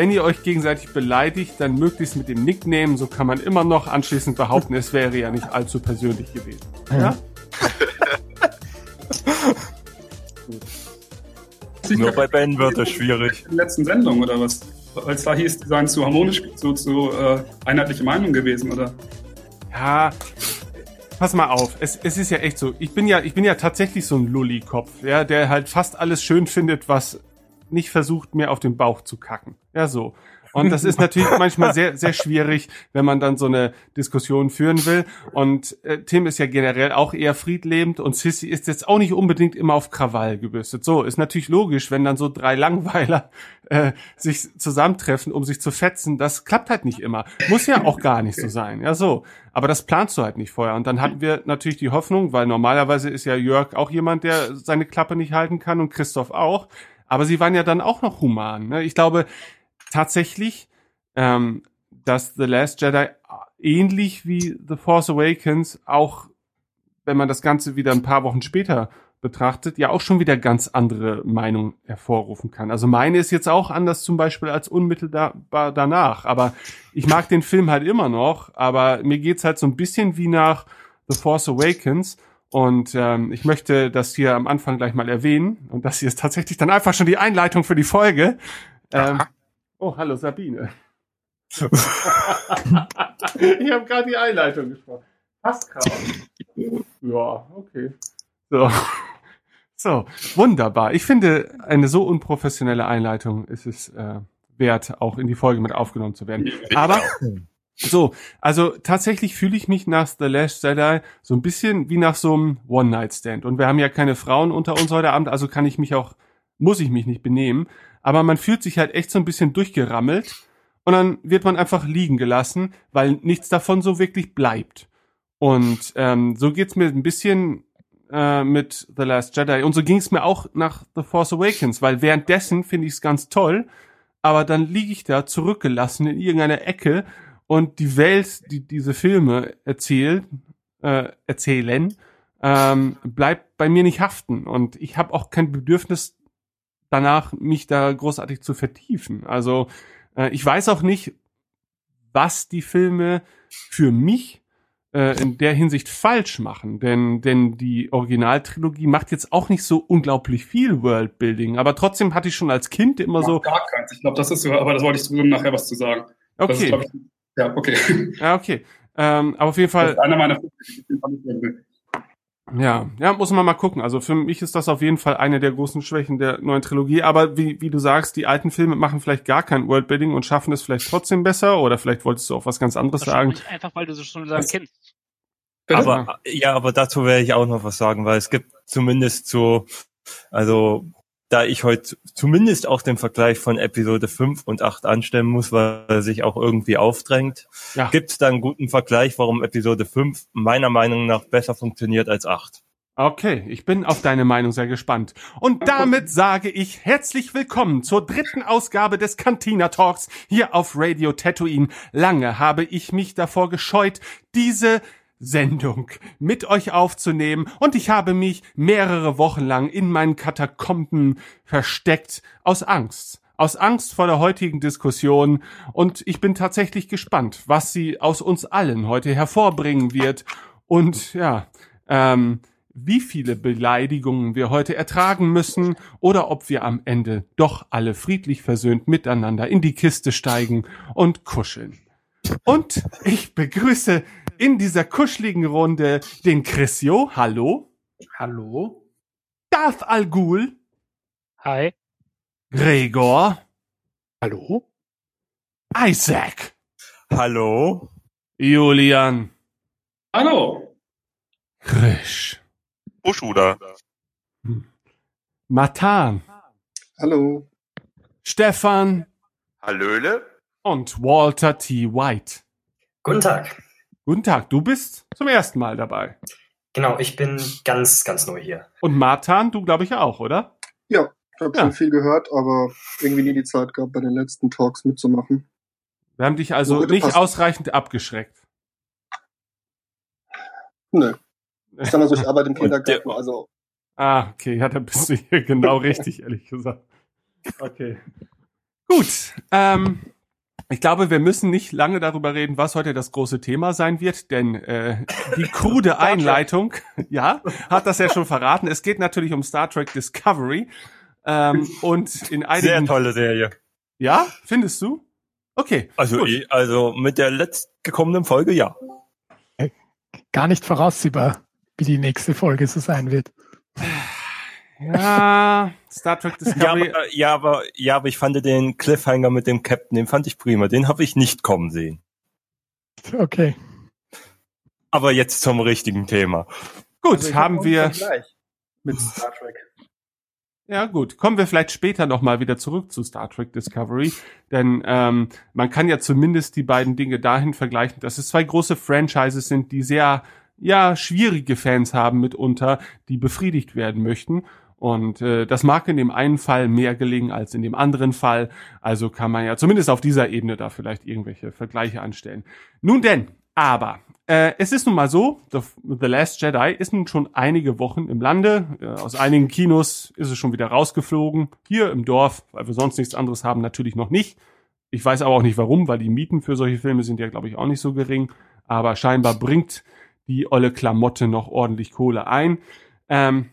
wenn ihr euch gegenseitig beleidigt, dann möglichst mit dem Nickname, so kann man immer noch anschließend behaupten, es wäre ja nicht allzu persönlich gewesen. Ja? Nur bei Ben wird es schwierig. In der letzten Sendung oder was? Weil es da hieß, die seien zu harmonisch, zu, zu äh, einheitliche Meinung gewesen, oder? Ja, pass mal auf. Es, es ist ja echt so. Ich bin ja, ich bin ja tatsächlich so ein Lulli-Kopf, ja, der halt fast alles schön findet, was nicht versucht, mir auf den Bauch zu kacken. Ja, so. Und das ist natürlich manchmal sehr, sehr schwierig, wenn man dann so eine Diskussion führen will. Und äh, Tim ist ja generell auch eher friedlebend und Sissy ist jetzt auch nicht unbedingt immer auf Krawall gebürstet. So, ist natürlich logisch, wenn dann so drei Langweiler äh, sich zusammentreffen, um sich zu fetzen. Das klappt halt nicht immer. Muss ja auch gar nicht so sein. Ja, so. Aber das planst du halt nicht vorher. Und dann hatten wir natürlich die Hoffnung, weil normalerweise ist ja Jörg auch jemand, der seine Klappe nicht halten kann und Christoph auch. Aber sie waren ja dann auch noch human. Ne? Ich glaube, tatsächlich, ähm, dass The Last Jedi ähnlich wie The Force Awakens auch, wenn man das Ganze wieder ein paar Wochen später betrachtet, ja auch schon wieder ganz andere Meinung hervorrufen kann. Also meine ist jetzt auch anders zum Beispiel als unmittelbar danach. Aber ich mag den Film halt immer noch, aber mir geht's halt so ein bisschen wie nach The Force Awakens. Und ähm, ich möchte das hier am Anfang gleich mal erwähnen. Und das hier ist tatsächlich dann einfach schon die Einleitung für die Folge. Ähm, Oh, hallo Sabine. ich habe gerade die Einleitung gesprochen. Passt gerade. Ja, okay. So. So, wunderbar. Ich finde, eine so unprofessionelle Einleitung ist es äh, wert, auch in die Folge mit aufgenommen zu werden. Aber so, also tatsächlich fühle ich mich nach The Last Jedi so ein bisschen wie nach so einem One-Night-Stand. Und wir haben ja keine Frauen unter uns heute Abend, also kann ich mich auch, muss ich mich nicht benehmen aber man fühlt sich halt echt so ein bisschen durchgerammelt und dann wird man einfach liegen gelassen, weil nichts davon so wirklich bleibt. Und ähm, so geht's mir ein bisschen äh, mit The Last Jedi. Und so ging's mir auch nach The Force Awakens, weil währenddessen finde ich es ganz toll, aber dann liege ich da zurückgelassen in irgendeiner Ecke und die Welt, die diese Filme erzählt, äh, erzählen, ähm, bleibt bei mir nicht haften. Und ich habe auch kein Bedürfnis danach, mich da großartig zu vertiefen. Also äh, ich weiß auch nicht, was die Filme für mich äh, in der Hinsicht falsch machen, denn denn die Originaltrilogie macht jetzt auch nicht so unglaublich viel Worldbuilding, aber trotzdem hatte ich schon als Kind immer so gar keins. Ich glaube, das ist so, aber das wollte ich nachher was zu sagen. Okay. Ist, ich, ja, okay. Ja, okay. Ähm, aber auf jeden Fall. Das ist einer meiner ja, ja, muss man mal gucken. Also für mich ist das auf jeden Fall eine der großen Schwächen der neuen Trilogie. Aber wie, wie du sagst, die alten Filme machen vielleicht gar kein Worldbuilding und schaffen es vielleicht trotzdem besser. Oder vielleicht wolltest du auch was ganz anderes sagen. Einfach, weil du sie schon lange kennst. Aber, ja, aber dazu werde ich auch noch was sagen, weil es gibt zumindest so, also da ich heute zumindest auch den Vergleich von Episode 5 und 8 anstellen muss, weil er sich auch irgendwie aufdrängt, ja. gibt es da einen guten Vergleich, warum Episode 5 meiner Meinung nach besser funktioniert als 8. Okay, ich bin auf deine Meinung sehr gespannt. Und damit sage ich herzlich willkommen zur dritten Ausgabe des Cantina Talks hier auf Radio Tatooine. Lange habe ich mich davor gescheut, diese Sendung mit euch aufzunehmen und ich habe mich mehrere Wochen lang in meinen Katakomben versteckt aus Angst. Aus Angst vor der heutigen Diskussion und ich bin tatsächlich gespannt, was sie aus uns allen heute hervorbringen wird und ja, ähm, wie viele Beleidigungen wir heute ertragen müssen oder ob wir am Ende doch alle friedlich versöhnt miteinander in die Kiste steigen und kuscheln. Und ich begrüße in dieser kuscheligen Runde den Chrisio. Hallo. Hallo. Darth Al Ghul. Hi. Gregor. Hallo. Isaac. Hallo. Julian. Hallo. Krisch. Buschuda. Matan. Hallo. Stefan. Hallöle. Und Walter T. White. Guten Tag. Guten Tag, du bist zum ersten Mal dabei. Genau, ich bin ganz, ganz neu hier. Und Martin, du glaube ich auch, oder? Ja, ich habe ja. schon viel gehört, aber irgendwie nie die Zeit gehabt, bei den letzten Talks mitzumachen. Wir haben dich also nicht passt. ausreichend abgeschreckt. Nö. Ich sag mal so, ich arbeite im Kindergarten, also. Ah, okay, ja, da bist du hier genau richtig, ehrlich gesagt. Okay. Gut, ähm, ich glaube, wir müssen nicht lange darüber reden, was heute das große Thema sein wird, denn äh, die krude Einleitung, ja, hat das ja schon verraten. Es geht natürlich um Star Trek Discovery ähm, und in einigen. Sehr tolle Serie. Ja, findest du? Okay. Also, eh, also mit der letztgekommenen Folge ja. Gar nicht voraussehbar, wie die nächste Folge so sein wird. Ja, Star Trek Discovery. Ja aber, ja, aber, ja, aber ich fand den Cliffhanger mit dem Captain, den fand ich prima. Den habe ich nicht kommen sehen. Okay. Aber jetzt zum richtigen Thema. Gut, Also haben hab wir. mit Star Trek. Ja, gut. Kommen wir vielleicht später nochmal wieder zurück zu Star Trek Discovery. Denn ähm, man kann ja zumindest die beiden Dinge dahin vergleichen, dass es zwei große Franchises sind, die sehr, ja, schwierige Fans haben mitunter, die befriedigt werden möchten. Und äh, das mag in dem einen Fall mehr gelingen als in dem anderen Fall. Also kann man ja zumindest auf dieser Ebene da vielleicht irgendwelche Vergleiche anstellen. Nun denn, aber äh, es ist nun mal so, The, The Last Jedi ist nun schon einige Wochen im Lande. Äh, aus einigen Kinos ist es schon wieder rausgeflogen. Hier im Dorf, weil wir sonst nichts anderes haben, natürlich noch nicht. Ich weiß aber auch nicht warum, weil die Mieten für solche Filme sind ja, glaube ich, auch nicht so gering. Aber scheinbar bringt die olle Klamotte noch ordentlich Kohle ein. Ähm,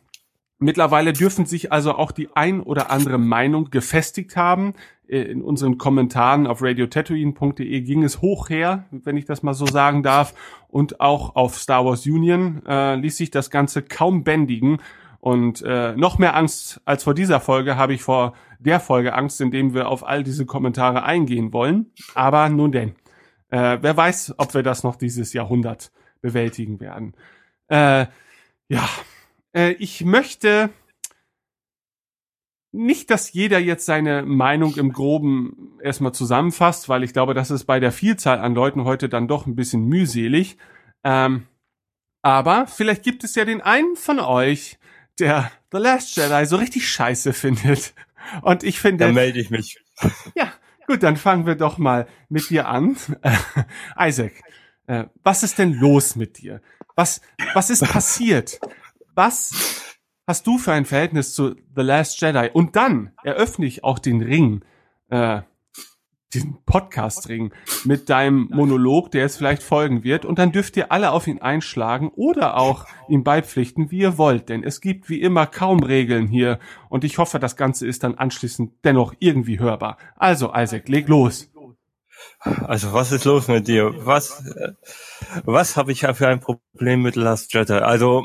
Mittlerweile dürfen sich also auch die ein oder andere Meinung gefestigt haben. Äh, In unseren Kommentaren auf radiotatooine.de ging es hoch her, wenn ich das mal so sagen darf. Und auch auf Star Wars Union äh, ließ sich das Ganze kaum bändigen. Und äh, noch mehr Angst als vor dieser Folge habe ich vor der Folge Angst, indem wir auf all diese Kommentare eingehen wollen. Aber nun denn, äh, wer weiß, ob wir das noch dieses Jahrhundert bewältigen werden. Äh, ja, äh, ich möchte nicht, dass jeder jetzt seine Meinung im Groben erstmal zusammenfasst, weil ich glaube, das ist bei der Vielzahl an Leuten heute dann doch ein bisschen mühselig. Ähm, aber vielleicht gibt es ja den einen von euch, der The Last Jedi so richtig scheiße findet. Und ich finde. Dann melde ich mich. Ja, gut, dann fangen wir doch mal mit dir an. Isaac, äh, was ist denn los mit dir? Was, was ist passiert? Was hast du für ein Verhältnis zu The Last Jedi? Und dann eröffne ich auch den Ring, äh, den Podcast-Ring mit deinem Monolog, der jetzt vielleicht folgen wird. Und dann dürft ihr alle auf ihn einschlagen oder auch ihm beipflichten, wie ihr wollt. Denn es gibt wie immer kaum Regeln hier. Und ich hoffe, das Ganze ist dann anschließend dennoch irgendwie hörbar. Also, Isaac, leg los. Also was ist los mit dir? Was, äh, was habe ich ja für ein Problem mit Last Jedi? Also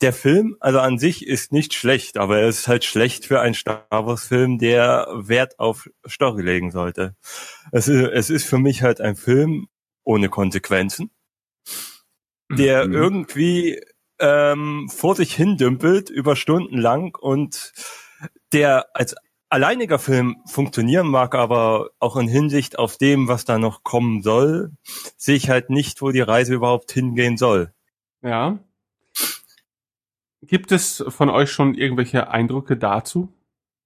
der Film, also an sich ist nicht schlecht, aber er ist halt schlecht für einen Star Wars Film, der Wert auf Story legen sollte. Es ist, es ist für mich halt ein Film ohne Konsequenzen, der Mhm. irgendwie ähm, vor sich hin dümpelt über Stunden lang und der als alleiniger Film funktionieren mag, aber auch in Hinsicht auf dem, was da noch kommen soll, sehe ich halt nicht, wo die Reise überhaupt hingehen soll. Ja. Gibt es von euch schon irgendwelche Eindrücke dazu?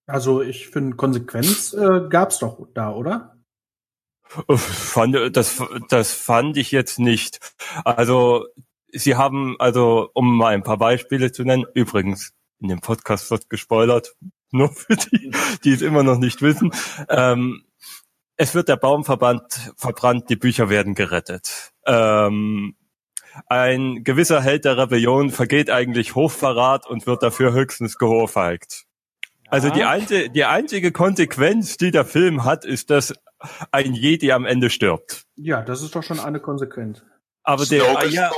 Also ich finde, Konsequenz äh, gab's doch da, oder? Fand, das, das fand ich jetzt nicht. Also, sie haben, also, um mal ein paar Beispiele zu nennen, übrigens, in dem Podcast wird gespoilert, nur für die, die es immer noch nicht wissen. Ähm, es wird der Baum verbrannt, verbrannt, die Bücher werden gerettet. Ähm, ein gewisser Held der Rebellion vergeht eigentlich Hochverrat und wird dafür höchstens geohrfeigt. Also die, einzige, die einzige Konsequenz, die der Film hat, ist, dass ein Jedi am Ende stirbt. Ja, das ist doch schon eine Konsequenz. Aber der, Snoke ist ja,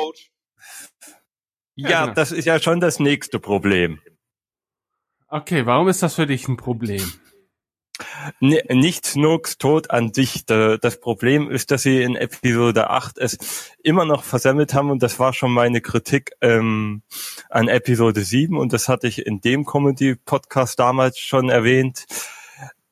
ja, genau. das ist ja schon das nächste Problem. Okay, warum ist das für dich ein Problem? Nicht Snokes Tod an sich. Da- Das Problem ist, dass sie in Episode 8 es immer noch versemmelt haben. Und das war schon meine Kritik ähm, an Episode 7 und das hatte ich in dem Comedy-Podcast damals schon erwähnt,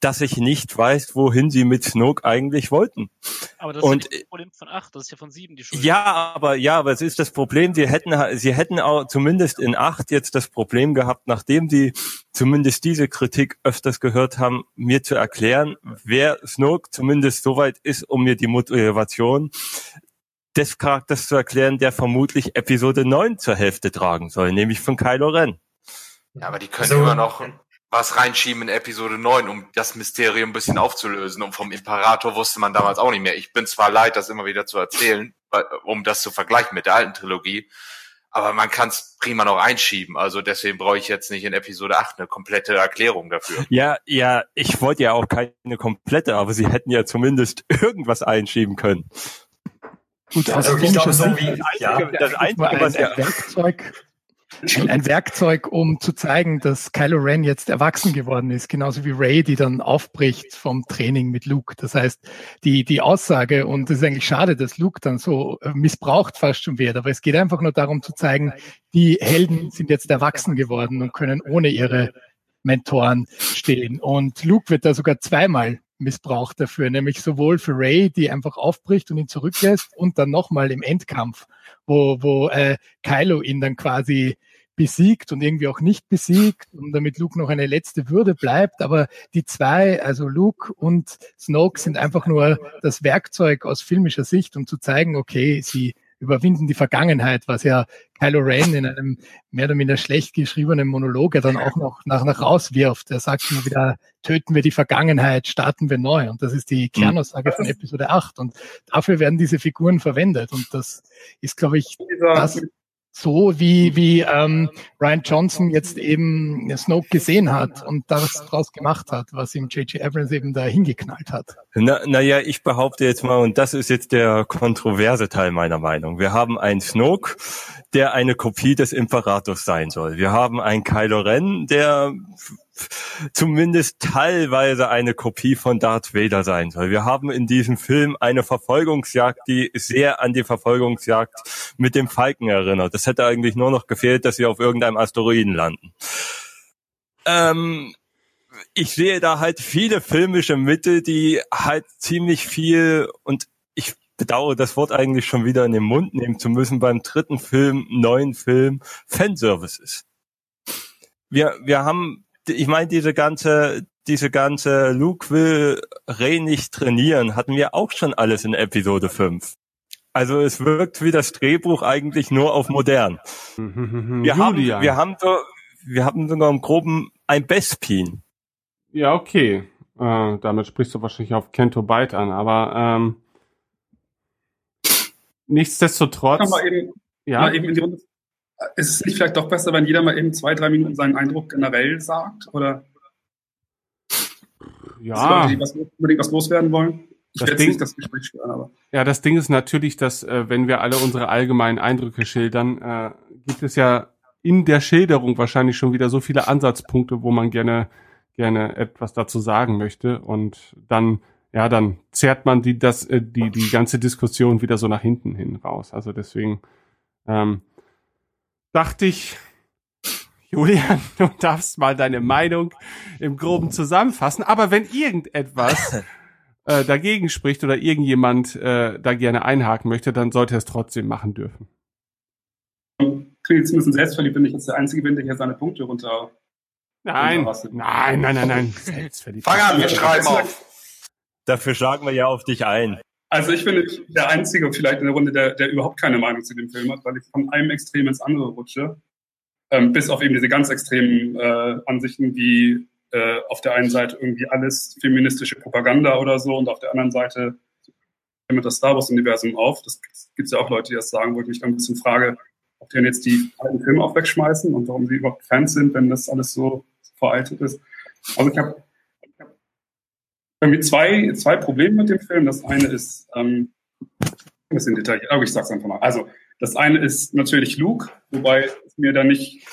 dass ich nicht weiß, wohin sie mit Snoke eigentlich wollten. Aber das ist Und- ja nicht das Problem von 8, das ist ja von 7 die Schuld. Ja, aber ja, aber es ist das Problem, sie hätten sie hätten auch zumindest in acht jetzt das Problem gehabt, nachdem sie zumindest diese Kritik öfters gehört haben, mir zu erklären, wer Snoke zumindest soweit ist, um mir die Motivation des Charakters zu erklären, der vermutlich Episode 9 zur Hälfte tragen soll, nämlich von Kylo Ren. Ja, aber die können So. immer noch was reinschieben in Episode 9, um das Mysterium ein bisschen aufzulösen. Und vom Imperator wusste man damals auch nicht mehr. Ich bin zwar leid, das immer wieder zu erzählen, um das zu vergleichen mit der alten Trilogie, aber man kann es prima noch einschieben. Also deswegen brauche ich jetzt nicht in Episode 8 eine komplette Erklärung dafür. Ja, ja, ich wollte ja auch keine komplette, aber sie hätten ja zumindest irgendwas einschieben können. Gut, aus also, filmischer Sicht, so ja, das Einzige, was ja Werkzeug ein, Werkzeug, um zu zeigen, dass Kylo Ren jetzt erwachsen geworden ist, genauso wie Ray, die dann aufbricht vom Training mit Luke. Das heißt, die, die Aussage, und es ist eigentlich schade, dass Luke dann so äh, missbraucht fast schon wird, aber es geht einfach nur darum zu zeigen, die Helden sind jetzt erwachsen geworden und können ohne ihre Mentoren stehen. Und Luke wird da sogar zweimal missbraucht dafür, nämlich sowohl für Ray, die einfach aufbricht und ihn zurücklässt, und dann nochmal im Endkampf, wo, wo äh, Kylo ihn dann quasi besiegt und irgendwie auch nicht besiegt und damit Luke noch eine letzte Würde bleibt. Aber die zwei, also Luke und Snoke, sind einfach nur das Werkzeug aus filmischer Sicht, um zu zeigen, okay, sie überwinden die Vergangenheit, was ja Kylo Ren in einem mehr oder minder schlecht geschriebenen Monolog ja dann auch noch nach, nach rauswirft. Er sagt immer wieder, töten wir die Vergangenheit, starten wir neu. Und das ist die mhm. Kernaussage von Episode 8. Und dafür werden diese Figuren verwendet. Und das ist, glaube ich, das, so wie, wie ähm, Ryan Johnson jetzt eben Snoke gesehen hat und das draus gemacht hat, was ihm J.J. Abrams eben da hingeknallt hat. Na, naja, ich behaupte jetzt mal, und das ist jetzt der kontroverse Teil meiner Meinung. Wir haben einen Snoke, der eine Kopie des Imperators sein soll. Wir haben einen Kylo Ren, der zumindest teilweise eine Kopie von Darth Vader sein soll. Wir haben in diesem Film eine Verfolgungsjagd, die sehr an die Verfolgungsjagd mit dem Falken erinnert. Das hätte eigentlich nur noch gefehlt, dass sie auf irgendeinem Asteroiden landen. Ähm, ich sehe da halt viele filmische Mittel, die halt ziemlich viel und ich bedauere das Wort eigentlich schon wieder in den Mund nehmen zu müssen beim dritten Film, neuen Film, Fanservice ist. Wir, wir haben ich meine, diese ganze, diese ganze Luke will Rey nicht trainieren, hatten wir auch schon alles in Episode 5. Also es wirkt wie das Drehbuch eigentlich nur auf modern. Wir haben, wir haben so, wir haben sogar im Groben ein Bespin. Ja, okay. Äh, damit sprichst du wahrscheinlich auf Kento Byte an, aber ähm, nichtsdestotrotz. Mal eben, ja. Mal eben in die Runde ist es nicht vielleicht doch besser, wenn jeder mal eben zwei, drei Minuten seinen Eindruck generell sagt? Oder ja. Leute, die was, unbedingt was loswerden wollen? Ich das Ding, nicht das Gespräch stören, aber. Ja, das Ding ist natürlich, dass äh, wenn wir alle unsere allgemeinen Eindrücke schildern, äh, gibt es ja in der Schilderung wahrscheinlich schon wieder so viele Ansatzpunkte, wo man gerne gerne etwas dazu sagen möchte und dann ja, dann zerrt man die das äh, die die ganze Diskussion wieder so nach hinten hin raus. Also deswegen ähm, dachte ich, Julian, du darfst mal deine Meinung im Groben zusammenfassen. Aber wenn irgendetwas äh, dagegen spricht oder irgendjemand äh, da gerne einhaken möchte, dann sollte er es trotzdem machen dürfen. Klingt jetzt ein bisschen selbstverliebt, wenn ich jetzt der Einzige bin, der hier seine Punkte runter. Nein, nein, nein, nein, nein. Selbstverliebt. Fang an, wir schreiben auf. Dafür schlagen wir ja auf dich ein. Also ich bin der Einzige vielleicht in der Runde, der, der überhaupt keine Meinung zu dem Film hat, weil ich von einem Extrem ins andere rutsche. Ähm, bis auf eben diese ganz extremen äh, Ansichten wie äh, auf der einen Seite irgendwie alles feministische Propaganda oder so und auf der anderen Seite mit das Star Wars-Universum auf. Das gibt es ja auch Leute, die das sagen, wo ich mich dann ein bisschen frage, ob die dann jetzt die alten Filme auch wegschmeißen und warum sie überhaupt Fans sind, wenn das alles so veraltet ist. Also ich habe irgendwie zwei, zwei Probleme mit dem Film. Das eine ist, ähm, ein bisschen detailliert, aber ich sag's einfach mal. Also, das eine ist natürlich Luke, wobei mir da nicht,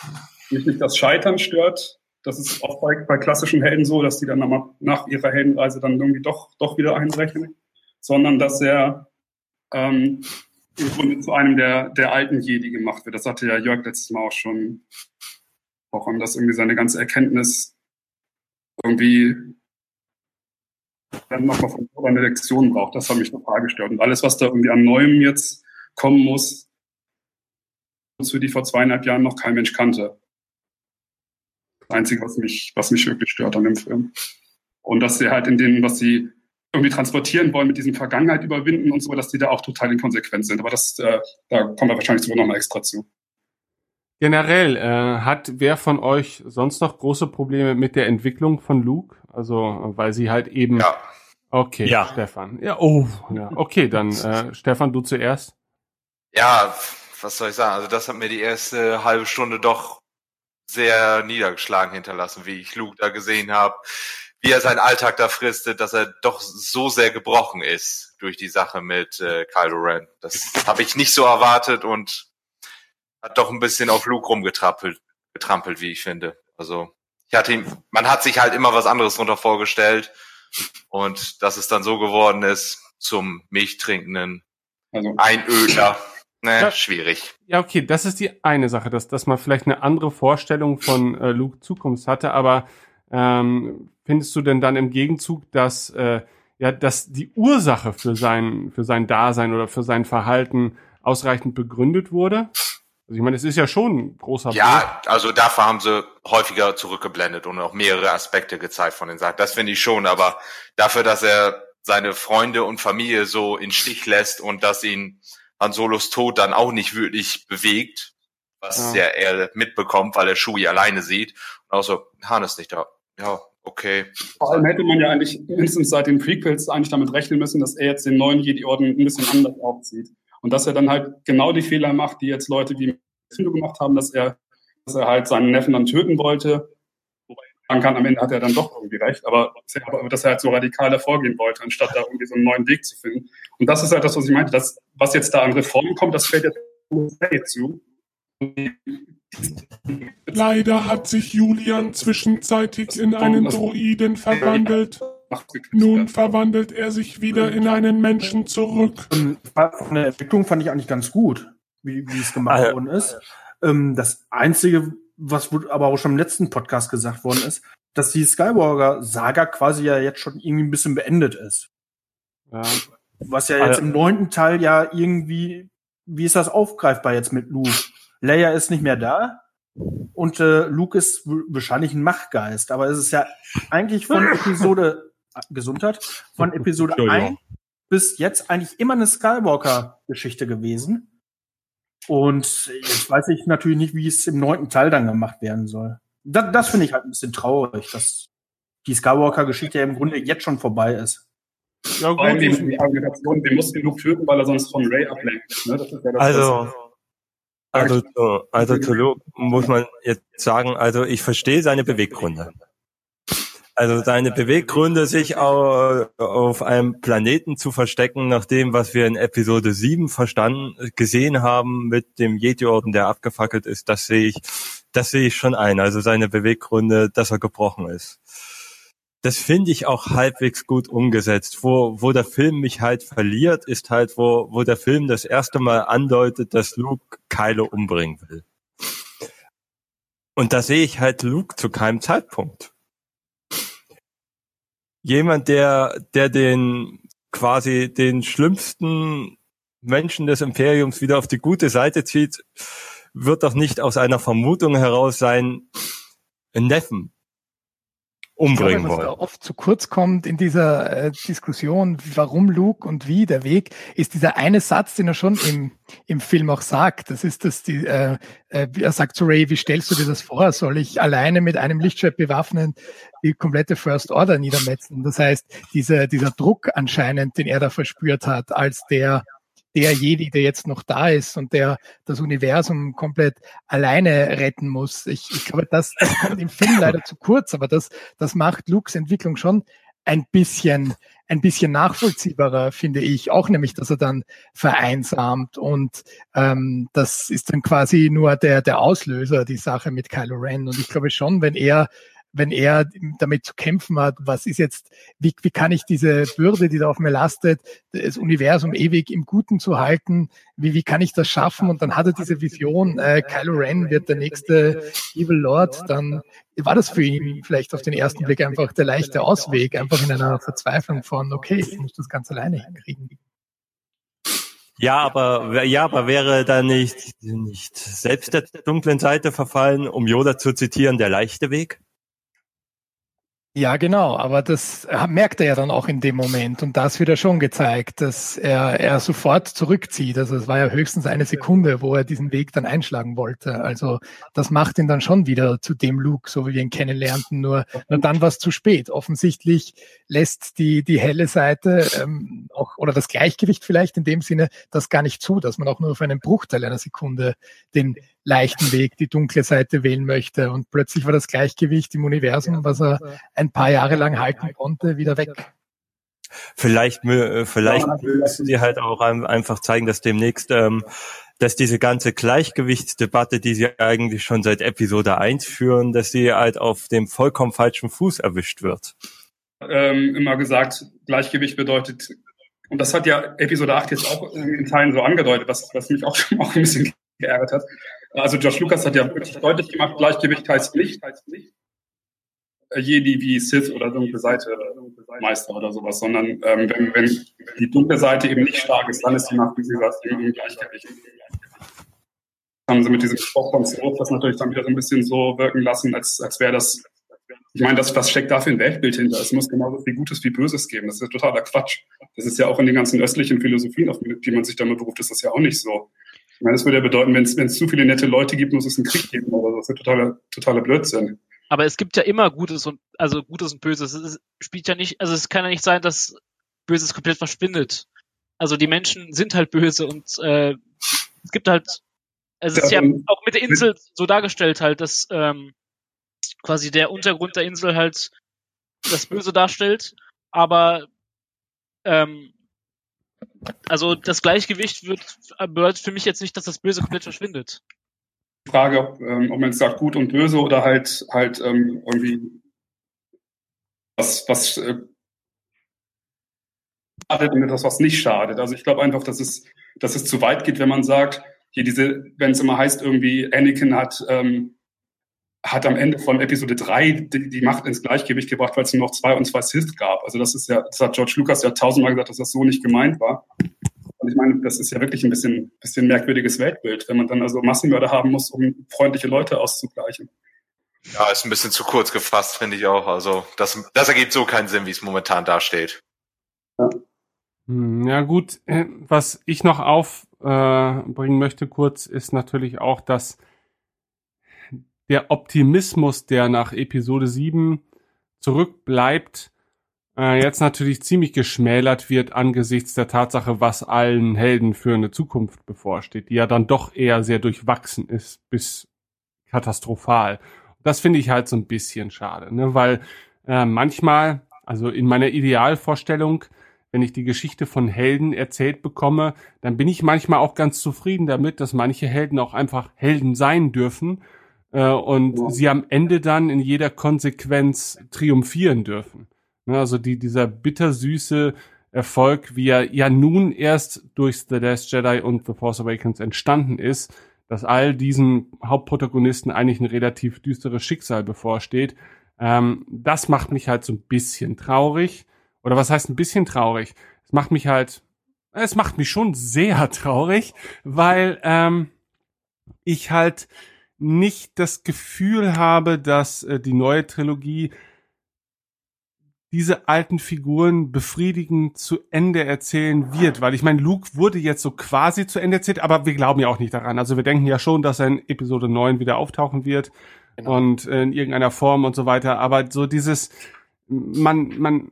mich nicht das Scheitern stört. Das ist auch bei, bei klassischen Helden so, dass die dann nach, nach ihrer Heldenreise dann irgendwie doch, doch wieder einbrechen. Sondern, dass er, ähm, im Grunde zu einem der, der alten Jedi gemacht wird. Das hatte ja Jörg letztes Mal auch schon gesprochen, dass irgendwie seine ganze Erkenntnis irgendwie dann nochmal von vorne eine Lektion braucht. Das hat mich total gestört. Und alles, was da irgendwie an Neuem jetzt kommen muss, zu die vor zweieinhalb Jahren noch kein Mensch kannte. Das Einzige, was mich, was mich wirklich stört an dem Film. Und dass sie halt in denen, was sie irgendwie transportieren wollen, mit diesem Vergangenheit überwinden und so, dass die da auch total inkonsequent sind. Aber das, äh, da kommen wir wahrscheinlich sogar nochmal extra zu. Generell, äh, hat wer von euch sonst noch große Probleme mit der Entwicklung von Luke? Also, weil sie halt eben. Ja. Okay, ja. Stefan. Ja, oh, ja. Okay, dann äh, Stefan, du zuerst. Ja, was soll ich sagen? Also das hat mir die erste halbe Stunde doch sehr niedergeschlagen hinterlassen, wie ich Luke da gesehen habe, wie er seinen Alltag da fristet, dass er doch so sehr gebrochen ist durch die Sache mit äh, Kylo Ren. Das habe ich nicht so erwartet und hat doch ein bisschen auf Luke rumgetrampelt, getrampelt, wie ich finde. Also ich hatte ihm, man hat sich halt immer was anderes drunter vorgestellt und dass es dann so geworden ist zum Milchtrinkenden also. Einöder. Ne, ja, schwierig. Ja, okay, das ist die eine Sache, dass, dass man vielleicht eine andere Vorstellung von äh, Luke Zukunft hatte, aber ähm, findest du denn dann im Gegenzug, dass äh, ja, dass die Ursache für sein für sein Dasein oder für sein Verhalten ausreichend begründet wurde? Also ich meine, es ist ja schon ein großer Ja, Punkt. also dafür haben sie häufiger zurückgeblendet und auch mehrere Aspekte gezeigt von den Sachen. Das finde ich schon, aber dafür, dass er seine Freunde und Familie so in Stich lässt und dass ihn Han Solos Tod dann auch nicht wirklich bewegt, was ja. er, er mitbekommt, weil er Shui alleine sieht. Und auch so, Han ist nicht da. Ja, okay. Vor allem hätte man ja eigentlich mindestens seit den Prequels eigentlich damit rechnen müssen, dass er jetzt den neuen Jedi-Orden ein bisschen anders aufzieht. Und dass er dann halt genau die Fehler macht, die jetzt Leute wie Findo gemacht haben, dass er, dass er halt seinen Neffen dann töten wollte. Wobei man kann, am Ende hat er dann doch irgendwie recht, aber dass er halt so radikal vorgehen wollte, anstatt da irgendwie so einen neuen Weg zu finden. Und das ist halt das, was ich meinte, dass, was jetzt da an Reformen kommt, das fällt jetzt zu. Leider hat sich Julian zwischenzeitig in einen Droiden verwandelt. Nun verwandelt er sich wieder in einen Menschen zurück. Von der Entwicklung fand ich eigentlich ganz gut, wie, wie es gemacht also, worden ist. Ähm, das Einzige, was aber auch schon im letzten Podcast gesagt worden ist, dass die Skywalker-Saga quasi ja jetzt schon irgendwie ein bisschen beendet ist. Ja. Was ja jetzt also, im neunten Teil ja irgendwie, wie ist das aufgreifbar jetzt mit Luke? Leia ist nicht mehr da und äh, Luke ist wahrscheinlich ein Machtgeist, aber es ist ja eigentlich von Episode Gesundheit von Episode 1 bis jetzt eigentlich immer eine Skywalker-Geschichte gewesen. Und jetzt weiß ich natürlich nicht, wie es im neunten Teil dann gemacht werden soll. Das, das finde ich halt ein bisschen traurig, dass die Skywalker-Geschichte ja im Grunde jetzt schon vorbei ist. Ja, gut. Allem die, die Argumentation, den muss genug töten, weil er sonst von Ray ablenkt. Ne? Ja also, also, also zu Luke muss man jetzt sagen, also ich verstehe seine Beweggründe. Also seine Beweggründe, sich auf einem Planeten zu verstecken, nach dem, was wir in Episode 7 verstanden, gesehen haben mit dem Jedi-Orden, der abgefackelt ist, das sehe ich, das sehe ich schon ein. Also seine Beweggründe, dass er gebrochen ist. Das finde ich auch halbwegs gut umgesetzt. Wo, wo der Film mich halt verliert, ist halt, wo, wo der Film das erste Mal andeutet, dass Luke Kylo umbringen will. Und da sehe ich halt Luke zu keinem Zeitpunkt jemand, der, der den quasi den schlimmsten Menschen des Imperiums wieder auf die gute Seite zieht, wird doch nicht aus einer Vermutung heraus sein, Neffen umbringen glaube, wollen. Was oft zu kurz kommt in dieser äh, Diskussion, warum Luke und wie der Weg, ist dieser eine Satz, den er schon im, im Film auch sagt. Das ist, dass die, äh, äh, er sagt zu Ray, wie stellst du dir das vor? Soll ich alleine mit einem Lichtschwert bewaffnen die komplette First Order niedermetzen? Das heißt, dieser, dieser Druck anscheinend, den er da verspürt hat, als der der Jedi, der jetzt noch da ist und der das Universum komplett alleine retten muss. Ich, ich glaube, das, das kommt im Film leider zu kurz, aber das, das macht Lukes Entwicklung schon ein bisschen, ein bisschen nachvollziehbarer, finde ich. Auch nämlich, dass er dann vereinsamt und ähm, das ist dann quasi nur der, der Auslöser, die Sache mit Kylo Ren. Und ich glaube schon, wenn er wenn er damit zu kämpfen hat, was ist jetzt, wie, wie kann ich diese Bürde, die da auf mir lastet, das Universum ewig im Guten zu halten, wie, wie kann ich das schaffen? Und dann hat er diese Vision, äh, Kylo Ren wird der nächste Evil Lord, dann war das für ihn vielleicht auf den ersten Blick einfach der leichte Ausweg, einfach in einer Verzweiflung von, okay, ich muss das ganz alleine hinkriegen. Ja, aber ja, aber wäre da nicht nicht selbst der dunklen Seite verfallen, um Yoda zu zitieren, der leichte Weg? Ja, genau, aber das merkt er ja dann auch in dem Moment und das wird er schon gezeigt, dass er, er sofort zurückzieht. Also es war ja höchstens eine Sekunde, wo er diesen Weg dann einschlagen wollte. Also das macht ihn dann schon wieder zu dem Luke, so wie wir ihn kennenlernten, nur, nur dann war es zu spät. Offensichtlich lässt die, die helle Seite ähm, auch oder das Gleichgewicht vielleicht in dem Sinne das gar nicht zu, dass man auch nur auf einen Bruchteil einer Sekunde den leichten Weg, die dunkle Seite wählen möchte. Und plötzlich war das Gleichgewicht im Universum, was er ein paar Jahre lang halten konnte, wieder weg. Vielleicht, äh, vielleicht müssen sie halt auch einfach zeigen, dass demnächst, ähm, dass diese ganze Gleichgewichtsdebatte, die sie eigentlich schon seit Episode 1 führen, dass sie halt auf dem vollkommen falschen Fuß erwischt wird. Ähm, immer gesagt, Gleichgewicht bedeutet, und das hat ja Episode 8 jetzt auch in Teilen so angedeutet, was, was mich auch schon auch ein bisschen geärgert hat. Also Josh Lucas hat ja wirklich deutlich gemacht, Gleichgewicht heißt nicht, nicht Jedi wie Sith oder dunkle Seite Meister oder sowas, sondern ähm, wenn, wenn die dunkle Seite eben nicht stark ist, dann ist die Macht, wie Sie gesagt, im Gleichgewicht. Haben sie mit diesem Spruch von Sith das natürlich dann wieder so ein bisschen so wirken lassen, als, als wäre das, ich meine, das, was steckt da für ein Weltbild hinter? Es muss genauso viel Gutes wie Böses geben. Das ist ja totaler Quatsch. Das ist ja auch in den ganzen östlichen Philosophien, auf die man sich damit beruft, ist das ja auch nicht so. Ich meine, das würde ja bedeuten, wenn es zu viele nette Leute gibt, muss es einen Krieg geben oder so. Das ist ja totaler, totaler Blödsinn. Aber es gibt ja immer Gutes und also Gutes und Böses. Es spielt ja nicht, also es kann ja nicht sein, dass Böses komplett verschwindet. Also die Menschen sind halt böse und äh, es gibt halt, es ist ja, ja auch mit der Insel so dargestellt halt, dass ähm, quasi der Untergrund der Insel halt das Böse darstellt, aber ähm, also das Gleichgewicht wird, bedeutet für mich jetzt nicht, dass das Böse komplett verschwindet. Frage, ob, ähm, ob man jetzt sagt gut und böse oder halt halt ähm, irgendwie was was äh, schadet und etwas was nicht schadet. Also ich glaube einfach, dass es dass es zu weit geht, wenn man sagt, hier diese, wenn es immer heißt irgendwie Anakin hat ähm, hat am Ende von Episode 3 die, die Macht ins Gleichgewicht gebracht, weil es nur noch zwei und zwei Sith gab. Also das ist ja, das hat George Lucas ja tausendmal gesagt, dass das so nicht gemeint war. Und ich meine, das ist ja wirklich ein bisschen, bisschen merkwürdiges Weltbild, wenn man dann also Massenmörder haben muss, um freundliche Leute auszugleichen. Ja, ist ein bisschen zu kurz gefasst, finde ich auch. Also das, das ergibt so keinen Sinn, wie es momentan dasteht. Ja. Hm, ja gut, äh, was ich noch aufbringen möchte kurz, ist natürlich auch, dass der Optimismus, der nach Episode 7 zurückbleibt, äh, jetzt natürlich ziemlich geschmälert wird angesichts der Tatsache, was allen Helden für eine Zukunft bevorsteht, die ja dann doch eher sehr durchwachsen ist bis katastrophal. Das finde ich halt so ein bisschen schade, ne? weil äh, manchmal, also in meiner Idealvorstellung, wenn ich die Geschichte von Helden erzählt bekomme, dann bin ich manchmal auch ganz zufrieden damit, dass manche Helden auch einfach Helden sein dürfen äh, und ja. sie am Ende dann in jeder Konsequenz triumphieren dürfen. Ne, also die, dieser bittersüße Erfolg, wie er ja nun erst durch The Last Jedi und The Force Awakens entstanden ist, dass all diesen Hauptprotagonisten eigentlich ein relativ düsteres Schicksal bevorsteht. Ähm, das macht mich halt so ein bisschen traurig. Oder was heißt ein bisschen traurig? Es macht mich halt, es macht mich schon sehr traurig, weil ähm, ich halt nicht das Gefühl habe, dass äh, die neue Trilogie diese alten Figuren befriedigend zu Ende erzählen wird, weil ich meine, Luke wurde jetzt so quasi zu Ende erzählt, aber wir glauben ja auch nicht daran. Also wir denken ja schon, dass er in Episode 9 wieder auftauchen wird genau. und in irgendeiner Form und so weiter, aber so dieses man man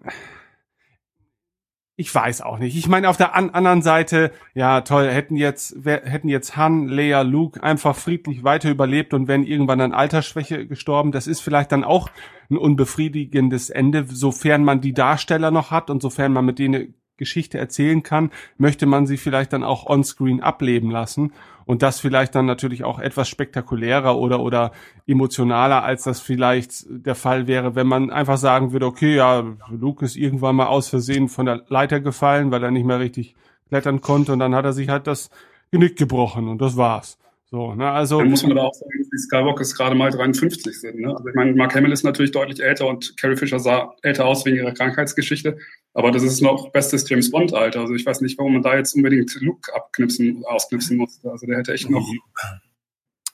ich weiß auch nicht. Ich meine, auf der an anderen Seite, ja toll, hätten jetzt, hätten jetzt Han, Leia, Luke einfach friedlich weiter überlebt und wären irgendwann an Altersschwäche gestorben. Das ist vielleicht dann auch ein unbefriedigendes Ende, sofern man die Darsteller noch hat und sofern man mit denen Geschichte erzählen kann, möchte man sie vielleicht dann auch onscreen ableben lassen und das vielleicht dann natürlich auch etwas spektakulärer oder oder emotionaler, als das vielleicht der Fall wäre, wenn man einfach sagen würde, okay, ja, Luke ist irgendwann mal aus Versehen von der Leiter gefallen, weil er nicht mehr richtig klettern konnte und dann hat er sich halt das Genick gebrochen und das war's. So, ne, also. Dann muss man da auch sagen, dass die Skywalkers gerade mal 53 sind, ne? Also ich meine, Mark Hamill ist natürlich deutlich älter und Carrie Fisher sah älter aus wegen ihrer Krankheitsgeschichte. Aber das ist noch bestes James Bond Alter. Also ich weiß nicht, warum man da jetzt unbedingt Luke abknipsen, ausknipsen musste. Also der hätte echt noch.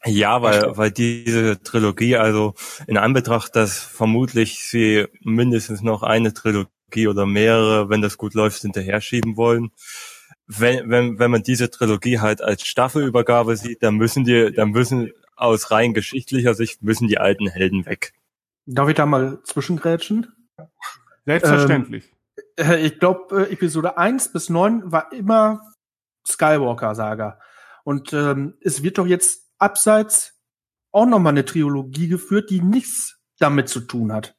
Ja, weil, weil diese Trilogie, also in Anbetracht, dass vermutlich sie mindestens noch eine Trilogie oder mehrere, wenn das gut läuft, hinterher schieben wollen. Wenn, wenn, wenn man diese Trilogie halt als Staffelübergabe sieht, dann müssen die, dann müssen aus rein geschichtlicher Sicht müssen die alten Helden weg. Darf ich da mal zwischengrätschen? Selbstverständlich. Ähm, äh, ich glaube, äh, Episode 1 bis 9 war immer Skywalker-Saga. Und ähm, es wird doch jetzt abseits auch nochmal eine Trilogie geführt, die nichts damit zu tun hat.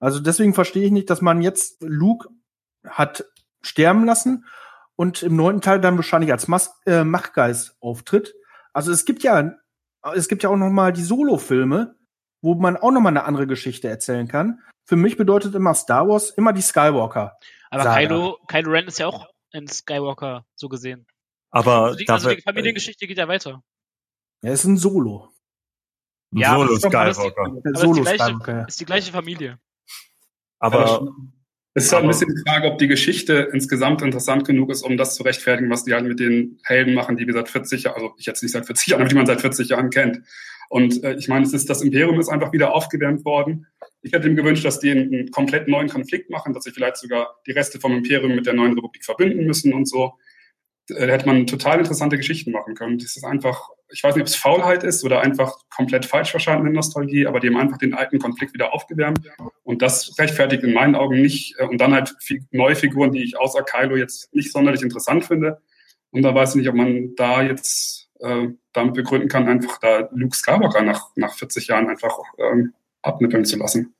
Also deswegen verstehe ich nicht, dass man jetzt Luke hat sterben lassen und im neunten Teil dann wahrscheinlich als Mas äh, Machtgeist auftritt. Also es gibt ja, es gibt ja auch nochmal die Solo-Filme, wo man auch nochmal eine andere Geschichte erzählen kann. Für mich bedeutet immer Star Wars immer die Skywalker. Aber Kylo, Kylo Ren ist ja auch ein Skywalker, so gesehen. Aber also die, also die Familiengeschichte geht ja weiter. Er ist ein Solo. Ein ja, Solo Skywalker. Aber Solo ist, die gleiche, Skywalker. ist die gleiche Familie. Aber es ist halt ein bisschen die Frage, ob die Geschichte insgesamt interessant genug ist, um das zu rechtfertigen, was die halt mit den Helden machen, die wir seit 40 Jahren, also ich jetzt nicht seit 40 Jahren, aber die man seit 40 Jahren kennt. Und äh, ich meine, es ist, das Imperium ist einfach wieder aufgewärmt worden. Ich hätte ihm gewünscht, dass die einen, einen komplett neuen Konflikt machen, dass sie vielleicht sogar die Reste vom Imperium mit der neuen Republik verbinden müssen und so. Äh, da hätte man total interessante Geschichten machen können. Das ist einfach, ich weiß nicht, ob es Faulheit ist oder einfach komplett falsch verstandene Nostalgie, aber die haben einfach den alten Konflikt wieder aufgewärmt. Und das rechtfertigt in meinen Augen nicht. Äh, und dann halt neue Figuren, die ich außer Kylo jetzt nicht sonderlich interessant finde. Und da weiß ich nicht, ob man da jetzt äh, damit begründen kann, einfach da Luke Skywalker nach, nach 40 Jahren einfach ähm, abnippeln zu lassen.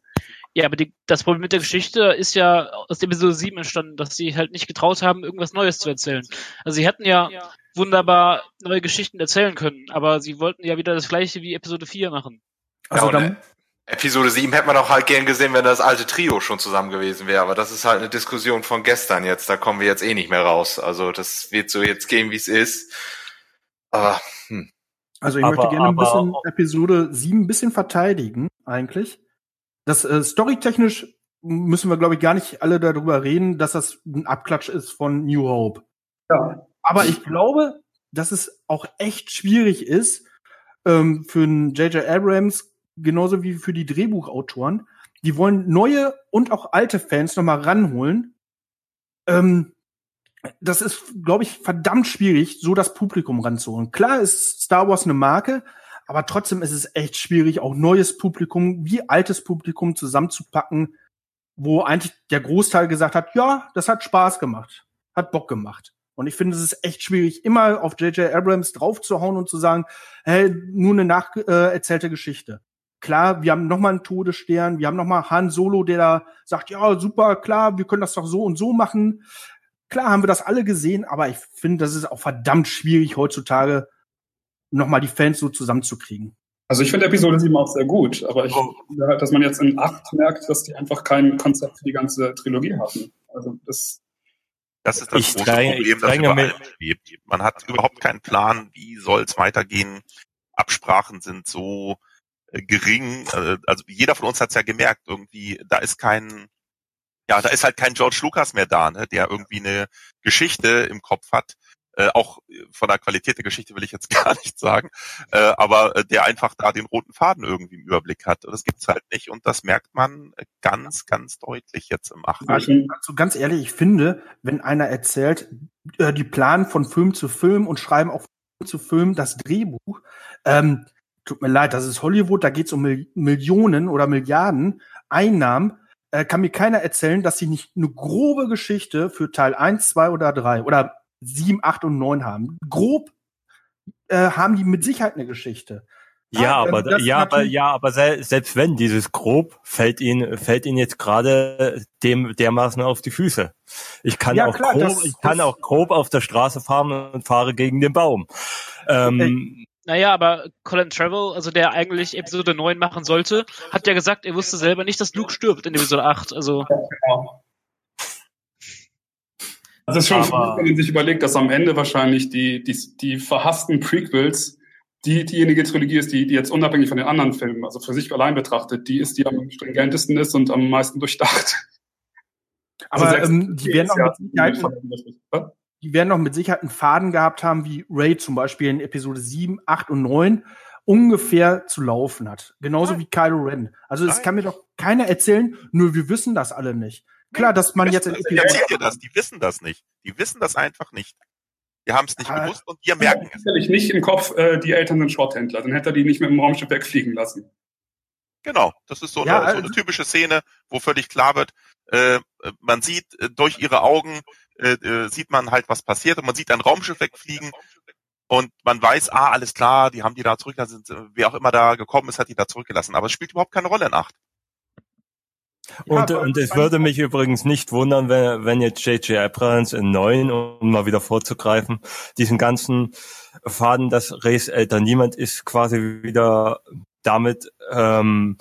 Ja, aber die, das Problem mit der Geschichte ist ja aus der Episode 7 entstanden, dass sie halt nicht getraut haben, irgendwas Neues zu erzählen. Also sie hätten ja, wunderbar neue Geschichten erzählen können, aber sie wollten ja wieder das gleiche wie Episode 4 machen. Also ja, dann, Episode 7 hätte man auch halt gern gesehen, wenn das alte Trio schon zusammen gewesen wäre, aber das ist halt eine Diskussion von gestern jetzt, da kommen wir jetzt eh nicht mehr raus. Also das wird so jetzt gehen, wie es ist. Aber, hm. Also ich aber, möchte gerne ein bisschen Episode 7 ein bisschen verteidigen, eigentlich das äh, storytechnisch müssen wir, glaube ich, gar nicht alle darüber reden, dass das ein Abklatsch ist von New Hope. Ja. Aber ich glaube, dass es auch echt schwierig ist ähm, für einen J.J. Abrams, genauso wie für die Drehbuchautoren. Die wollen neue und auch alte Fans nochmal ranholen. Ähm, das ist, glaube ich, verdammt schwierig, so das Publikum ranzuholen. Klar ist Star Wars eine Marke, aber trotzdem ist es echt schwierig, auch neues Publikum wie altes Publikum zusammenzupacken, wo eigentlich der Großteil gesagt hat, ja, das hat Spaß gemacht, hat Bock gemacht. Und ich finde, es ist echt schwierig, immer auf J.J. Abrams draufzuhauen und zu sagen, hey, nur eine nacherzählte äh, Geschichte. Klar, wir haben nochmal einen Todesstern, wir haben nochmal Han Solo, der da sagt, ja, super, klar, wir können das doch so und so machen. Klar haben wir das alle gesehen, aber ich finde, das ist auch verdammt schwierig heutzutage, nochmal die Fans so zusammenzukriegen. Also ich finde Episode 7 auch sehr gut, aber ich, oh. dass man jetzt in 8 merkt, dass die einfach kein Konzept für die ganze Trilogie hatten. Also das das ist das ich große drei, Problem, das überall schwebt. Man hat überhaupt keinen Plan, wie soll es weitergehen. Absprachen sind so äh, gering. Äh, also jeder von uns hat es ja gemerkt, irgendwie, da ist kein, ja, da ist halt kein George Lucas mehr da, ne, der irgendwie eine Geschichte im Kopf hat, äh, auch von der Qualität der Geschichte will ich jetzt gar nicht sagen, äh, aber äh, der einfach da den roten Faden irgendwie im Überblick hat. Das gibt's halt nicht und das merkt man ganz, ganz deutlich jetzt im achten. Also, ganz ehrlich, ich finde, wenn einer erzählt, äh, die planen von Film zu Film und schreiben auch Film zu Film das Drehbuch, ähm, tut mir leid, das ist Hollywood, da geht's um Mil Millionen oder Milliarden Einnahmen äh, kann mir keiner erzählen, dass sie nicht eine grobe Geschichte für Teil 1, 2 oder 3 oder sieben, acht und neun haben. Grob äh, haben die mit Sicherheit eine Geschichte. Ja, ah, aber ja, aber ja, aber selbst wenn dieses grob fällt ihn fällt ihn jetzt gerade dem dermaßen auf die Füße. Ich kann ja, auch klar, grob, das, ich kann auch grob auf der Straße fahren und fahre gegen den Baum. Ähm, okay. Naja, aber Colin Trevor, also der eigentlich Episode 9 machen sollte, hat ja gesagt, er wusste selber nicht, dass Luke stirbt in Episode 8. Also. Ja, genau. Also es ist schon aber, wenn man sich überlegt, dass am Ende wahrscheinlich die, die, die verhassten Prequels die, diejenige Trilogie ist, die, die jetzt unabhängig von den anderen Filmen, also für sich allein betrachtet, die ist, die am stringentesten ist und am meisten durchdacht. Aber also ähm, die werden auch mit Sicherheit, die werden noch mit Sicherheit einen Faden gehabt haben, wie Ray zum Beispiel in Episode 7, 8 und 9 ungefähr zu laufen hat. Genauso wie Kylo Ren. Also es kann mir doch keiner erzählen, nur wir wissen das alle nicht. Klar, dass man jetzt in Episode dir das, die wissen das nicht. Die wissen das einfach nicht. Die haben es nicht ah, gewusst und wir merken es. Sicherlich nicht im Kopf, äh, die Eltern sind Schrotthändler. Dann hätte er die nicht mit dem Raumschiff wegfliegen lassen. Genau, das ist so, ja, eine, so eine also typische Szene, wo völlig klar wird, äh, man sieht äh, durch ihre Augen, äh, äh, sieht man halt, was passiert und man sieht ein Raumschiff wegfliegen und man weiß, ah, alles klar, die haben die da zurückgelassen, wer auch immer da gekommen ist, hat die da zurückgelassen. Aber es spielt überhaupt keine Rolle in Acht. Und, ja, und es würde mich übrigens nicht wundern, wenn, wenn jetzt J.J. Abrams in neun, um mal wieder vorzugreifen, diesen ganzen Faden, dass Rays älter niemand ist, quasi wieder damit ähm,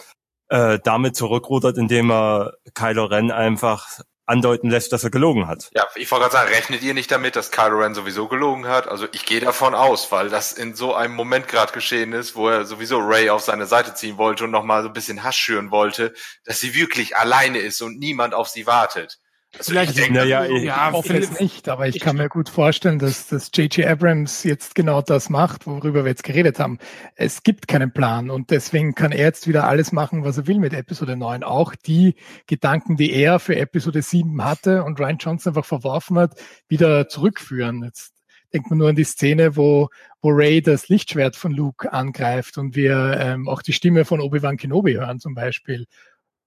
äh, damit zurückrudert, indem er Kylo Ren einfach andeuten lässt, dass er gelogen hat. Ja, ich wollte gerade sagen, rechnet ihr nicht damit, dass Kylo Ren sowieso gelogen hat? Also ich gehe davon aus, weil das in so einem Moment gerade geschehen ist, wo er sowieso Ray auf seine Seite ziehen wollte und nochmal so ein bisschen Hass schüren wollte, dass sie wirklich alleine ist und niemand auf sie wartet. Also Vielleicht, denke, naja, ich, ja, hoffe es nicht, aber ich, ich kann mir gut vorstellen, dass, dass J.J. Abrams jetzt genau das macht, worüber wir jetzt geredet haben. Es gibt keinen Plan und deswegen kann er jetzt wieder alles machen, was er will mit Episode 9. Auch die Gedanken, die er für Episode 7 hatte und Ryan Johnson einfach verworfen hat, wieder zurückführen. Jetzt denkt man nur an die Szene, wo, wo Ray das Lichtschwert von Luke angreift und wir ähm, auch die Stimme von Obi-Wan Kenobi hören zum Beispiel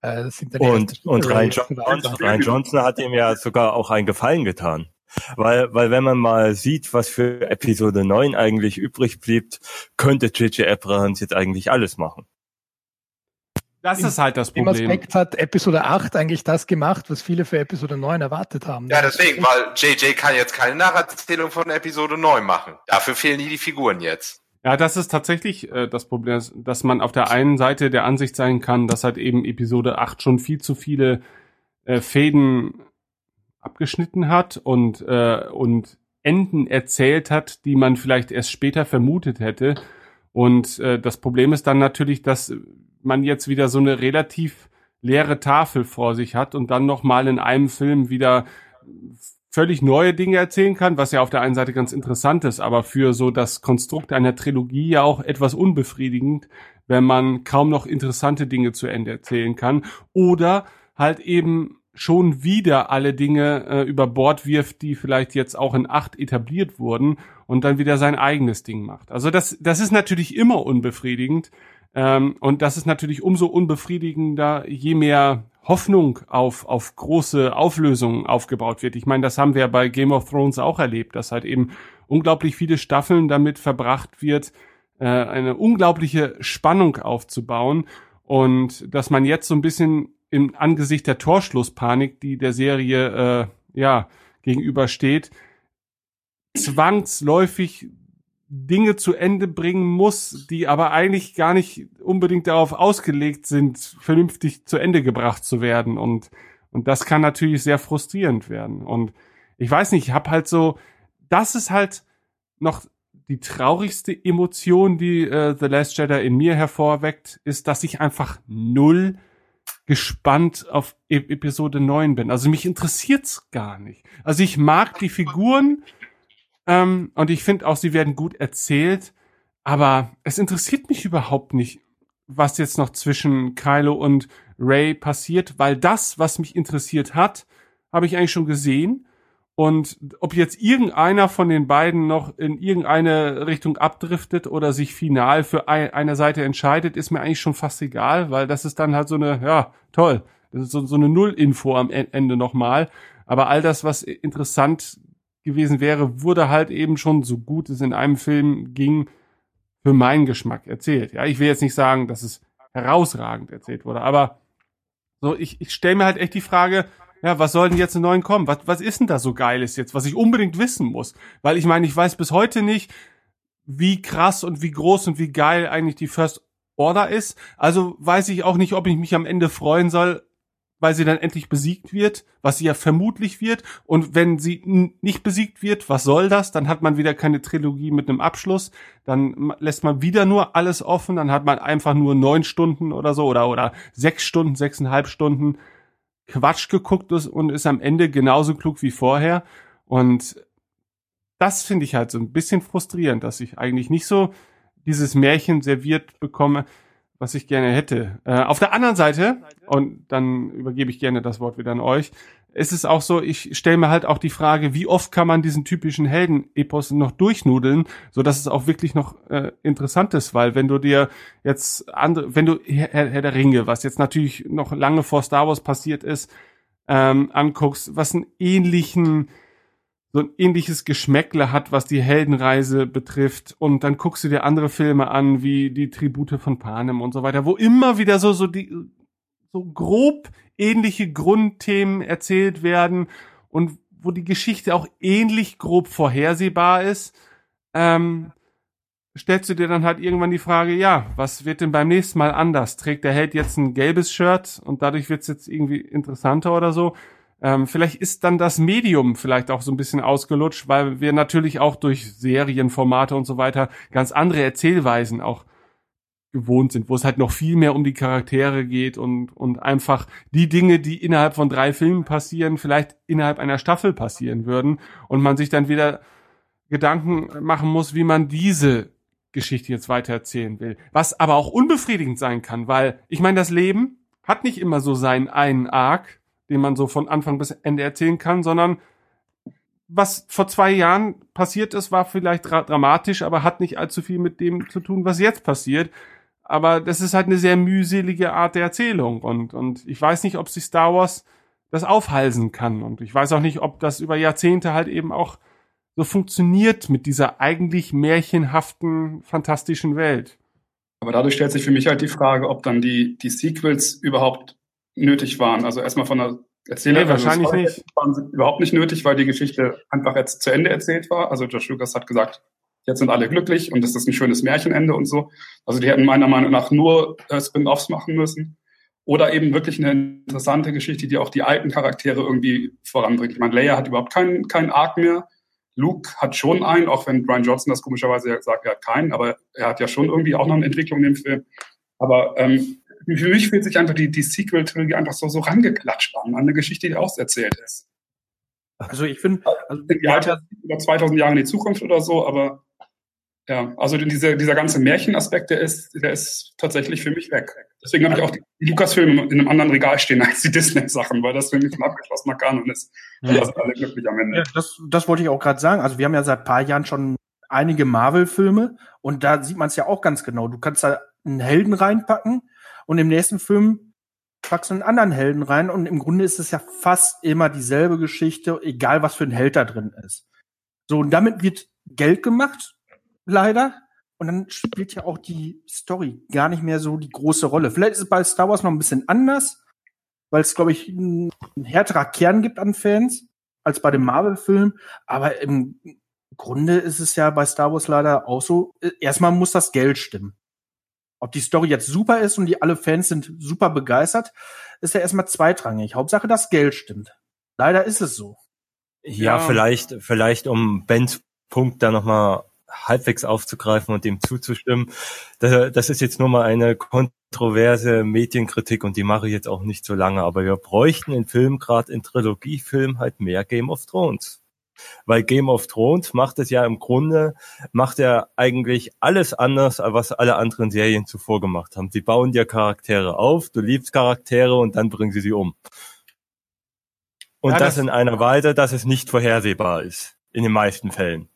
äh, und und Ryan Johnson, Ryan Johnson hat ihm ja sogar auch einen Gefallen getan. Weil, weil wenn man mal sieht, was für Episode 9 eigentlich übrig blieb, könnte J.J. Abrams jetzt eigentlich alles machen. Das ist halt das Problem. Im Aspekt hat Episode 8 eigentlich das gemacht, was viele für Episode 9 erwartet haben. Ja, deswegen, weil JJ kann jetzt keine Nacherzählung von Episode 9 machen. Dafür fehlen die, die Figuren jetzt. Ja, das ist tatsächlich äh, das Problem, dass man auf der einen Seite der Ansicht sein kann, dass halt eben Episode 8 schon viel zu viele äh, Fäden abgeschnitten hat und, äh, und Enden erzählt hat, die man vielleicht erst später vermutet hätte. Und äh, das Problem ist dann natürlich, dass man jetzt wieder so eine relativ leere Tafel vor sich hat und dann nochmal in einem Film wieder völlig neue Dinge erzählen kann, was ja auf der einen Seite ganz interessant ist, aber für so das Konstrukt einer Trilogie ja auch etwas unbefriedigend, wenn man kaum noch interessante Dinge zu Ende erzählen kann oder halt eben schon wieder alle Dinge äh, über Bord wirft, die vielleicht jetzt auch in acht etabliert wurden und dann wieder sein eigenes Ding macht. Also das, das ist natürlich immer unbefriedigend ähm, und das ist natürlich umso unbefriedigender, je mehr Hoffnung auf, auf große Auflösungen aufgebaut wird. Ich meine, das haben wir bei Game of Thrones auch erlebt, dass halt eben unglaublich viele Staffeln damit verbracht wird, äh, eine unglaubliche Spannung aufzubauen und dass man jetzt so ein bisschen im Angesicht der Torschlusspanik, die der Serie äh, ja gegenübersteht, zwangsläufig Dinge zu Ende bringen muss, die aber eigentlich gar nicht unbedingt darauf ausgelegt sind, vernünftig zu Ende gebracht zu werden. Und, und das kann natürlich sehr frustrierend werden. Und ich weiß nicht, ich habe halt so, das ist halt noch die traurigste Emotion, die äh, The Last Jedi in mir hervorweckt, ist, dass ich einfach null gespannt auf e Episode 9 bin. Also mich interessiert's gar nicht. Also ich mag die Figuren, ähm, und ich finde auch, sie werden gut erzählt. Aber es interessiert mich überhaupt nicht, was jetzt noch zwischen Kylo und Ray passiert, weil das, was mich interessiert hat, habe ich eigentlich schon gesehen. Und ob jetzt irgendeiner von den beiden noch in irgendeine Richtung abdriftet oder sich final für eine Seite entscheidet, ist mir eigentlich schon fast egal, weil das ist dann halt so eine, ja, toll. Das ist so, so eine Null-Info am Ende nochmal. Aber all das, was interessant gewesen wäre, wurde halt eben schon so gut es in einem Film ging, für meinen Geschmack erzählt. Ja, ich will jetzt nicht sagen, dass es herausragend erzählt wurde, aber so, ich, ich stelle mir halt echt die Frage, ja, was soll denn jetzt in neuen kommen? Was, was ist denn da so Geiles jetzt, was ich unbedingt wissen muss? Weil ich meine, ich weiß bis heute nicht, wie krass und wie groß und wie geil eigentlich die First Order ist. Also weiß ich auch nicht, ob ich mich am Ende freuen soll, weil sie dann endlich besiegt wird, was sie ja vermutlich wird. Und wenn sie nicht besiegt wird, was soll das? Dann hat man wieder keine Trilogie mit einem Abschluss. Dann lässt man wieder nur alles offen. Dann hat man einfach nur neun Stunden oder so oder, oder sechs Stunden, sechseinhalb Stunden Quatsch geguckt und ist am Ende genauso klug wie vorher. Und das finde ich halt so ein bisschen frustrierend, dass ich eigentlich nicht so dieses Märchen serviert bekomme, was ich gerne hätte. Äh, auf der anderen Seite, und dann übergebe ich gerne das Wort wieder an euch, ist es auch so, ich stelle mir halt auch die Frage, wie oft kann man diesen typischen Helden-Epos noch durchnudeln, so dass es auch wirklich noch äh, interessant ist, weil wenn du dir jetzt andere, wenn du Herr, Herr der Ringe, was jetzt natürlich noch lange vor Star Wars passiert ist, ähm, anguckst, was einen ähnlichen so ein ähnliches Geschmäckle hat, was die Heldenreise betrifft. Und dann guckst du dir andere Filme an, wie die Tribute von Panem und so weiter, wo immer wieder so, so die, so grob ähnliche Grundthemen erzählt werden und wo die Geschichte auch ähnlich grob vorhersehbar ist. Ähm, stellst du dir dann halt irgendwann die Frage, ja, was wird denn beim nächsten Mal anders? Trägt der Held jetzt ein gelbes Shirt und dadurch wird es jetzt irgendwie interessanter oder so? Ähm, vielleicht ist dann das Medium vielleicht auch so ein bisschen ausgelutscht, weil wir natürlich auch durch Serienformate und so weiter ganz andere Erzählweisen auch gewohnt sind, wo es halt noch viel mehr um die Charaktere geht und, und einfach die Dinge, die innerhalb von drei Filmen passieren, vielleicht innerhalb einer Staffel passieren würden und man sich dann wieder Gedanken machen muss, wie man diese Geschichte jetzt weiter erzählen will. Was aber auch unbefriedigend sein kann, weil ich meine, das Leben hat nicht immer so seinen einen Arc, den man so von Anfang bis Ende erzählen kann, sondern was vor zwei Jahren passiert ist, war vielleicht dra dramatisch, aber hat nicht allzu viel mit dem zu tun, was jetzt passiert. Aber das ist halt eine sehr mühselige Art der Erzählung und, und ich weiß nicht, ob sich Star Wars das aufhalsen kann und ich weiß auch nicht, ob das über Jahrzehnte halt eben auch so funktioniert mit dieser eigentlich märchenhaften, fantastischen Welt. Aber dadurch stellt sich für mich halt die Frage, ob dann die, die Sequels überhaupt nötig waren. Also erstmal von der Erzählerin. Nee, wahrscheinlich nicht. Waren sie überhaupt nicht nötig, weil die Geschichte einfach jetzt zu Ende erzählt war. Also Josh Lucas hat gesagt, jetzt sind alle glücklich und das ist ein schönes Märchenende und so. Also die hätten meiner Meinung nach nur äh, Spin-offs machen müssen. Oder eben wirklich eine interessante Geschichte, die auch die alten Charaktere irgendwie voranbringt. Ich meine, Leia hat überhaupt keinen, keinen Arc mehr. Luke hat schon einen, auch wenn Brian Johnson das komischerweise sagt, er hat keinen, aber er hat ja schon irgendwie auch noch eine Entwicklung in dem Film. Aber ähm, für mich fühlt sich einfach die, die Sequel-Trilogie einfach so, so rangeklatscht an, an eine Geschichte, die auserzählt ist. Also ich finde, also ja, über 2000 Jahre in die Zukunft oder so, aber ja, also dieser, dieser ganze Märchenaspekt, der ist, der ist tatsächlich für mich weg. Deswegen habe ich auch die Lukas-Filme in einem anderen Regal stehen als die Disney-Sachen, weil das für mich ein abgeschlossener Kanon ist. Ja. Da sind alle glücklich am Ende. Ja, das, das wollte ich auch gerade sagen. Also wir haben ja seit paar Jahren schon einige Marvel-Filme und da sieht man es ja auch ganz genau. Du kannst da einen Helden reinpacken und im nächsten Film packst du einen anderen Helden rein und im Grunde ist es ja fast immer dieselbe Geschichte, egal was für ein Held da drin ist. So, und damit wird Geld gemacht, leider. Und dann spielt ja auch die Story gar nicht mehr so die große Rolle. Vielleicht ist es bei Star Wars noch ein bisschen anders, weil es, glaube ich, ein härterer Kern gibt an Fans als bei dem Marvel-Film. Aber im Grunde ist es ja bei Star Wars leider auch so, erstmal muss das Geld stimmen. Ob die Story jetzt super ist und die alle Fans sind super begeistert, ist ja erstmal zweitrangig. Hauptsache, das Geld stimmt. Leider ist es so. Ja, ja. vielleicht, vielleicht um Bens Punkt da nochmal halbwegs aufzugreifen und dem zuzustimmen. Das, das ist jetzt nur mal eine kontroverse Medienkritik und die mache ich jetzt auch nicht so lange, aber wir bräuchten in Film, gerade in Trilogiefilm, halt mehr Game of Thrones. Weil Game of Thrones macht es ja im Grunde, macht er eigentlich alles anders, als was alle anderen Serien zuvor gemacht haben. Sie bauen dir Charaktere auf, du liebst Charaktere und dann bringen sie sie um. Und ja, das, das in einer Weise, dass es nicht vorhersehbar ist. In den meisten Fällen.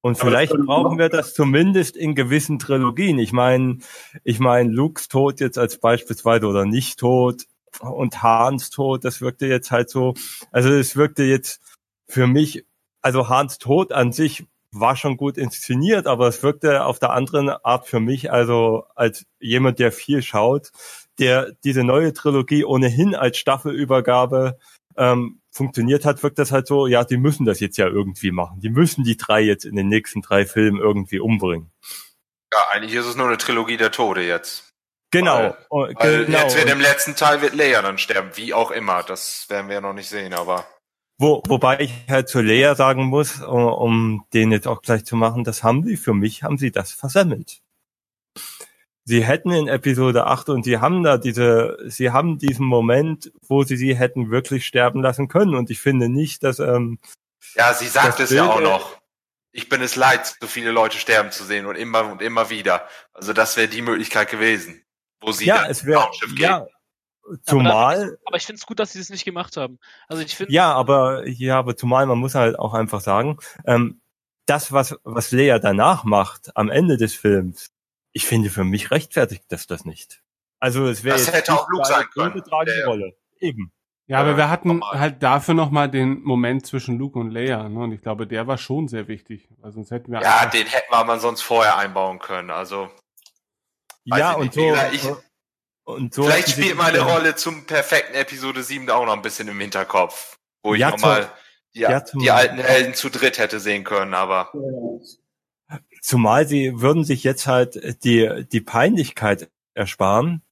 Und vielleicht brauchen wir das zumindest in gewissen Trilogien. Ich meine, ich meine, Lukes Tod jetzt als beispielsweise oder nicht Tod und Hans Tod, das wirkte jetzt halt so, also es wirkte jetzt für mich, also Hans Tod an sich war schon gut inszeniert, aber es wirkte auf der anderen Art für mich, also als jemand, der viel schaut, der diese neue Trilogie ohnehin als Staffelübergabe ähm, funktioniert hat, wirkt das halt so, ja, die müssen das jetzt ja irgendwie machen. Die müssen die drei jetzt in den nächsten drei Filmen irgendwie umbringen. Ja, eigentlich ist es nur eine Trilogie der Tode jetzt. Genau. Weil, oh, weil genau. Jetzt wird im letzten Teil wird Leia dann sterben, wie auch immer. Das werden wir ja noch nicht sehen, aber. Wo, wobei ich halt zu Lea sagen muss, um den jetzt auch gleich zu machen, das haben sie, für mich haben sie das versemmelt. Sie hätten in Episode 8 und sie haben da diese, sie haben diesen Moment, wo sie sie hätten wirklich sterben lassen können und ich finde nicht, dass, ähm, Ja, sie sagt es Bild, ja auch noch. ich bin es leid, so viele Leute sterben zu sehen und immer und immer wieder. Also das wäre die Möglichkeit gewesen, wo sie ja, es wäre ja, zumal. Aber, aber ich finde es gut, dass sie das nicht gemacht haben. Also ich finde. Ja, aber ja, aber zumal man muss halt auch einfach sagen, ähm, das was was Lea danach macht am Ende des Films, ich finde für mich rechtfertigt das das nicht. Also es wäre das hätte auch Luke sein können. Rolle. Eben. Ja, aber wir hatten normal. halt dafür nochmal den Moment zwischen Luke und Leia, ne? Und ich glaube, der war schon sehr wichtig. Weil sonst hätten wir ja, den hätten wir aber sonst vorher einbauen können. Also ja und so, ich, und so. Vielleicht spielt meine Rolle zum perfekten Episode 7 auch noch ein bisschen im Hinterkopf, wo ich ja, nochmal die, ja, die alten Helden zu dritt hätte sehen können, aber. Zumal sie würden sich jetzt halt die, die Peinlichkeit ersparen,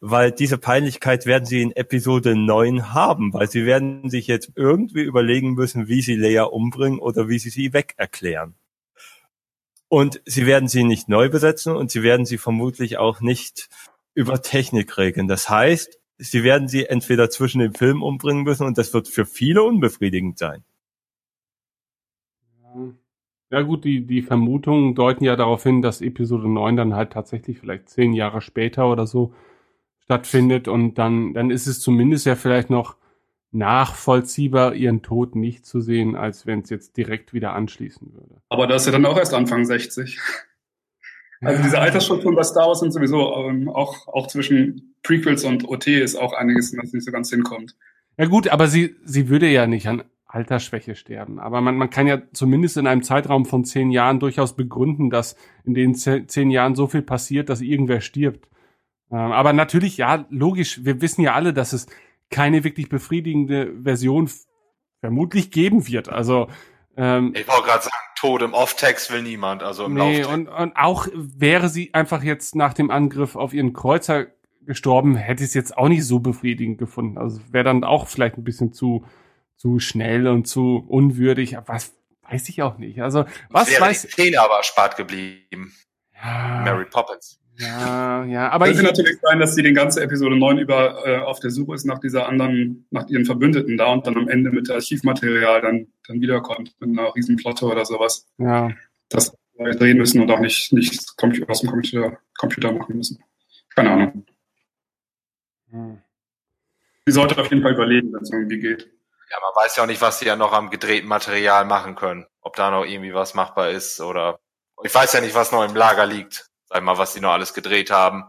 weil diese Peinlichkeit werden sie in Episode 9 haben, weil sie werden sich jetzt irgendwie überlegen müssen, wie sie Leia umbringen oder wie sie sie weg erklären. Und sie werden sie nicht neu besetzen und sie werden sie vermutlich auch nicht über Technik regeln. Das heißt, sie werden sie entweder zwischen dem Film umbringen müssen und das wird für viele unbefriedigend sein. Ja gut, die, die Vermutungen deuten ja darauf hin, dass Episode 9 dann halt tatsächlich vielleicht zehn Jahre später oder so stattfindet und dann, dann ist es zumindest ja vielleicht noch nachvollziehbar, ihren Tod nicht zu sehen, als wenn es jetzt direkt wieder anschließen würde. Aber das ist ja dann auch erst Anfang 60. Also diese Altersstrukturen bei Star Wars sind sowieso ähm, auch, auch zwischen Prequels und OT ist auch einiges, was nicht so ganz hinkommt. Ja gut, aber sie, sie würde ja nicht an Altersschwäche sterben. Aber man, man kann ja zumindest in einem Zeitraum von zehn Jahren durchaus begründen, dass in den zehn Jahren so viel passiert, dass irgendwer stirbt. Ähm, aber natürlich, ja, logisch, wir wissen ja alle, dass es keine wirklich befriedigende Version vermutlich geben wird. Also ähm, ich wollte gerade sagen, Tod im Off-Text will niemand, also im Nee, und, und auch wäre sie einfach jetzt nach dem Angriff auf ihren Kreuzer gestorben, hätte ich es jetzt auch nicht so befriedigend gefunden. Also wäre dann auch vielleicht ein bisschen zu zu schnell und zu unwürdig. Was weiß ich auch nicht. Also was wäre weiß die Szene aber erspart geblieben. Ja. Mary Poppins. Ja, ja, aber könnte natürlich sein, dass sie den ganze Episode 9 über äh, auf der Suche ist nach dieser anderen, nach ihren Verbündeten da und dann am Ende mit Archivmaterial dann dann wiederkommt mit einer riesen Flotte oder sowas. Ja. Das wir drehen müssen und auch nicht nicht aus dem Computer, Computer machen müssen. Keine Ahnung. Hm. Sie sollte auf jeden Fall überleben, wenn es irgendwie geht. Ja, man weiß ja auch nicht, was sie ja noch am gedrehten Material machen können. Ob da noch irgendwie was machbar ist oder ich weiß ja nicht, was noch im Lager liegt. Sag mal, was sie noch alles gedreht haben,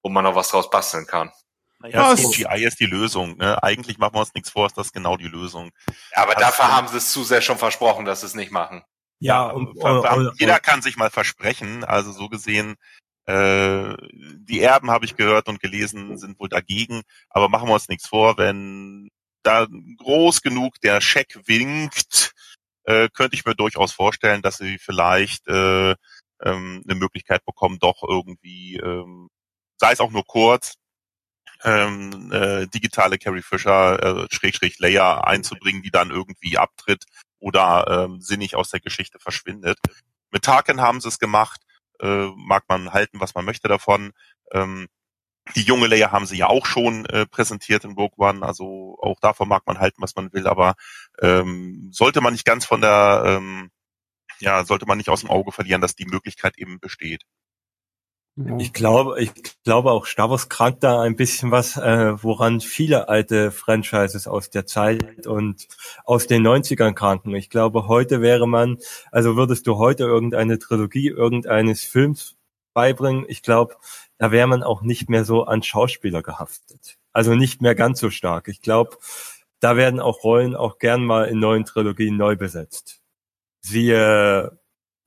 wo man noch was draus basteln kann. Naja, CGI ist die Lösung. Ne? Eigentlich machen wir uns nichts vor, ist das genau die Lösung. Ja, aber also, dafür haben sie es zu sehr schon versprochen, dass sie es nicht machen. Ja, und, und jeder kann sich mal versprechen. Also so gesehen, äh, die Erben habe ich gehört und gelesen, sind wohl dagegen. Aber machen wir uns nichts vor, wenn da groß genug der Scheck winkt, äh, könnte ich mir durchaus vorstellen, dass sie vielleicht äh, ähm, eine Möglichkeit bekommen, doch irgendwie, ähm, sei es auch nur kurz, ähm, äh, digitale Carrie Fisher, äh, Schrägstrich Layer einzubringen, die dann irgendwie abtritt oder ähm, sinnig aus der Geschichte verschwindet. Mit Tarkin haben sie es gemacht, äh, mag man halten, was man möchte davon. Ähm, die junge Leia haben sie ja auch schon äh, präsentiert in Rogue One, also auch davon mag man halten, was man will, aber ähm, sollte man nicht ganz von der, ähm, ja, sollte man nicht aus dem Auge verlieren, dass die Möglichkeit eben besteht. Ich glaube, ich glaube auch Star Wars krankt da ein bisschen was, äh, woran viele alte Franchises aus der Zeit und aus den 90ern kranken. Ich glaube, heute wäre man, also würdest du heute irgendeine Trilogie irgendeines Films beibringen, ich glaube, da wäre man auch nicht mehr so an Schauspieler gehaftet. Also nicht mehr ganz so stark. Ich glaube, da werden auch Rollen auch gern mal in neuen Trilogien neu besetzt. Siehe,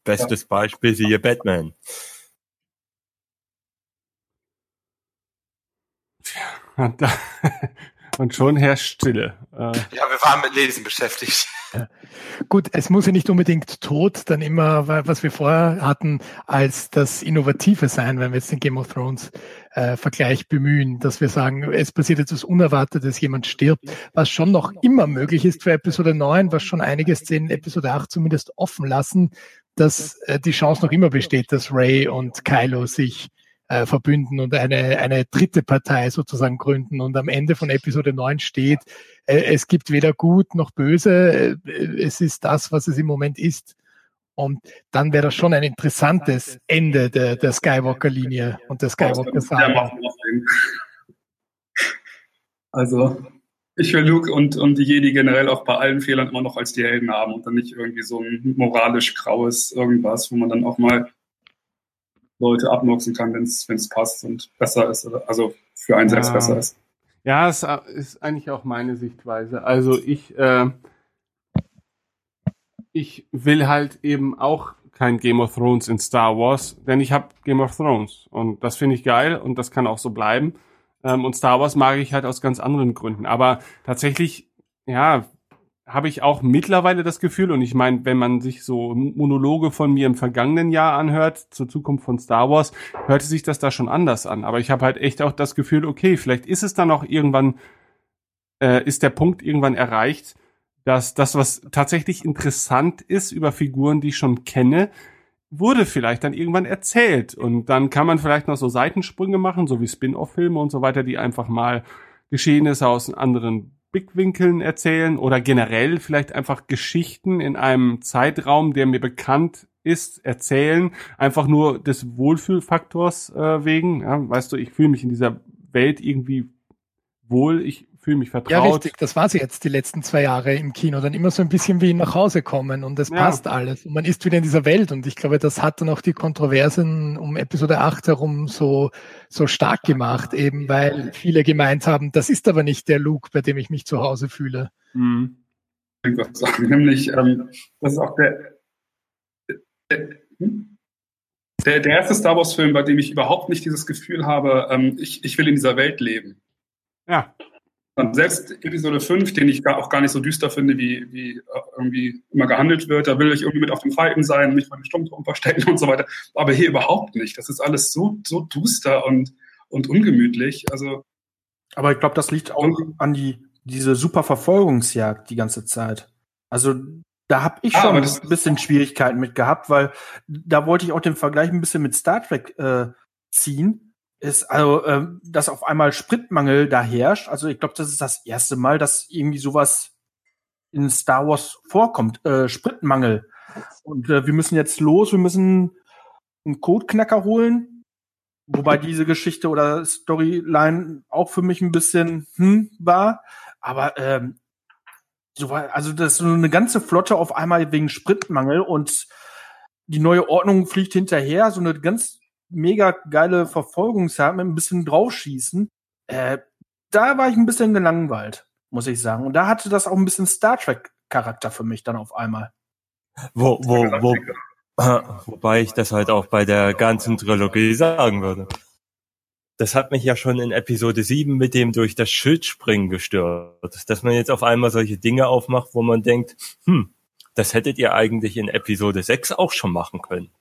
bestes Beispiel, siehe Batman. Und schon herrscht Stille. Äh, ja, wir waren mit Lesen beschäftigt. Gut, es muss ja nicht unbedingt Tod dann immer, was wir vorher hatten, als das Innovative sein, wenn wir jetzt den Game of Thrones äh, Vergleich bemühen, dass wir sagen, es passiert etwas Unerwartetes, jemand stirbt, was schon noch immer möglich ist für Episode 9, was schon einige Szenen Episode 8 zumindest offen lassen, dass äh, die Chance noch immer besteht, dass Ray und Kylo sich äh, verbünden und eine, eine dritte Partei sozusagen gründen. Und am Ende von Episode 9 steht, äh, es gibt weder gut noch böse, äh, es ist das, was es im Moment ist. Und dann wäre das schon ein interessantes Ende der, der Skywalker-Linie und der Skywalker-Saga. Also, ich will Luke und, und die Jedi generell auch bei allen Fehlern immer noch als die Helden haben und dann nicht irgendwie so ein moralisch graues irgendwas, wo man dann auch mal Leute abmurksen kann, wenn es passt und besser ist. Also für einen ja. selbst besser ist. Ja, es ist eigentlich auch meine Sichtweise. Also ich, äh, ich will halt eben auch kein Game of Thrones in Star Wars, denn ich habe Game of Thrones und das finde ich geil und das kann auch so bleiben. Ähm, und Star Wars mag ich halt aus ganz anderen Gründen. Aber tatsächlich, ja, habe ich auch mittlerweile das Gefühl, und ich meine, wenn man sich so Monologe von mir im vergangenen Jahr anhört, zur Zukunft von Star Wars, hörte sich das da schon anders an. Aber ich habe halt echt auch das Gefühl, okay, vielleicht ist es dann auch irgendwann, äh, ist der Punkt irgendwann erreicht, dass das, was tatsächlich interessant ist über Figuren, die ich schon kenne, wurde vielleicht dann irgendwann erzählt. Und dann kann man vielleicht noch so Seitensprünge machen, so wie Spin-off-Filme und so weiter, die einfach mal Geschehnisse aus anderen Blickwinkeln erzählen oder generell vielleicht einfach Geschichten in einem Zeitraum, der mir bekannt ist, erzählen, einfach nur des Wohlfühlfaktors äh, wegen. Ja, weißt du, ich fühle mich in dieser Welt irgendwie wohl, ich fühle mich vertraut. Ja, richtig, das war sie jetzt die letzten zwei Jahre im Kino. Dann immer so ein bisschen wie nach Hause kommen und es ja. passt alles. Und man ist wieder in dieser Welt. Und ich glaube, das hat dann auch die Kontroversen um Episode 8 herum so, so stark gemacht, eben weil viele gemeint haben, das ist aber nicht der Luke, bei dem ich mich zu Hause fühle. Mhm. Nämlich, ähm, das ist auch der, der, der erste Star Wars-Film, bei dem ich überhaupt nicht dieses Gefühl habe, ähm, ich, ich will in dieser Welt leben. Ja. Und selbst Episode 5, den ich auch gar nicht so düster finde, wie, wie irgendwie immer gehandelt wird, da will ich irgendwie mit auf dem Falken sein, mich vor den Sturmtruppen verstecken und so weiter. Aber hier überhaupt nicht. Das ist alles so, so duster und, und ungemütlich. Also. Aber ich glaube, das liegt auch an die, diese super Verfolgungsjagd die ganze Zeit. Also, da habe ich ah, schon ein bisschen Schwierigkeiten mit gehabt, weil da wollte ich auch den Vergleich ein bisschen mit Star Trek äh, ziehen ist also, ähm, dass auf einmal Spritmangel da herrscht. Also ich glaube, das ist das erste Mal, dass irgendwie sowas in Star Wars vorkommt. Äh, Spritmangel. Und äh, wir müssen jetzt los, wir müssen einen Codeknacker holen. Wobei diese Geschichte oder Storyline auch für mich ein bisschen hm war. Aber ähm, so war, also das ist so eine ganze Flotte auf einmal wegen Spritmangel und die neue Ordnung fliegt hinterher. So eine ganz mega geile Verfolgungsjagd mit ein bisschen draufschießen. Äh, da war ich ein bisschen gelangweilt, muss ich sagen. Und da hatte das auch ein bisschen Star Trek Charakter für mich dann auf einmal. Wo, wo, wo, wobei ich das halt auch bei der ganzen Trilogie sagen würde. Das hat mich ja schon in Episode 7 mit dem durch das Schild springen gestört. Dass man jetzt auf einmal solche Dinge aufmacht, wo man denkt, hm, das hättet ihr eigentlich in Episode 6 auch schon machen können.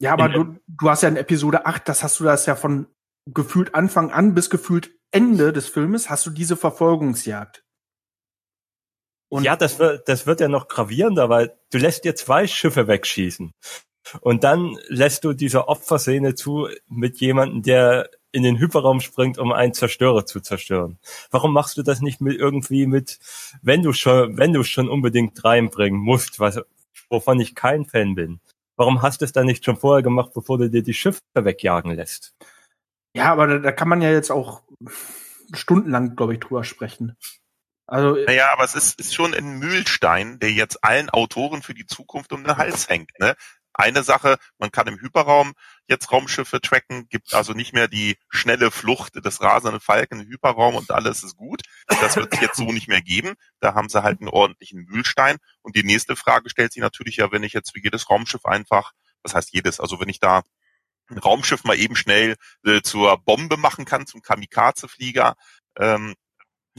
Ja, aber du, du hast ja in Episode 8, das hast du das ja von gefühlt Anfang an bis gefühlt Ende des Filmes, hast du diese Verfolgungsjagd. Und ja, das wird, das wird ja noch gravierender, weil du lässt dir zwei Schiffe wegschießen. Und dann lässt du diese Opferszene zu mit jemandem, der in den Hyperraum springt, um einen Zerstörer zu zerstören. Warum machst du das nicht mit irgendwie mit, wenn du schon, wenn du schon unbedingt reinbringen musst, was, wovon ich kein Fan bin, Warum hast du es dann nicht schon vorher gemacht, bevor du dir die Schiffe wegjagen lässt? Ja, aber da, da kann man ja jetzt auch stundenlang, glaube ich, drüber sprechen. Also, naja, aber es ist, ist schon ein Mühlstein, der jetzt allen Autoren für die Zukunft um den Hals hängt. Ne? Eine Sache, man kann im Hyperraum jetzt Raumschiffe tracken, gibt also nicht mehr die schnelle Flucht des rasenden Falken im Hyperraum und alles ist gut. Das wird es jetzt so nicht mehr geben. Da haben sie halt einen ordentlichen Mühlstein. Und die nächste Frage stellt sich natürlich ja, wenn ich jetzt wie jedes Raumschiff einfach, was heißt jedes, also wenn ich da ein Raumschiff mal eben schnell äh, zur Bombe machen kann, zum Kamikaze-Flieger, ähm,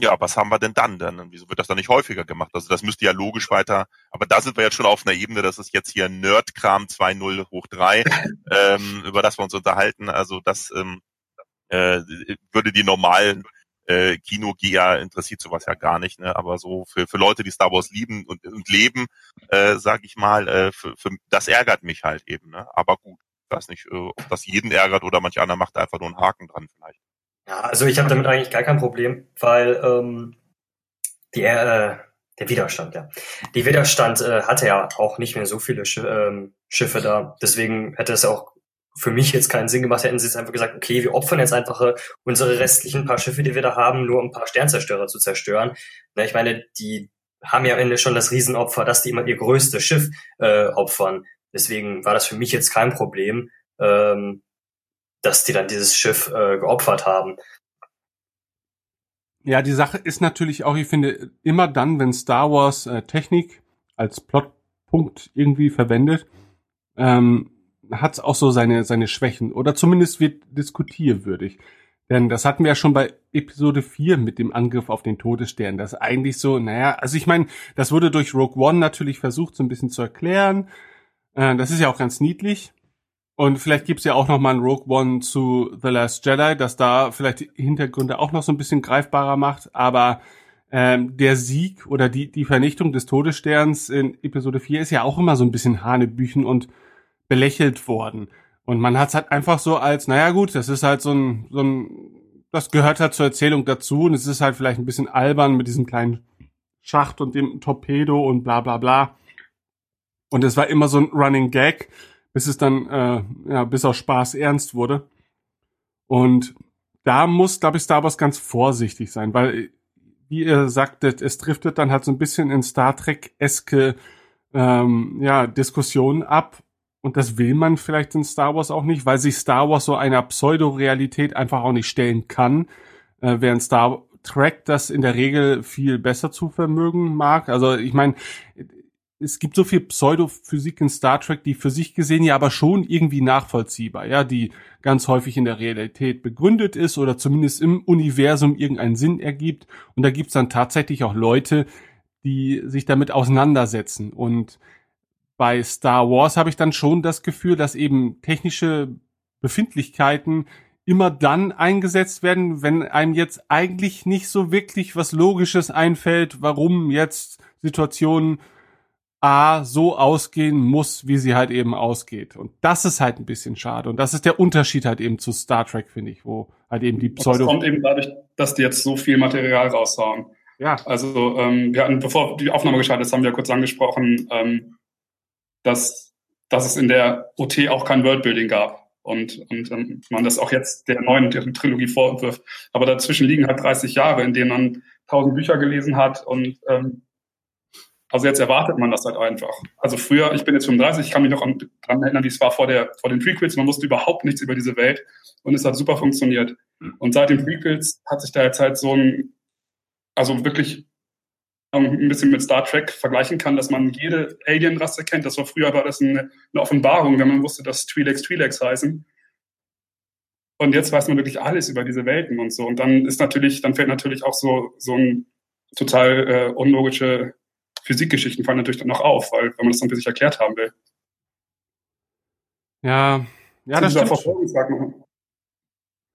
ja, was haben wir denn dann? dann? Wieso wird das dann nicht häufiger gemacht? Also das müsste ja logisch weiter, aber da sind wir jetzt schon auf einer Ebene, das ist jetzt hier Nerdkram 2.0 hoch 3, ähm, über das wir uns unterhalten. Also das ähm, äh, würde die normalen äh, Kinogeher interessiert sowas ja gar nicht, ne? aber so für, für Leute, die Star Wars lieben und, und leben, äh, sage ich mal, äh, für, für, das ärgert mich halt eben. Ne? Aber gut, ich weiß nicht, äh, ob das jeden ärgert oder manch einer macht einfach nur einen Haken dran vielleicht. Ja, also ich habe damit eigentlich gar kein Problem, weil ähm, die, äh, Der Widerstand, ja. Die Widerstand äh, hatte ja auch nicht mehr so viele Sch ähm, Schiffe da. Deswegen hätte es auch für mich jetzt keinen Sinn gemacht, hätten sie jetzt einfach gesagt, okay, wir opfern jetzt einfach äh, unsere restlichen paar Schiffe, die wir da haben, nur um ein paar Sternzerstörer zu zerstören. Na, ich meine, die haben ja am Ende schon das Riesenopfer, dass die immer ihr größtes Schiff äh, opfern. Deswegen war das für mich jetzt kein Problem, ähm, dass die dann dieses Schiff äh, geopfert haben. Ja, die Sache ist natürlich auch, ich finde, immer dann, wenn Star Wars äh, Technik als Plotpunkt irgendwie verwendet, ähm, hat es auch so seine, seine Schwächen oder zumindest wird diskutierwürdig. Denn das hatten wir ja schon bei Episode 4 mit dem Angriff auf den Todesstern. Das eigentlich so, naja, also ich meine, das wurde durch Rogue One natürlich versucht, so ein bisschen zu erklären. Äh, das ist ja auch ganz niedlich. Und vielleicht gibt's ja auch noch mal ein Rogue One zu The Last Jedi, das da vielleicht die Hintergründe auch noch so ein bisschen greifbarer macht. Aber ähm, der Sieg oder die, die Vernichtung des Todessterns in Episode 4 ist ja auch immer so ein bisschen Hanebüchen und belächelt worden. Und man hat's halt einfach so als, naja gut, das ist halt so ein, so ein, das gehört halt zur Erzählung dazu und es ist halt vielleicht ein bisschen albern mit diesem kleinen Schacht und dem Torpedo und bla bla bla. Und es war immer so ein Running Gag bis es dann äh, ja, bis auf Spaß ernst wurde. Und da muss, glaube ich, Star Wars ganz vorsichtig sein, weil, wie ihr sagtet, es driftet dann halt so ein bisschen in Star Trek-eske ähm, ja, Diskussionen ab. Und das will man vielleicht in Star Wars auch nicht, weil sich Star Wars so einer Pseudo-Realität einfach auch nicht stellen kann, äh, während Star Trek das in der Regel viel besser zu vermögen mag. Also ich meine, es gibt so viel Pseudophysik in Star Trek, die für sich gesehen ja aber schon irgendwie nachvollziehbar, ja, die ganz häufig in der Realität begründet ist oder zumindest im Universum irgendeinen Sinn ergibt. Und da gibt's dann tatsächlich auch Leute, die sich damit auseinandersetzen. Und bei Star Wars habe ich dann schon das Gefühl, dass eben technische Befindlichkeiten immer dann eingesetzt werden, wenn einem jetzt eigentlich nicht so wirklich was Logisches einfällt, warum jetzt Situationen A so ausgehen muss, wie sie halt eben ausgeht. Und das ist halt ein bisschen schade. Und das ist der Unterschied halt eben zu Star Trek, finde ich, wo halt eben die Pseudo. Das kommt eben dadurch, dass die jetzt so viel Material raushauen. Ja. Also ähm, wir hatten, bevor die Aufnahme gestartet ist, haben wir kurz angesprochen, ähm, dass, dass es in der OT auch kein Worldbuilding gab. Und, und ähm, man das auch jetzt der neuen Trilogie vorwirft. Aber dazwischen liegen halt 30 Jahre, in denen man tausend Bücher gelesen hat und ähm, also jetzt erwartet man das halt einfach. Also früher, ich bin jetzt 35, ich kann mich noch daran erinnern, wie es war vor, der, vor den Prequels. Man wusste überhaupt nichts über diese Welt und es hat super funktioniert. Und seit den Prequels hat sich da jetzt halt so ein, also wirklich ein bisschen mit Star Trek vergleichen kann, dass man jede Alien-Rasse kennt. Das war früher war das eine, eine Offenbarung, wenn man wusste, dass Twi'leks Twi'leks heißen. Und jetzt weiß man wirklich alles über diese Welten und so. Und dann ist natürlich, dann fällt natürlich auch so, so ein total äh, unlogische Physikgeschichten fallen natürlich dann noch auf, weil wenn man das dann für sich erklärt haben will. Ja, ja, das stimmt.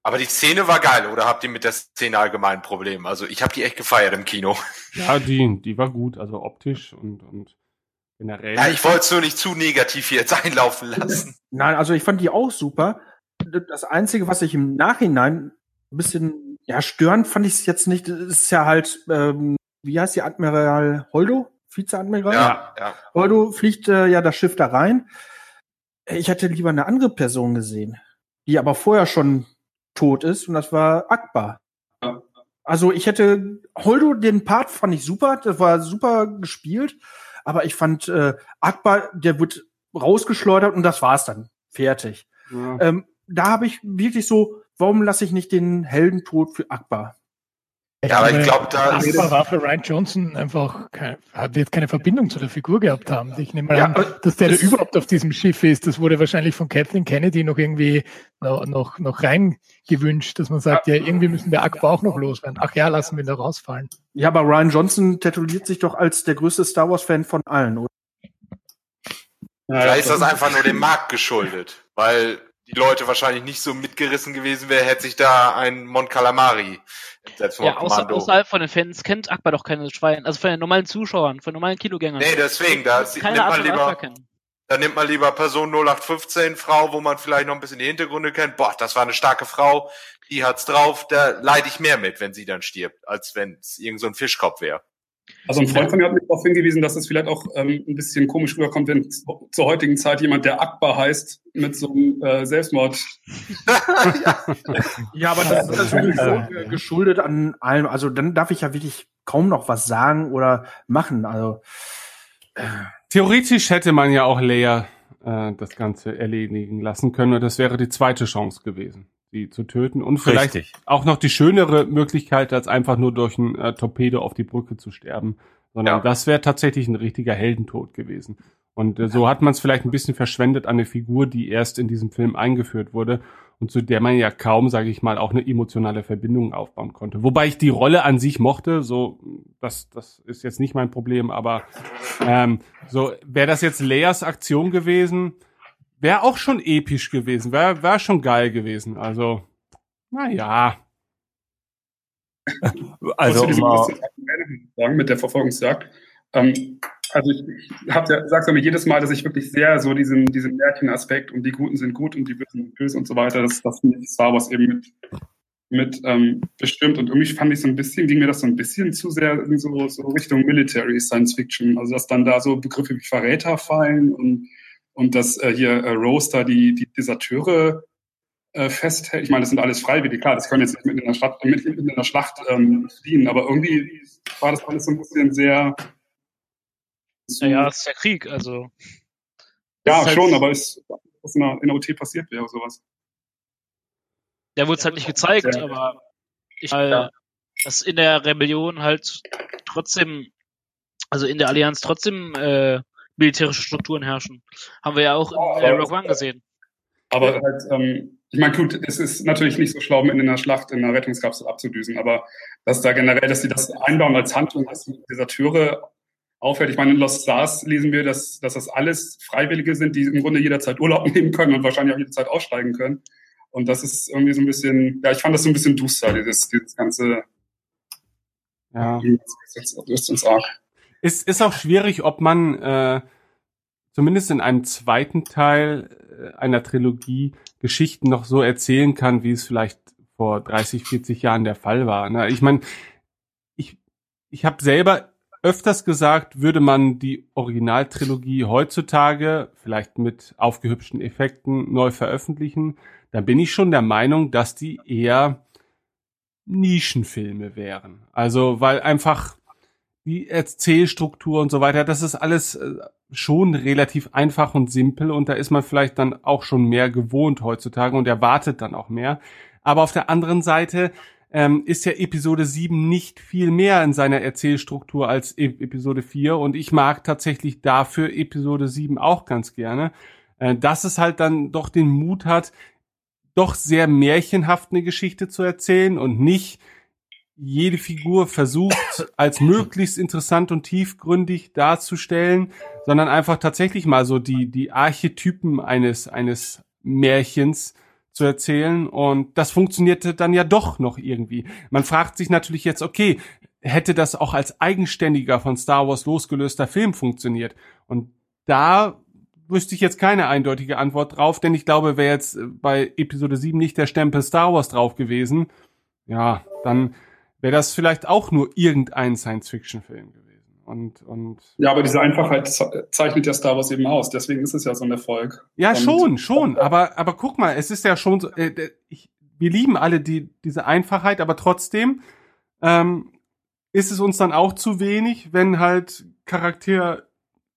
Aber die Szene war geil, oder habt ihr mit der Szene allgemein ein Problem? Also ich habe die echt gefeiert im Kino. Ja, die, die war gut, also optisch und, und generell. Ja, ich wollte es nur nicht zu negativ hier jetzt einlaufen lassen. Nein, also ich fand die auch super. Das Einzige, was ich im Nachhinein ein bisschen ja störend fand ich es jetzt nicht, ist ja halt, ähm, wie heißt die Admiral Holdo? Vizeadmiral. Ja, ja. Holdo fliegt äh, ja das Schiff da rein. Ich hätte lieber eine andere Person gesehen, die aber vorher schon tot ist und das war Akbar. Ja. Also ich hätte Holdo den Part fand ich super, das war super gespielt, aber ich fand äh, Akbar, der wird rausgeschleudert und das war's dann, fertig. Ja. Ähm, da habe ich wirklich so, warum lasse ich nicht den Heldentod für Akbar? Ja, aber ich glaube, da ist war für Ryan Johnson einfach kein, wird keine Verbindung zu der Figur gehabt haben. Ich nehme mal ja, an, dass der, der überhaupt auf diesem Schiff ist, das wurde wahrscheinlich von Kathleen Kennedy noch irgendwie noch, noch, noch reingewünscht, dass man sagt, ja, irgendwie müssen wir Akbar auch noch loswerden. Ach ja, lassen wir ihn da rausfallen. Ja, aber Ryan Johnson tätowiert sich doch als der größte Star Wars Fan von allen, oder? Vielleicht ist das einfach nur dem Markt geschuldet, weil die Leute wahrscheinlich nicht so mitgerissen gewesen wäre, hätte sich da ein Mon Calamari ja, außer, außerhalb von den Fans kennt Akbar doch keine Schwein. Also von den normalen Zuschauern, von normalen Kinogängern. Nee, deswegen, da nimmt man lieber, da nimmt man lieber Person 0815, Frau, wo man vielleicht noch ein bisschen die Hintergründe kennt. Boah, das war eine starke Frau, die hat's drauf, da leide ich mehr mit, wenn sie dann stirbt, als wenn es irgend so ein Fischkopf wäre. Also ein Freund von mir hat mich darauf hingewiesen, dass es vielleicht auch ähm, ein bisschen komisch rüberkommt, wenn zur heutigen Zeit jemand, der Akbar heißt, mit so einem äh, Selbstmord. ja, aber das ist natürlich so geschuldet an allem. Also dann darf ich ja wirklich kaum noch was sagen oder machen. Also äh. theoretisch hätte man ja auch Leia äh, das Ganze erledigen lassen können und das wäre die zweite Chance gewesen sie zu töten und vielleicht Richtig. auch noch die schönere Möglichkeit, als einfach nur durch ein äh, Torpedo auf die Brücke zu sterben, sondern ja. das wäre tatsächlich ein richtiger Heldentod gewesen. Und äh, so hat man es vielleicht ein bisschen verschwendet an eine Figur, die erst in diesem Film eingeführt wurde und zu der man ja kaum, sage ich mal, auch eine emotionale Verbindung aufbauen konnte. Wobei ich die Rolle an sich mochte, so das das ist jetzt nicht mein Problem, aber ähm, so wäre das jetzt Leas Aktion gewesen, Wäre auch schon episch gewesen, wäre wär schon geil gewesen. Also, naja. also, mal sagen mit der Verfolgungsjagd. Ähm, also ich, hab ja, sag's ja mir jedes Mal, dass ich wirklich sehr so diesen, diesen Märchenaspekt und die Guten sind gut und die Bösen sind böse und so weiter, das, das Star Wars eben mit, mit ähm, bestimmt. Und irgendwie fand ich so ein bisschen, ging mir das so ein bisschen zu sehr in so, so Richtung Military Science Fiction. Also dass dann da so Begriffe wie Verräter fallen und und dass äh, hier äh, Rose die, die Deserteure äh, festhält. Ich meine, das sind alles Freiwillige, klar, das können jetzt nicht mit in der, Stadt, mit, mit in der Schlacht ähm, fliehen, aber irgendwie war das alles so ein bisschen sehr. Naja, es ist ja Krieg, also. Ja, halt schon, aber es, was in der, in der OT passiert wäre, sowas. Der wurde es halt nicht gezeigt, ja. aber ich ja. dass in der Rebellion halt trotzdem, also in der Allianz trotzdem äh, militärische Strukturen herrschen. Haben wir ja auch in äh, Rogue One gesehen. Aber halt, ähm, ich meine, gut, es ist natürlich nicht so schlau, in einer Schlacht in einer Rettungskapsel abzudüsen, aber dass da generell, dass sie das einbauen als Handlung, dass dieser Türe aufhört. Ich meine, in Lost Stars lesen wir, dass, dass das alles Freiwillige sind, die im Grunde jederzeit Urlaub nehmen können und wahrscheinlich auch jederzeit aussteigen können. Und das ist irgendwie so ein bisschen, ja, ich fand das so ein bisschen duster, dieses, dieses ganze, ja. Das ist uns arg. Ist, ist auch schwierig, ob man äh, zumindest in einem zweiten Teil äh, einer Trilogie Geschichten noch so erzählen kann, wie es vielleicht vor 30, 40 Jahren der Fall war. Ne? Ich meine, ich, ich habe selber öfters gesagt, würde man die Originaltrilogie heutzutage vielleicht mit aufgehübschten Effekten neu veröffentlichen, dann bin ich schon der Meinung, dass die eher Nischenfilme wären. Also, weil einfach die Erzählstruktur und so weiter, das ist alles äh, schon relativ einfach und simpel und da ist man vielleicht dann auch schon mehr gewohnt heutzutage und erwartet dann auch mehr. Aber auf der anderen Seite ähm, ist ja Episode 7 nicht viel mehr in seiner Erzählstruktur als e Episode 4 und ich mag tatsächlich dafür Episode 7 auch ganz gerne, äh, dass es halt dann doch den Mut hat, doch sehr märchenhaft eine Geschichte zu erzählen und nicht jede Figur versucht, als möglichst interessant und tiefgründig darzustellen, sondern einfach tatsächlich mal so die, die Archetypen eines, eines Märchens zu erzählen. Und das funktionierte dann ja doch noch irgendwie. Man fragt sich natürlich jetzt, okay, hätte das auch als eigenständiger von Star Wars losgelöster Film funktioniert? Und da wüsste ich jetzt keine eindeutige Antwort drauf, denn ich glaube, wäre jetzt bei Episode 7 nicht der Stempel Star Wars drauf gewesen, ja, dann wäre das vielleicht auch nur irgendein Science-Fiction-Film gewesen. Und, und ja, aber diese Einfachheit zeichnet ja Star Wars eben aus. Deswegen ist es ja so ein Erfolg. Ja, und schon, schon. Aber, aber guck mal, es ist ja schon so. Äh, ich, wir lieben alle die, diese Einfachheit, aber trotzdem ähm, ist es uns dann auch zu wenig, wenn halt Charakter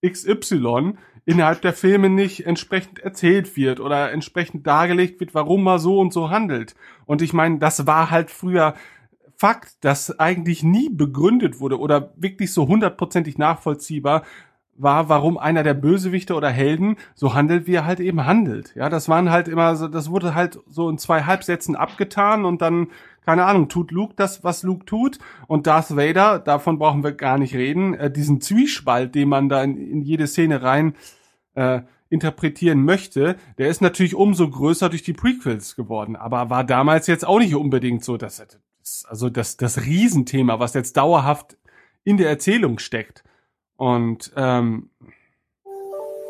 XY innerhalb der Filme nicht entsprechend erzählt wird oder entsprechend dargelegt wird, warum man so und so handelt. Und ich meine, das war halt früher Fakt, das eigentlich nie begründet wurde oder wirklich so hundertprozentig nachvollziehbar war, warum einer der Bösewichte oder Helden so handelt, wie er halt eben handelt. Ja, das waren halt immer so, das wurde halt so in zwei Halbsätzen abgetan und dann, keine Ahnung, tut Luke das, was Luke tut und Darth Vader, davon brauchen wir gar nicht reden, äh, diesen Zwiespalt, den man da in, in jede Szene rein äh, interpretieren möchte, der ist natürlich umso größer durch die Prequels geworden, aber war damals jetzt auch nicht unbedingt so, dass also das, das Riesenthema, was jetzt dauerhaft in der Erzählung steckt. Und ähm,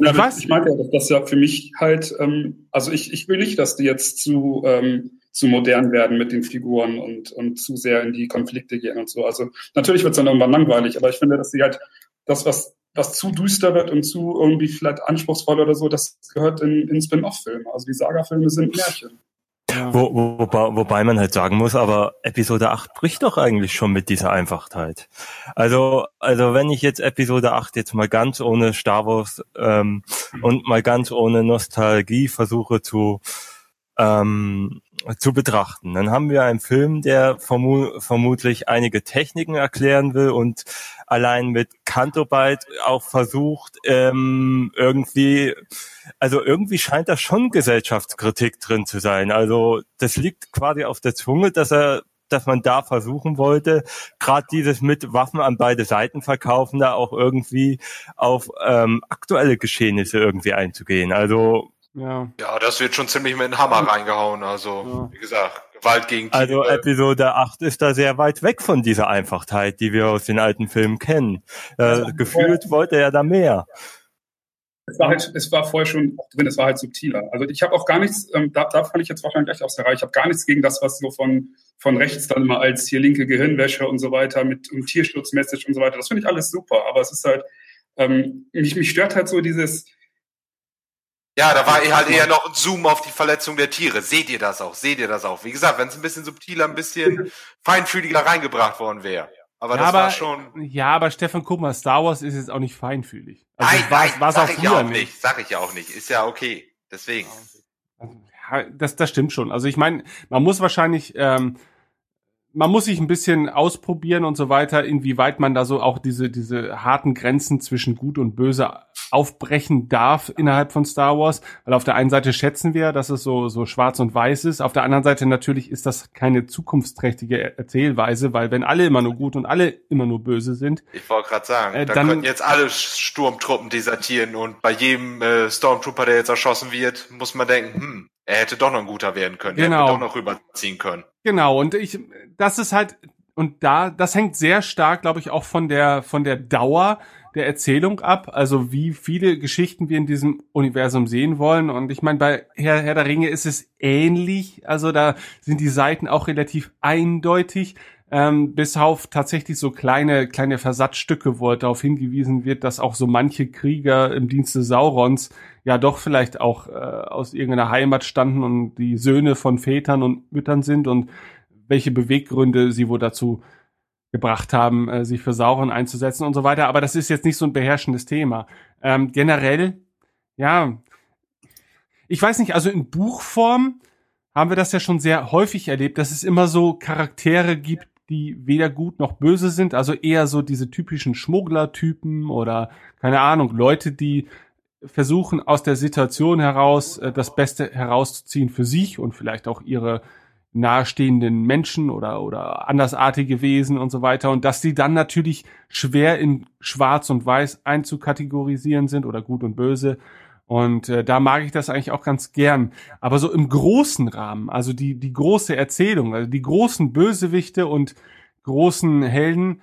ja, ich, ich mag ja, dass das ja für mich halt, ähm, also ich, ich will nicht, dass die jetzt zu, ähm, zu modern werden mit den Figuren und, und zu sehr in die Konflikte gehen und so. Also natürlich wird es dann irgendwann langweilig, aber ich finde, dass sie halt das, was, was zu düster wird und zu irgendwie vielleicht anspruchsvoll oder so, das gehört in, in Spin-off-Filme. Also die Saga-Filme sind Märchen. Wo, wo, wobei, wobei man halt sagen muss, aber Episode 8 bricht doch eigentlich schon mit dieser Einfachheit. Also, also wenn ich jetzt Episode 8 jetzt mal ganz ohne Star Wars ähm, und mal ganz ohne Nostalgie versuche zu ähm, zu betrachten. Dann haben wir einen Film, der vermu vermutlich einige Techniken erklären will und allein mit Cantobite auch versucht, ähm, irgendwie, also irgendwie scheint da schon Gesellschaftskritik drin zu sein. Also das liegt quasi auf der Zunge, dass er dass man da versuchen wollte, gerade dieses mit Waffen an beide Seiten verkaufen, da auch irgendwie auf ähm, aktuelle Geschehnisse irgendwie einzugehen. Also ja. ja, das wird schon ziemlich mit dem Hammer reingehauen. Also, ja. wie gesagt, Gewalt gegen Also Tiere. Episode 8 ist da sehr weit weg von dieser Einfachheit, die wir aus den alten Filmen kennen. Äh, gefühlt wollte er da mehr. Es war halt, es war vorher schon drin, es war halt subtiler. Also ich habe auch gar nichts, ähm, da, da fand ich jetzt wahrscheinlich gleich aus der Reihe, ich habe gar nichts gegen das, was so von, von rechts dann immer als hier linke Gehirnwäsche und so weiter mit um Tierschutzmessage und so weiter, das finde ich alles super, aber es ist halt, ähm, mich, mich stört halt so dieses, ja, da war halt eher noch ein Zoom auf die Verletzung der Tiere. Seht ihr das auch? Seht ihr das auch? Wie gesagt, wenn es ein bisschen subtiler, ein bisschen feinfühliger reingebracht worden wäre. Aber ja, das aber, war schon. Ja, aber Stefan, guck mal, Star Wars ist jetzt auch nicht feinfühlig. Also nein, war's, nein, war's sag auch ich ja auch nicht. Sag ich ja auch nicht. Ist ja okay. Deswegen. Ja, das, das stimmt schon. Also ich meine, man muss wahrscheinlich ähm, man muss sich ein bisschen ausprobieren und so weiter, inwieweit man da so auch diese, diese harten Grenzen zwischen Gut und Böse aufbrechen darf innerhalb von Star Wars. Weil auf der einen Seite schätzen wir, dass es so, so schwarz und weiß ist. Auf der anderen Seite natürlich ist das keine zukunftsträchtige Erzählweise, weil wenn alle immer nur gut und alle immer nur böse sind. Ich wollte gerade sagen, äh, da dann, könnten jetzt alle Sturmtruppen desertieren und bei jedem äh, Stormtrooper, der jetzt erschossen wird, muss man denken, hm, er hätte doch noch ein guter werden können. Genau. Er hätte doch noch rüberziehen können. Genau, und ich, das ist halt, und da, das hängt sehr stark, glaube ich, auch von der, von der Dauer der Erzählung ab, also wie viele Geschichten wir in diesem Universum sehen wollen. Und ich meine, bei Herr, Herr der Ringe ist es ähnlich, also da sind die Seiten auch relativ eindeutig ähm, bis auf tatsächlich so kleine, kleine Versatzstücke, wo darauf hingewiesen wird, dass auch so manche Krieger im Dienste Saurons ja doch vielleicht auch äh, aus irgendeiner Heimat standen und die Söhne von Vätern und Müttern sind und welche Beweggründe sie wohl dazu gebracht haben, äh, sich für Sauron einzusetzen und so weiter. Aber das ist jetzt nicht so ein beherrschendes Thema. Ähm, generell, ja, ich weiß nicht, also in Buchform haben wir das ja schon sehr häufig erlebt, dass es immer so Charaktere gibt, die weder gut noch böse sind, also eher so diese typischen Schmugglertypen oder keine Ahnung, Leute, die versuchen aus der Situation heraus äh, das Beste herauszuziehen für sich und vielleicht auch ihre nahestehenden Menschen oder oder andersartige Wesen und so weiter und dass die dann natürlich schwer in Schwarz und Weiß einzukategorisieren sind oder gut und böse und äh, da mag ich das eigentlich auch ganz gern. Aber so im großen Rahmen, also die, die große Erzählung, also die großen Bösewichte und großen Helden,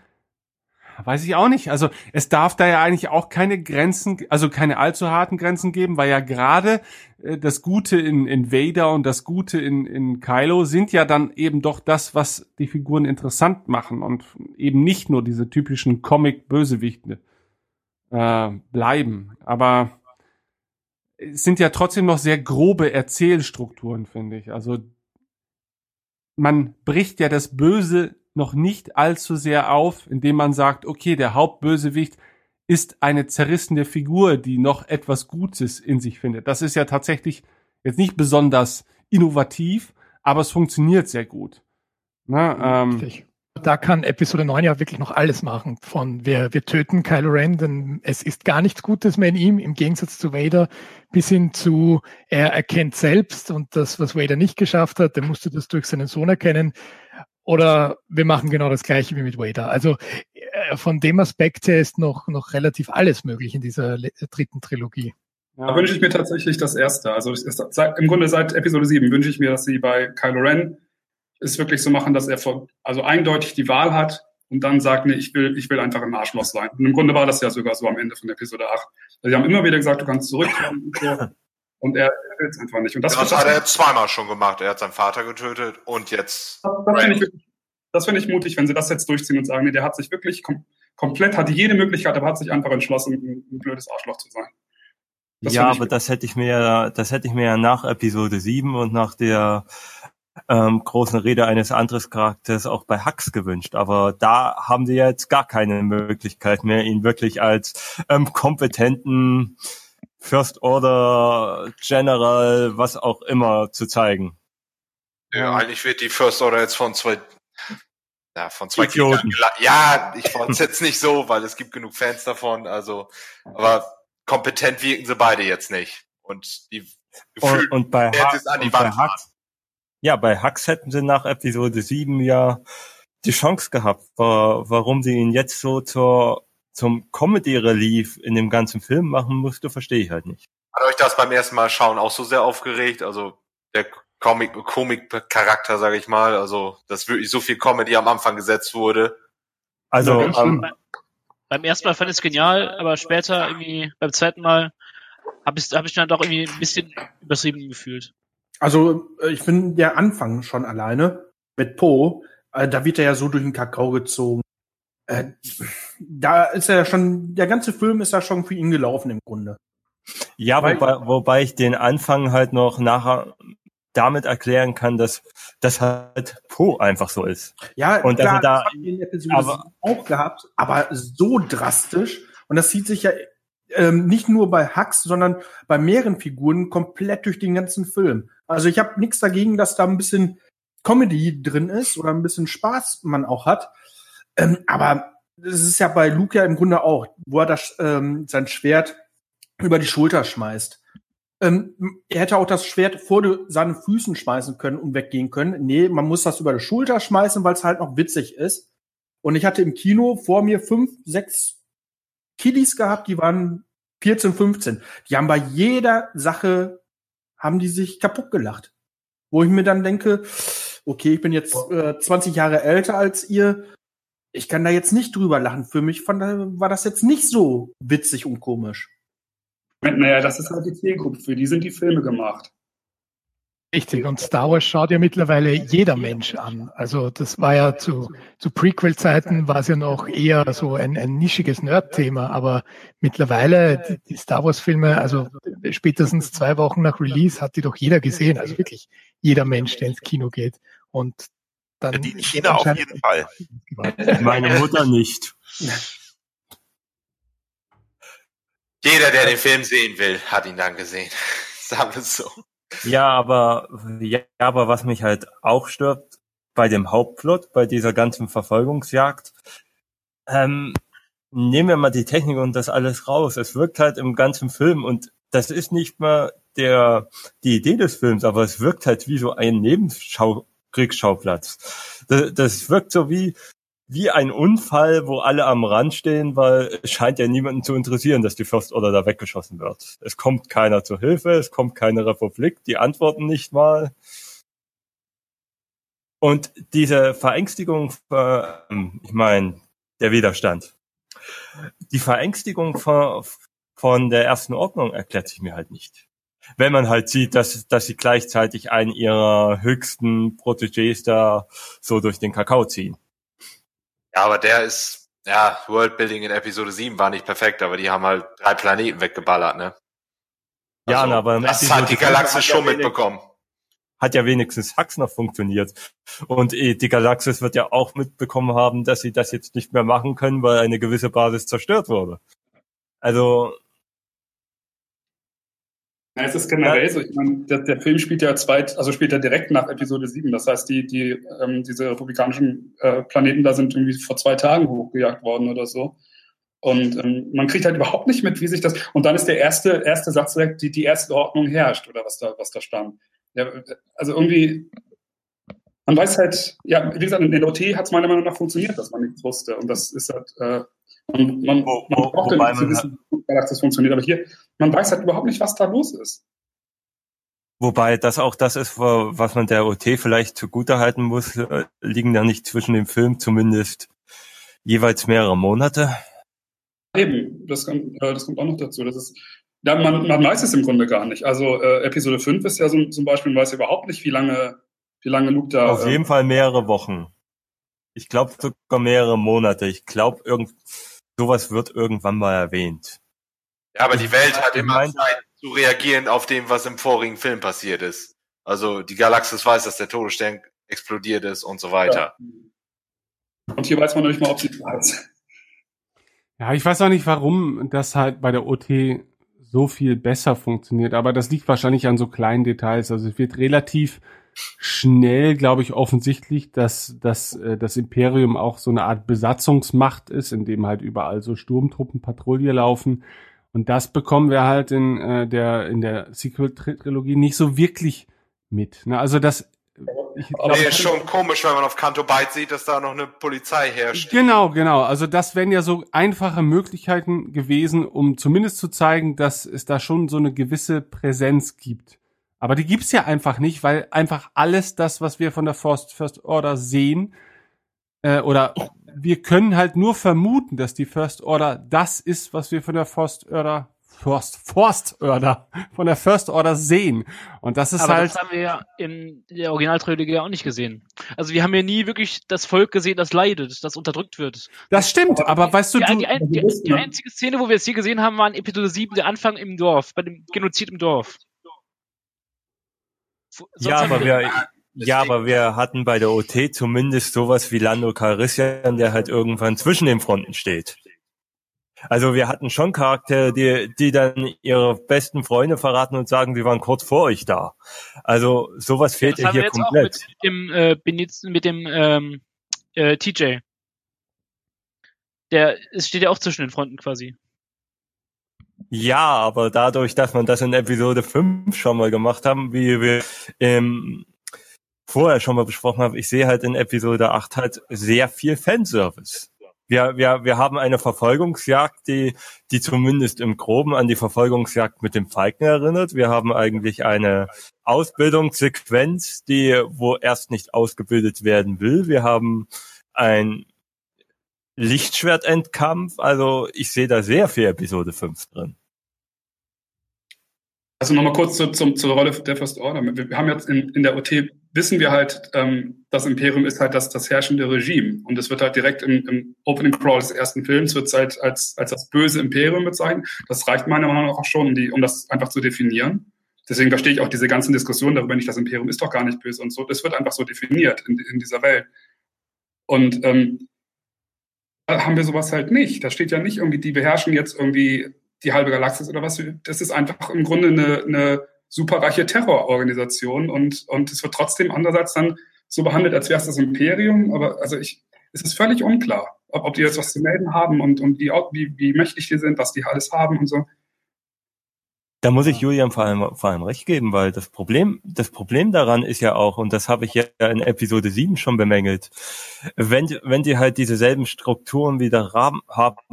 weiß ich auch nicht. Also es darf da ja eigentlich auch keine Grenzen, also keine allzu harten Grenzen geben, weil ja gerade äh, das Gute in, in Vader und das Gute in, in Kylo sind ja dann eben doch das, was die Figuren interessant machen und eben nicht nur diese typischen Comic-Bösewichte äh, bleiben. Aber es sind ja trotzdem noch sehr grobe Erzählstrukturen, finde ich. Also man bricht ja das Böse noch nicht allzu sehr auf, indem man sagt, okay, der Hauptbösewicht ist eine zerrissene Figur, die noch etwas Gutes in sich findet. Das ist ja tatsächlich jetzt nicht besonders innovativ, aber es funktioniert sehr gut. Na, ähm, da kann Episode 9 ja wirklich noch alles machen. Von wir, wir töten Kylo Ren, denn es ist gar nichts Gutes mehr in ihm, im Gegensatz zu Vader, bis hin zu er erkennt selbst und das, was Vader nicht geschafft hat, der musste das durch seinen Sohn erkennen. Oder wir machen genau das gleiche wie mit Vader. Also äh, von dem Aspekt her ist noch, noch relativ alles möglich in dieser dritten Trilogie. Ja. Da wünsche ich mir tatsächlich das erste. Also im Grunde seit Episode 7 wünsche ich mir, dass sie bei Kylo Ren es wirklich so machen, dass er vor, also eindeutig die Wahl hat und dann sagt, nee, ich will, ich will einfach ein Arschloch sein. Und im Grunde war das ja sogar so am Ende von Episode 8. Also sie haben immer wieder gesagt, du kannst zurückkommen. Und, so. Und er will es einfach nicht. Und das, ja, das hat er zweimal schon gemacht. Er hat seinen Vater getötet und jetzt. Das, das finde ich, das find ich mutig, wenn sie das jetzt durchziehen und sagen, nee, der hat sich wirklich kom komplett, hatte jede Möglichkeit, aber hat sich einfach entschlossen, ein, ein blödes Arschloch zu sein. Das ja, aber das hätte ich mir, das hätte ich mir ja nach Episode 7 und nach der ähm, großen Rede eines anderen Charakters auch bei Hux gewünscht. Aber da haben sie jetzt gar keine Möglichkeit mehr, ihn wirklich als ähm, kompetenten First Order General, was auch immer zu zeigen. Ja, eigentlich wird die First Order jetzt von zwei ja, von zwei Idioten. Ja, ich fand es jetzt nicht so, weil es gibt genug Fans davon, also, aber kompetent wirken sie beide jetzt nicht. Und die Gefühl, und, und bei, Hux, an die Wand bei Hux, ja, bei Hux hätten sie nach Episode 7 ja die Chance gehabt, warum sie ihn jetzt so zur, zum Comedy-Relief in dem ganzen Film machen musste, verstehe ich halt nicht. Hat euch das beim ersten Mal schauen auch so sehr aufgeregt? Also der Comic, Comic-Charakter, sage ich mal, also dass wirklich so viel Comedy am Anfang gesetzt wurde. Also ähm, beim ersten Mal fand ich es genial, aber später irgendwie beim zweiten Mal habe ich, hab ich dann doch irgendwie ein bisschen übertrieben gefühlt. Also äh, ich finde der Anfang schon alleine mit Po, äh, da wird er ja so durch den Kakao gezogen. Äh, da ist er ja schon, der ganze Film ist ja schon für ihn gelaufen im Grunde. Ja, Weil, wobei, wobei ich den Anfang halt noch nachher damit erklären kann, dass das halt Po einfach so ist. Ja, und klar, da, das in Episode aber, auch gehabt, aber so drastisch. Und das zieht sich ja ähm, nicht nur bei Hux, sondern bei mehreren Figuren komplett durch den ganzen Film. Also ich habe nichts dagegen, dass da ein bisschen Comedy drin ist oder ein bisschen Spaß man auch hat. Ähm, aber das ist ja bei Luke ja im Grunde auch, wo er das, ähm, sein Schwert über die Schulter schmeißt. Ähm, er hätte auch das Schwert vor seinen Füßen schmeißen können und weggehen können. Nee, man muss das über die Schulter schmeißen, weil es halt noch witzig ist. Und ich hatte im Kino vor mir fünf, sechs Kiddies gehabt, die waren 14, 15. Die haben bei jeder Sache, haben die sich kaputt gelacht. Wo ich mir dann denke, okay, ich bin jetzt äh, 20 Jahre älter als ihr. Ich kann da jetzt nicht drüber lachen. Für mich fand, war das jetzt nicht so witzig und komisch. Naja, das ist halt die Zielgruppe, für die sind die Filme gemacht. Richtig, und Star Wars schaut ja mittlerweile jeder Mensch an. Also das war ja zu, zu Prequel-Zeiten war es ja noch eher so ein, ein nischiges Nerd-Thema, aber mittlerweile die, die Star Wars-Filme, also spätestens zwei Wochen nach Release hat die doch jeder gesehen, also wirklich jeder Mensch, der ins Kino geht. Und dann die China auf jeden Fall. Meine Mutter nicht. Jeder, der den Film sehen will, hat ihn dann gesehen. Sagen wir es so. Ja, aber ja, aber was mich halt auch stört bei dem Hauptplot, bei dieser ganzen Verfolgungsjagd, ähm, nehmen wir mal die Technik und das alles raus. Es wirkt halt im ganzen Film und das ist nicht mal der die Idee des Films, aber es wirkt halt wie so ein Nebenkriegsschauplatz. Das, das wirkt so wie wie ein Unfall, wo alle am Rand stehen, weil es scheint ja niemanden zu interessieren, dass die First Order da weggeschossen wird. Es kommt keiner zur Hilfe, es kommt keine Republik, die antworten nicht mal. Und diese Verängstigung, ich meine, der Widerstand. Die Verängstigung von, von der ersten Ordnung erklärt sich mir halt nicht. Wenn man halt sieht, dass, dass sie gleichzeitig einen ihrer höchsten Protégés da so durch den Kakao ziehen. Ja, aber der ist, ja, Worldbuilding in Episode 7 war nicht perfekt, aber die haben halt drei Planeten weggeballert, ne? Also, ja, aber das Episode hat die Galaxis schon ja mitbekommen. Hat ja wenigstens Hux noch funktioniert. Und eh, die Galaxis wird ja auch mitbekommen haben, dass sie das jetzt nicht mehr machen können, weil eine gewisse Basis zerstört wurde. Also, ja, es ist generell so. Ich meine, der, der, Film spielt ja zweit, also spielt ja direkt nach Episode 7. Das heißt, die, die, ähm, diese republikanischen äh, Planeten da sind irgendwie vor zwei Tagen hochgejagt worden oder so. Und ähm, man kriegt halt überhaupt nicht mit, wie sich das. Und dann ist der erste, erste Satz direkt, die, die erste Ordnung herrscht, oder was da, was da stand. Ja, also irgendwie, man weiß halt, ja, wie gesagt, in der OT hat es meiner Meinung nach funktioniert, dass man nichts wusste. Und das ist halt, äh, und man, man braucht ja nicht zu wissen, wie das funktioniert. Aber hier, man weiß halt überhaupt nicht, was da los ist. Wobei das auch das ist, was man der OT vielleicht zugutehalten muss, äh, liegen da nicht zwischen dem Film zumindest jeweils mehrere Monate. Eben, das kommt, äh, das kommt auch noch dazu. Das ist, Ja, man, man weiß es im Grunde gar nicht. Also äh, Episode 5 ist ja so, zum Beispiel, man weiß überhaupt nicht, wie lange, wie lange Luke da. Auf äh, jeden Fall mehrere Wochen. Ich glaube sogar mehrere Monate. Ich glaube, irgend sowas wird irgendwann mal erwähnt. Ja, aber die Welt hat immer Zeit zu reagieren auf dem, was im vorigen Film passiert ist. Also die Galaxis weiß, dass der Todesstern explodiert ist und so weiter. Ja. Und hier weiß man noch nicht mal, ob sie weiß. Ja, ich weiß auch nicht, warum das halt bei der OT so viel besser funktioniert, aber das liegt wahrscheinlich an so kleinen Details. Also es wird relativ schnell, glaube ich, offensichtlich, dass, dass äh, das Imperium auch so eine Art Besatzungsmacht ist, in dem halt überall so Sturmtruppen Patrouille laufen. Und das bekommen wir halt in äh, der in der Sequel-Trilogie nicht so wirklich mit. Ne? Also das ich glaub, nee, ist schon komisch, wenn man auf Kanto Byte sieht, dass da noch eine Polizei herrscht. Genau, genau. Also das wären ja so einfache Möglichkeiten gewesen, um zumindest zu zeigen, dass es da schon so eine gewisse Präsenz gibt. Aber die gibt's ja einfach nicht, weil einfach alles das, was wir von der First, First Order sehen, äh, oder wir können halt nur vermuten, dass die First Order das ist, was wir von der First Order First, Forst Order, von der First Order sehen. Und das ist Aber halt. Das haben wir ja in der Originaltrilogie ja auch nicht gesehen. Also wir haben ja nie wirklich das Volk gesehen, das leidet, das unterdrückt wird. Das stimmt, aber, aber weißt du, die, du die, die, die, die einzige Szene, wo wir es hier gesehen haben, war in Episode 7, der Anfang im Dorf, bei dem Genozid im Dorf. Ja, aber wir, ja, aber wir hatten bei der OT zumindest sowas wie Lando Calrissian, der halt irgendwann zwischen den Fronten steht. Also wir hatten schon Charaktere, die, die dann ihre besten Freunde verraten und sagen, sie waren kurz vor euch da. Also sowas fehlt ja, hier komplett. Auch mit dem, äh, mit dem ähm, äh, TJ. Der es steht ja auch zwischen den Fronten quasi. Ja, aber dadurch, dass man das in Episode 5 schon mal gemacht haben, wie wir ähm, vorher schon mal besprochen haben, ich sehe halt in Episode 8 halt sehr viel Fanservice wir, wir, wir haben eine Verfolgungsjagd, die, die zumindest im Groben an die Verfolgungsjagd mit dem Falken erinnert. Wir haben eigentlich eine Ausbildungssequenz, die, wo erst nicht ausgebildet werden will. Wir haben ein Lichtschwertendkampf. Also ich sehe da sehr viel Episode 5 drin. Also nochmal kurz zu, zum, zur Rolle der First Order. Wir haben jetzt in, in der OT, wissen wir halt, ähm, das Imperium ist halt das, das herrschende Regime. Und es wird halt direkt im, im Opening Crawl des ersten Films wird halt als, als das böse Imperium bezeichnet. Das reicht meiner Meinung nach auch schon, um, die, um das einfach zu definieren. Deswegen verstehe ich auch diese ganzen Diskussionen darüber nicht, das Imperium ist doch gar nicht böse und so. Das wird einfach so definiert in, in dieser Welt. Und ähm, haben wir sowas halt nicht. Da steht ja nicht irgendwie, die beherrschen jetzt irgendwie die halbe Galaxis oder was. Das ist einfach im Grunde eine, eine superreiche Terrororganisation und, und es wird trotzdem andererseits dann so behandelt, als wäre es das Imperium. Aber also ich, es ist völlig unklar, ob, ob die jetzt was zu melden haben und, und wie, wie, wie mächtig die sind, was die alles haben und so. Da muss ich Julian vor allem, vor allem recht geben, weil das Problem, das Problem daran ist ja auch, und das habe ich ja in Episode 7 schon bemängelt, wenn, wenn die halt dieselben Strukturen wieder haben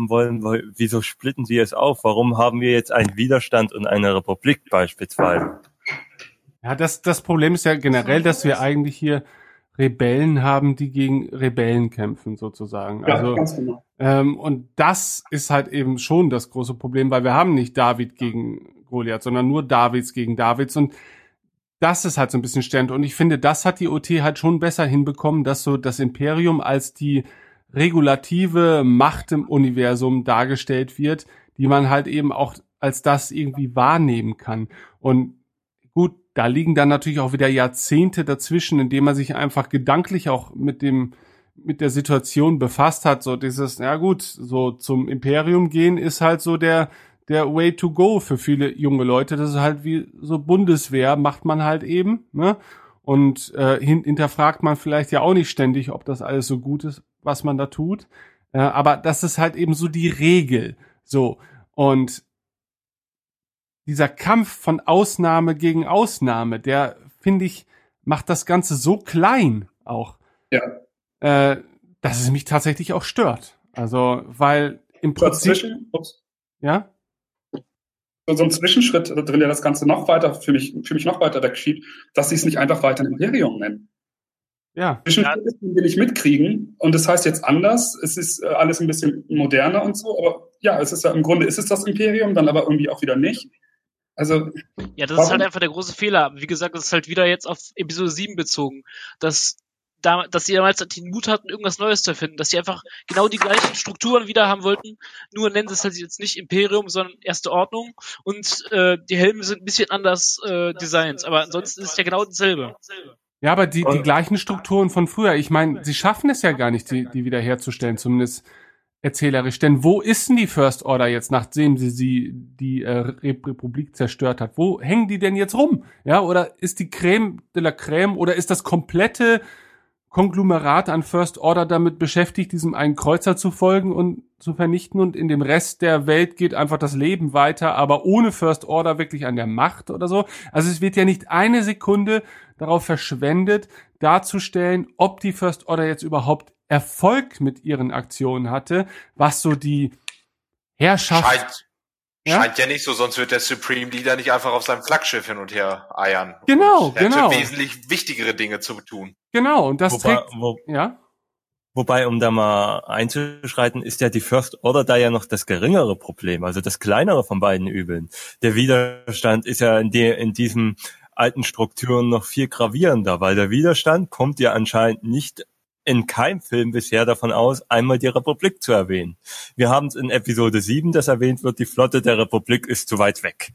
wollen, wieso splitten sie es auf? Warum haben wir jetzt einen Widerstand und eine Republik beispielsweise? Ja, das, das Problem ist ja generell, dass wir eigentlich hier Rebellen haben, die gegen Rebellen kämpfen, sozusagen. Ja, also, ganz genau. ähm, und das ist halt eben schon das große Problem, weil wir haben nicht David gegen Goliath, sondern nur Davids gegen Davids und das ist halt so ein bisschen störend. Und ich finde, das hat die OT halt schon besser hinbekommen, dass so das Imperium als die regulative Macht im Universum dargestellt wird, die man halt eben auch als das irgendwie wahrnehmen kann. Und gut, da liegen dann natürlich auch wieder Jahrzehnte dazwischen, indem man sich einfach gedanklich auch mit dem mit der Situation befasst hat, so dieses, ja gut, so zum Imperium gehen ist halt so der der Way to go für viele junge Leute. Das ist halt wie so Bundeswehr, macht man halt eben. Ne? Und äh, hinterfragt man vielleicht ja auch nicht ständig, ob das alles so gut ist, was man da tut. Äh, aber das ist halt eben so die Regel. So. Und dieser Kampf von Ausnahme gegen Ausnahme, der, finde ich, macht das Ganze so klein auch. Ja. Äh, dass es mich tatsächlich auch stört. Also, weil im Prinzip. Ja? So ein Zwischenschritt drin, der das Ganze noch weiter, für mich, für mich noch weiter wegschiebt, dass sie es nicht einfach weiter ein Imperium nennen. Ja. Zwischenschritt ja. den wir nicht mitkriegen. Und das heißt jetzt anders. Es ist äh, alles ein bisschen moderner und so, aber ja, es ist ja im Grunde ist es das Imperium, dann aber irgendwie auch wieder nicht. Also. Ja, das warum? ist halt einfach der große Fehler. Wie gesagt, das ist halt wieder jetzt auf Episode 7 bezogen, dass da, dass sie damals den Mut hatten, irgendwas Neues zu erfinden, dass sie einfach genau die gleichen Strukturen wieder haben wollten, nur nennen sie es halt jetzt nicht Imperium, sondern Erste Ordnung und äh, die Helme sind ein bisschen anders äh, Designs, aber ansonsten ist es ja genau dasselbe. Ja, aber die, die gleichen Strukturen von früher, ich meine, sie schaffen es ja gar nicht, die, die wiederherzustellen, zumindest erzählerisch. Denn wo ist denn die First Order jetzt, nachdem sie, sie die äh, Republik zerstört hat? Wo hängen die denn jetzt rum? Ja, oder ist die Creme de la Creme oder ist das komplette Konglomerat an First Order damit beschäftigt, diesem einen Kreuzer zu folgen und zu vernichten und in dem Rest der Welt geht einfach das Leben weiter, aber ohne First Order wirklich an der Macht oder so. Also es wird ja nicht eine Sekunde darauf verschwendet, darzustellen, ob die First Order jetzt überhaupt Erfolg mit ihren Aktionen hatte, was so die Herrschaft Scheint ja? Scheint ja nicht so, sonst wird der Supreme Leader nicht einfach auf seinem Flaggschiff hin und her eiern. Genau, und genau. Hätte wesentlich wichtigere Dinge zu tun. Genau, und das wobei, trägt, wo, ja. Wobei, um da mal einzuschreiten, ist ja die First Order da ja noch das geringere Problem, also das kleinere von beiden Übeln. Der Widerstand ist ja in, de, in diesen alten Strukturen noch viel gravierender, weil der Widerstand kommt ja anscheinend nicht in keinem Film bisher davon aus, einmal die Republik zu erwähnen. Wir haben es in Episode 7, das erwähnt wird, die Flotte der Republik ist zu weit weg.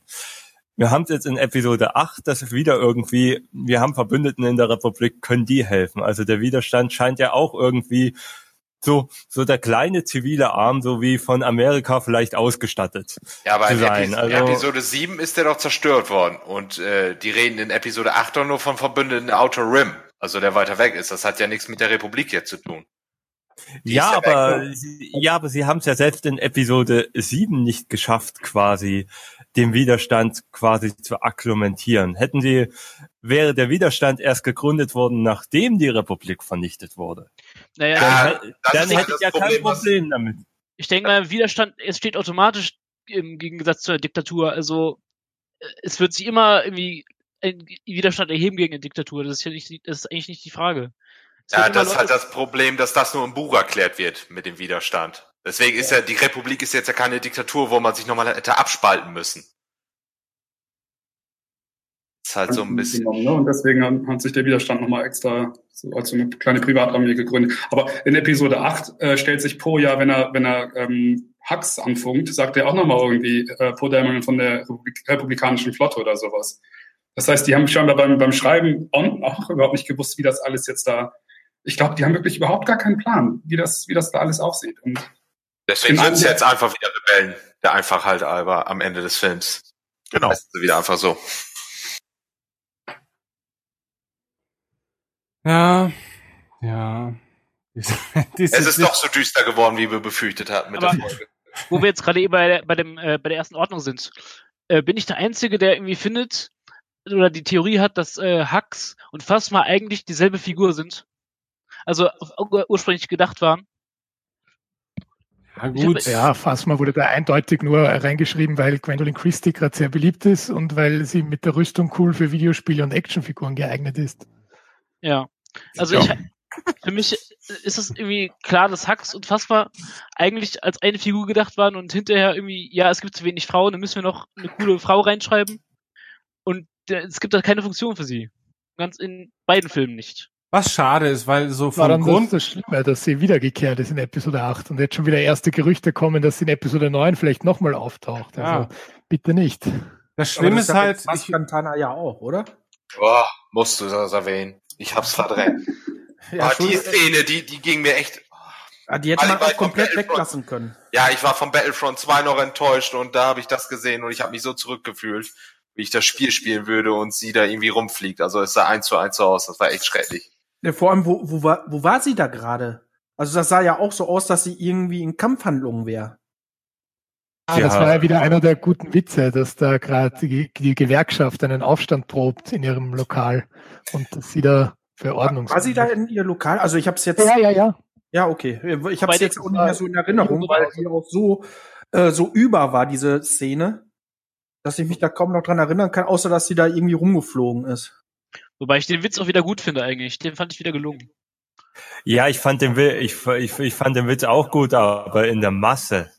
Wir haben es jetzt in Episode 8, dass wieder irgendwie, wir haben Verbündeten in der Republik, können die helfen. Also der Widerstand scheint ja auch irgendwie so, so der kleine zivile Arm, so wie von Amerika vielleicht ausgestattet. Ja, aber in Epi also, Episode 7 ist der doch zerstört worden. Und äh, die reden in Episode 8 doch nur von Verbündeten Outer Rim also der weiter weg ist. Das hat ja nichts mit der Republik jetzt zu tun. ja, aber sie, ja, aber sie haben es ja selbst in Episode 7 nicht geschafft, quasi den Widerstand quasi zu akklimentieren. Hätten sie, wäre der Widerstand erst gegründet worden, nachdem die Republik vernichtet wurde. Naja, dann, dann hätte ich ja kein Problem damit. Ich denke mal, Widerstand, es steht automatisch im Gegensatz zur Diktatur. Also es wird sie immer irgendwie Widerstand erheben gegen eine Diktatur. Das ist ja nicht, das ist eigentlich nicht die Frage. Es ja, das ist halt das Problem, dass das nur im Buch erklärt wird mit dem Widerstand. Deswegen ist ja, die Republik ist jetzt ja keine Diktatur, wo man sich nochmal hätte abspalten müssen. Ist halt so ein bisschen. Genau, und deswegen hat sich der Widerstand nochmal extra so als so eine kleine Privatarmee gegründet. Aber in Episode 8 äh, stellt sich Po ja, wenn er, wenn er ähm, Hux anfunkt, sagt er auch nochmal irgendwie äh, Po Dameron von der Republik Republikanischen Flotte oder sowas. Das heißt, die haben scheinbar beim, beim Schreiben auch überhaupt nicht gewusst, wie das alles jetzt da. Ich glaube, die haben wirklich überhaupt gar keinen Plan, wie das, wie das da alles aussieht. Und Deswegen sind es jetzt einfach wieder Rebellen, der einfach halt aber am Ende des Films. Genau. Das ist wieder einfach so. Ja, ja. es ist doch so düster geworden, wie wir befürchtet hatten mit aber, der Folge. Wo wir jetzt gerade eben bei, bei, dem, äh, bei der ersten Ordnung sind, äh, bin ich der Einzige, der irgendwie findet, oder die Theorie hat, dass äh, Hux und Phasma eigentlich dieselbe Figur sind. Also ursprünglich gedacht waren. Ja gut, ja, Phasma wurde da eindeutig nur reingeschrieben, weil Gwendolyn Christie gerade sehr beliebt ist und weil sie mit der Rüstung cool für Videospiele und Actionfiguren geeignet ist. Ja, also ja. ich, für mich ist es irgendwie klar, dass Hux und Phasma eigentlich als eine Figur gedacht waren und hinterher irgendwie, ja, es gibt zu wenig Frauen, dann müssen wir noch eine coole Frau reinschreiben. Und es gibt da keine Funktion für sie. Ganz in beiden Filmen nicht. Was schade ist, weil so vom War dann Grund... Das, das Schlimme, dass sie wiedergekehrt ist in Episode 8 und jetzt schon wieder erste Gerüchte kommen, dass sie in Episode 9 vielleicht nochmal auftaucht. Also ja. bitte nicht. Das Schlimme ist halt... Was Cantana ja auch, oder? Boah, musst du das erwähnen. Ich hab's verdrängt. ja, oh, die Szene, die, die ging mir echt... Ja, die hätte man auch komplett weglassen können. Ja, ich war von Battlefront 2 noch enttäuscht und da habe ich das gesehen und ich habe mich so zurückgefühlt wie ich das Spiel spielen würde und sie da irgendwie rumfliegt. Also es sah eins zu eins so aus. Das war echt schrecklich. Ja, vor allem, wo, wo, war, wo war sie da gerade? Also das sah ja auch so aus, dass sie irgendwie in Kampfhandlungen wäre. Ah, das war ja wieder einer der guten Witze, dass da gerade die, die, Gewerkschaft einen Aufstand probt in ihrem Lokal und dass sie da für Ordnung War, war sie da in ihr Lokal? Also ich habe es jetzt. Ja, ja, ja. Ja, okay. Ich habe es jetzt auch nicht mehr so in Erinnerung, weil die auch so äh, so über war diese Szene dass ich mich da kaum noch dran erinnern kann, außer dass sie da irgendwie rumgeflogen ist. Wobei ich den Witz auch wieder gut finde eigentlich. Den fand ich wieder gelungen. Ja, ich fand den Witz, ich, ich, ich fand den Witz auch gut, aber in der Masse.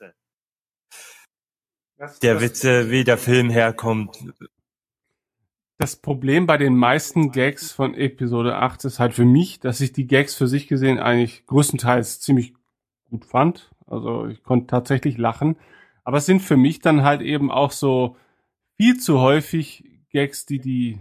der Witze, wie der Film herkommt. Das Problem bei den meisten Gags von Episode 8 ist halt für mich, dass ich die Gags für sich gesehen eigentlich größtenteils ziemlich gut fand. Also ich konnte tatsächlich lachen. Aber es sind für mich dann halt eben auch so viel zu häufig Gags, die die,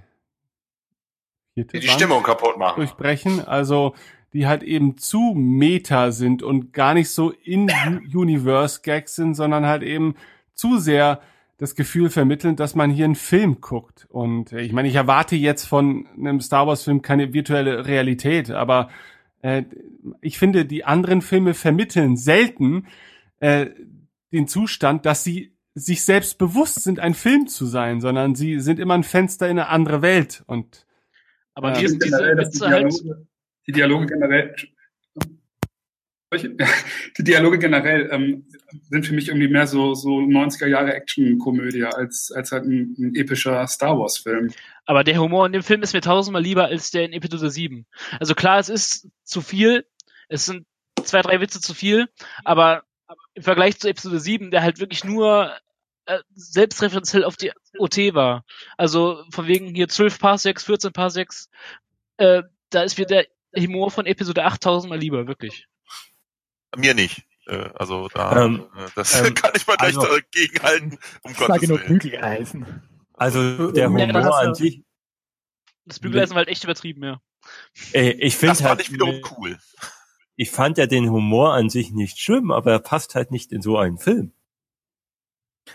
die, die Stimmung kaputt machen. Durchbrechen. Also die halt eben zu meta sind und gar nicht so in Universe Gags sind, sondern halt eben zu sehr das Gefühl vermitteln, dass man hier einen Film guckt. Und äh, ich meine, ich erwarte jetzt von einem Star Wars Film keine virtuelle Realität, aber äh, ich finde, die anderen Filme vermitteln selten äh, den Zustand, dass sie sich selbst bewusst sind, ein Film zu sein, sondern sie sind immer ein Fenster in eine andere Welt. Und aber äh, diese, diese Witze halt die Dialoge generell, die Dialoge generell ähm, sind für mich irgendwie mehr so, so 90er Jahre Action-Komödie als, als halt ein, ein epischer Star Wars-Film. Aber der Humor in dem Film ist mir tausendmal lieber als der in Episode 7. Also klar, es ist zu viel, es sind zwei, drei Witze zu viel, aber im Vergleich zu Episode 7, der halt wirklich nur äh, selbstreferenziell auf die OT war. Also von wegen hier 12 Parsecs, 14 Parsecs, äh, da ist mir der Humor von Episode 8000 mal lieber, wirklich. Mir nicht. Äh, also da, ähm, äh, das ähm, kann ich mal gleich also, dagegenhalten. Um ich sage nur Bügeleisen. Also der Humor ja, an sich. Das Bügeleisen war halt echt übertrieben, ja. Ich finde halt, fand ich wiederum cool. Ich fand ja den Humor an sich nicht schlimm, aber er passt halt nicht in so einen Film.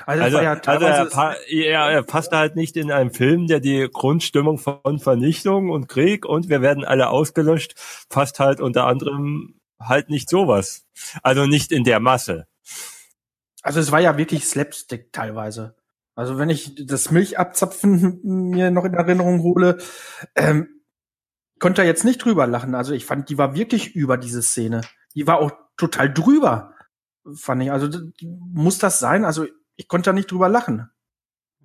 Also, also, ja also er, pa ja, er passt halt nicht in einen Film, der die Grundstimmung von Vernichtung und Krieg und wir werden alle ausgelöscht, passt halt unter anderem halt nicht sowas. Also nicht in der Masse. Also es war ja wirklich Slapstick teilweise. Also wenn ich das Milchabzapfen mir noch in Erinnerung hole, ähm, konnte er jetzt nicht drüber lachen. Also ich fand, die war wirklich über diese Szene. Die war auch total drüber, fand ich. Also muss das sein? Also ich konnte da nicht drüber lachen.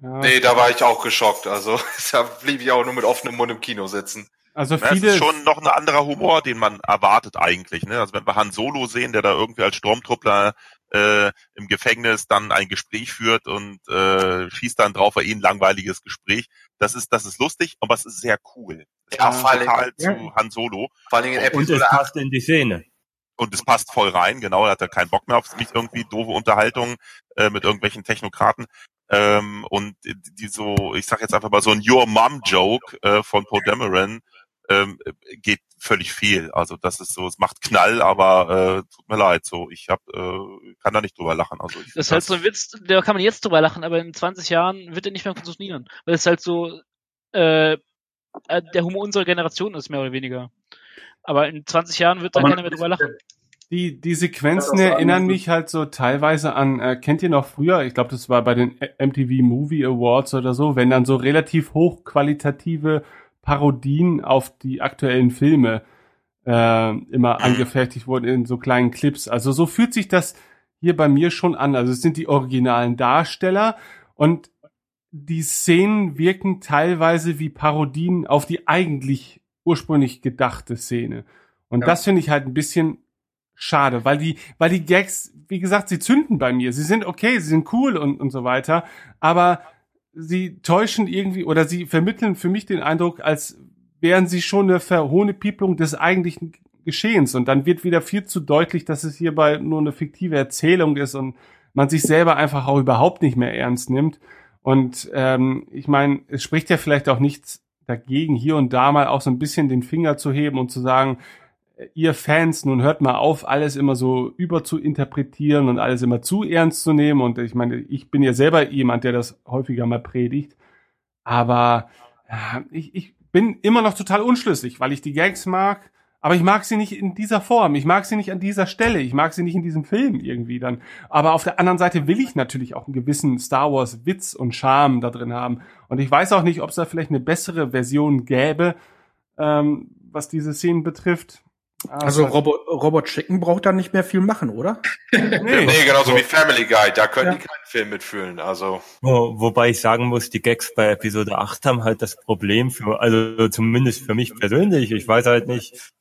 Ja. Nee, da war ich auch geschockt. Also da blieb ich auch nur mit offenem Mund im Kino sitzen. Also viele das ist schon noch ein anderer Humor, den man erwartet eigentlich. Ne? Also wenn wir Han Solo sehen, der da irgendwie als Sturmtruppler äh, im Gefängnis dann ein Gespräch führt und äh, schießt dann drauf, er eh ein langweiliges Gespräch. Das ist, das ist lustig, aber es ist sehr cool. Es ja, vor allem total ja. zu Han Solo. Vor allem in Episode und es passt in die Szene. Und es passt voll rein, genau, da hat er keinen Bock mehr auf mich irgendwie doofe Unterhaltung äh, mit irgendwelchen Technokraten. Ähm, und die so, ich sag jetzt einfach mal so ein Your Mom Joke äh, von Paul Dameron ähm, geht völlig fehl. Also das ist so, es macht Knall, aber äh, tut mir leid, so ich hab, äh, kann da nicht drüber lachen. Also ich das ist halt so ein Witz, da kann man jetzt drüber lachen, aber in 20 Jahren wird er nicht mehr funktionieren, weil es halt so äh, äh, der Humor unserer Generation ist mehr oder weniger. Aber in 20 Jahren wird da keiner mehr drüber lachen. Die, die Sequenzen erinnern mich halt so teilweise an, äh, kennt ihr noch früher, ich glaube, das war bei den MTV Movie Awards oder so, wenn dann so relativ hochqualitative Parodien auf die aktuellen Filme äh, immer angefertigt wurden in so kleinen Clips. Also so fühlt sich das hier bei mir schon an. Also es sind die originalen Darsteller und die Szenen wirken teilweise wie Parodien auf die eigentlich ursprünglich gedachte Szene. Und ja. das finde ich halt ein bisschen schade, weil die, weil die Gags, wie gesagt, sie zünden bei mir. Sie sind okay, sie sind cool und, und so weiter, aber sie täuschen irgendwie oder sie vermitteln für mich den Eindruck, als wären sie schon eine Verhohnepieplung des eigentlichen Geschehens. Und dann wird wieder viel zu deutlich, dass es hierbei nur eine fiktive Erzählung ist und man sich selber einfach auch überhaupt nicht mehr ernst nimmt. Und ähm, ich meine, es spricht ja vielleicht auch nichts dagegen, hier und da mal auch so ein bisschen den Finger zu heben und zu sagen, ihr Fans, nun hört mal auf, alles immer so über zu interpretieren und alles immer zu ernst zu nehmen. Und ich meine, ich bin ja selber jemand, der das häufiger mal predigt. Aber ich, ich bin immer noch total unschlüssig, weil ich die Gags mag, aber ich mag sie nicht in dieser Form. Ich mag sie nicht an dieser Stelle. Ich mag sie nicht in diesem Film irgendwie dann. Aber auf der anderen Seite will ich natürlich auch einen gewissen Star Wars Witz und Charme da drin haben. Und ich weiß auch nicht, ob es da vielleicht eine bessere Version gäbe, ähm, was diese Szenen betrifft. Ah, also Robot, Robot Chicken braucht da nicht mehr viel machen, oder? nee. nee, genauso wie Family Guy, da können ja. die keinen Film mitfühlen. Also. Wo, wobei ich sagen muss, die Gags bei Episode 8 haben halt das Problem für, also zumindest für mich persönlich, ich weiß halt nicht,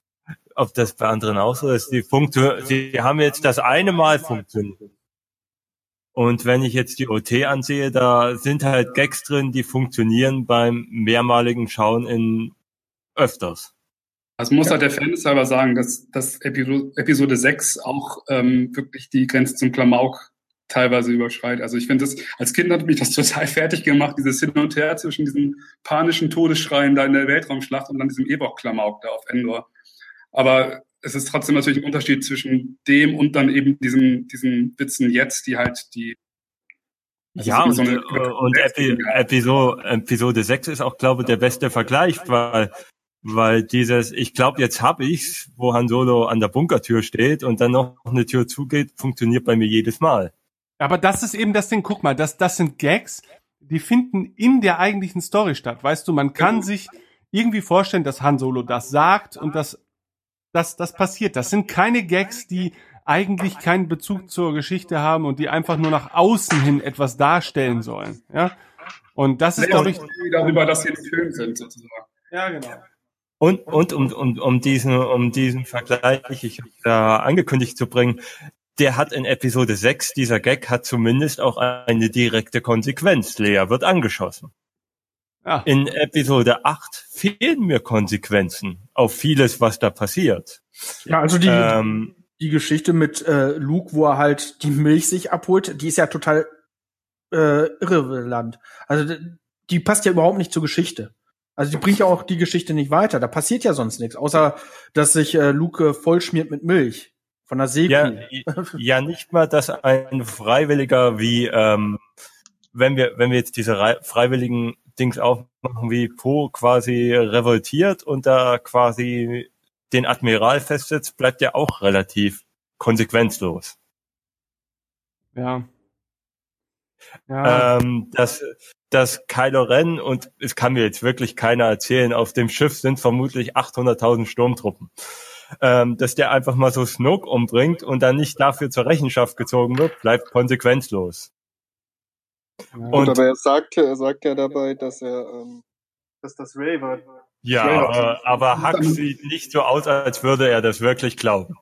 ob das bei anderen auch so ist. Die, Funktion, die haben jetzt das eine Mal funktioniert. Und wenn ich jetzt die OT ansehe, da sind halt Gags drin, die funktionieren beim mehrmaligen Schauen in öfters. Also muss halt der Fan selber sagen, dass, dass Episode 6 auch ähm, wirklich die Grenze zum Klamauk teilweise überschreit. Also ich finde das, als Kind hat mich das total fertig gemacht, dieses Hin und Her zwischen diesen panischen Todesschreien da in der Weltraumschlacht und dann diesem Eboch-Klamauk da auf Endor. Aber es ist trotzdem natürlich ein Unterschied zwischen dem und dann eben diesen, diesen Witzen jetzt, die halt die ja, und, so eine, und Epi Episode, Episode 6 ist auch, glaube ich, der beste Vergleich, weil, weil dieses, ich glaube, jetzt hab ich's, wo Han Solo an der Bunkertür steht und dann noch eine Tür zugeht, funktioniert bei mir jedes Mal. Aber das ist eben das Ding, guck mal, das, das sind Gags, die finden in der eigentlichen Story statt. Weißt du, man kann sich irgendwie vorstellen, dass Han Solo das sagt und dass das, das passiert. Das sind keine Gags, die eigentlich keinen Bezug zur Geschichte haben und die einfach nur nach außen hin etwas darstellen sollen. Ja? Und das ist, glaube ich. Darüber, dass sie im Film sind, sozusagen. Ja, genau. Und, und um, um, um, diesen, um diesen Vergleich ich da angekündigt zu bringen, der hat in Episode 6, dieser Gag hat zumindest auch eine direkte Konsequenz. Lea wird angeschossen. Ja. In Episode 8 fehlen mir Konsequenzen auf vieles, was da passiert. Ja, also die, ähm, die Geschichte mit äh, Luke, wo er halt die Milch sich abholt, die ist ja total äh, irrelevant. Also die passt ja überhaupt nicht zur Geschichte. Also die bringt ja auch die Geschichte nicht weiter. Da passiert ja sonst nichts, außer dass sich äh, Luke vollschmiert mit Milch. Von der Seekuh. Ja, ja, nicht mal, dass ein Freiwilliger wie, ähm, wenn wir, wenn wir jetzt diese freiwilligen Dings aufmachen, wie Po quasi revoltiert und da quasi den Admiral festsetzt, bleibt ja auch relativ konsequenzlos. Ja. ja. Ähm, dass, dass Kylo Ren und es kann mir jetzt wirklich keiner erzählen, auf dem Schiff sind vermutlich 800.000 Sturmtruppen ähm, dass der einfach mal so Snoke umbringt und dann nicht dafür zur Rechenschaft gezogen wird, bleibt konsequenzlos. Ja, und, aber er sagt, er sagt ja dabei, dass er, ähm, dass das Ray war. Ja, aber, aber Hack sieht nicht so aus, als würde er das wirklich glauben.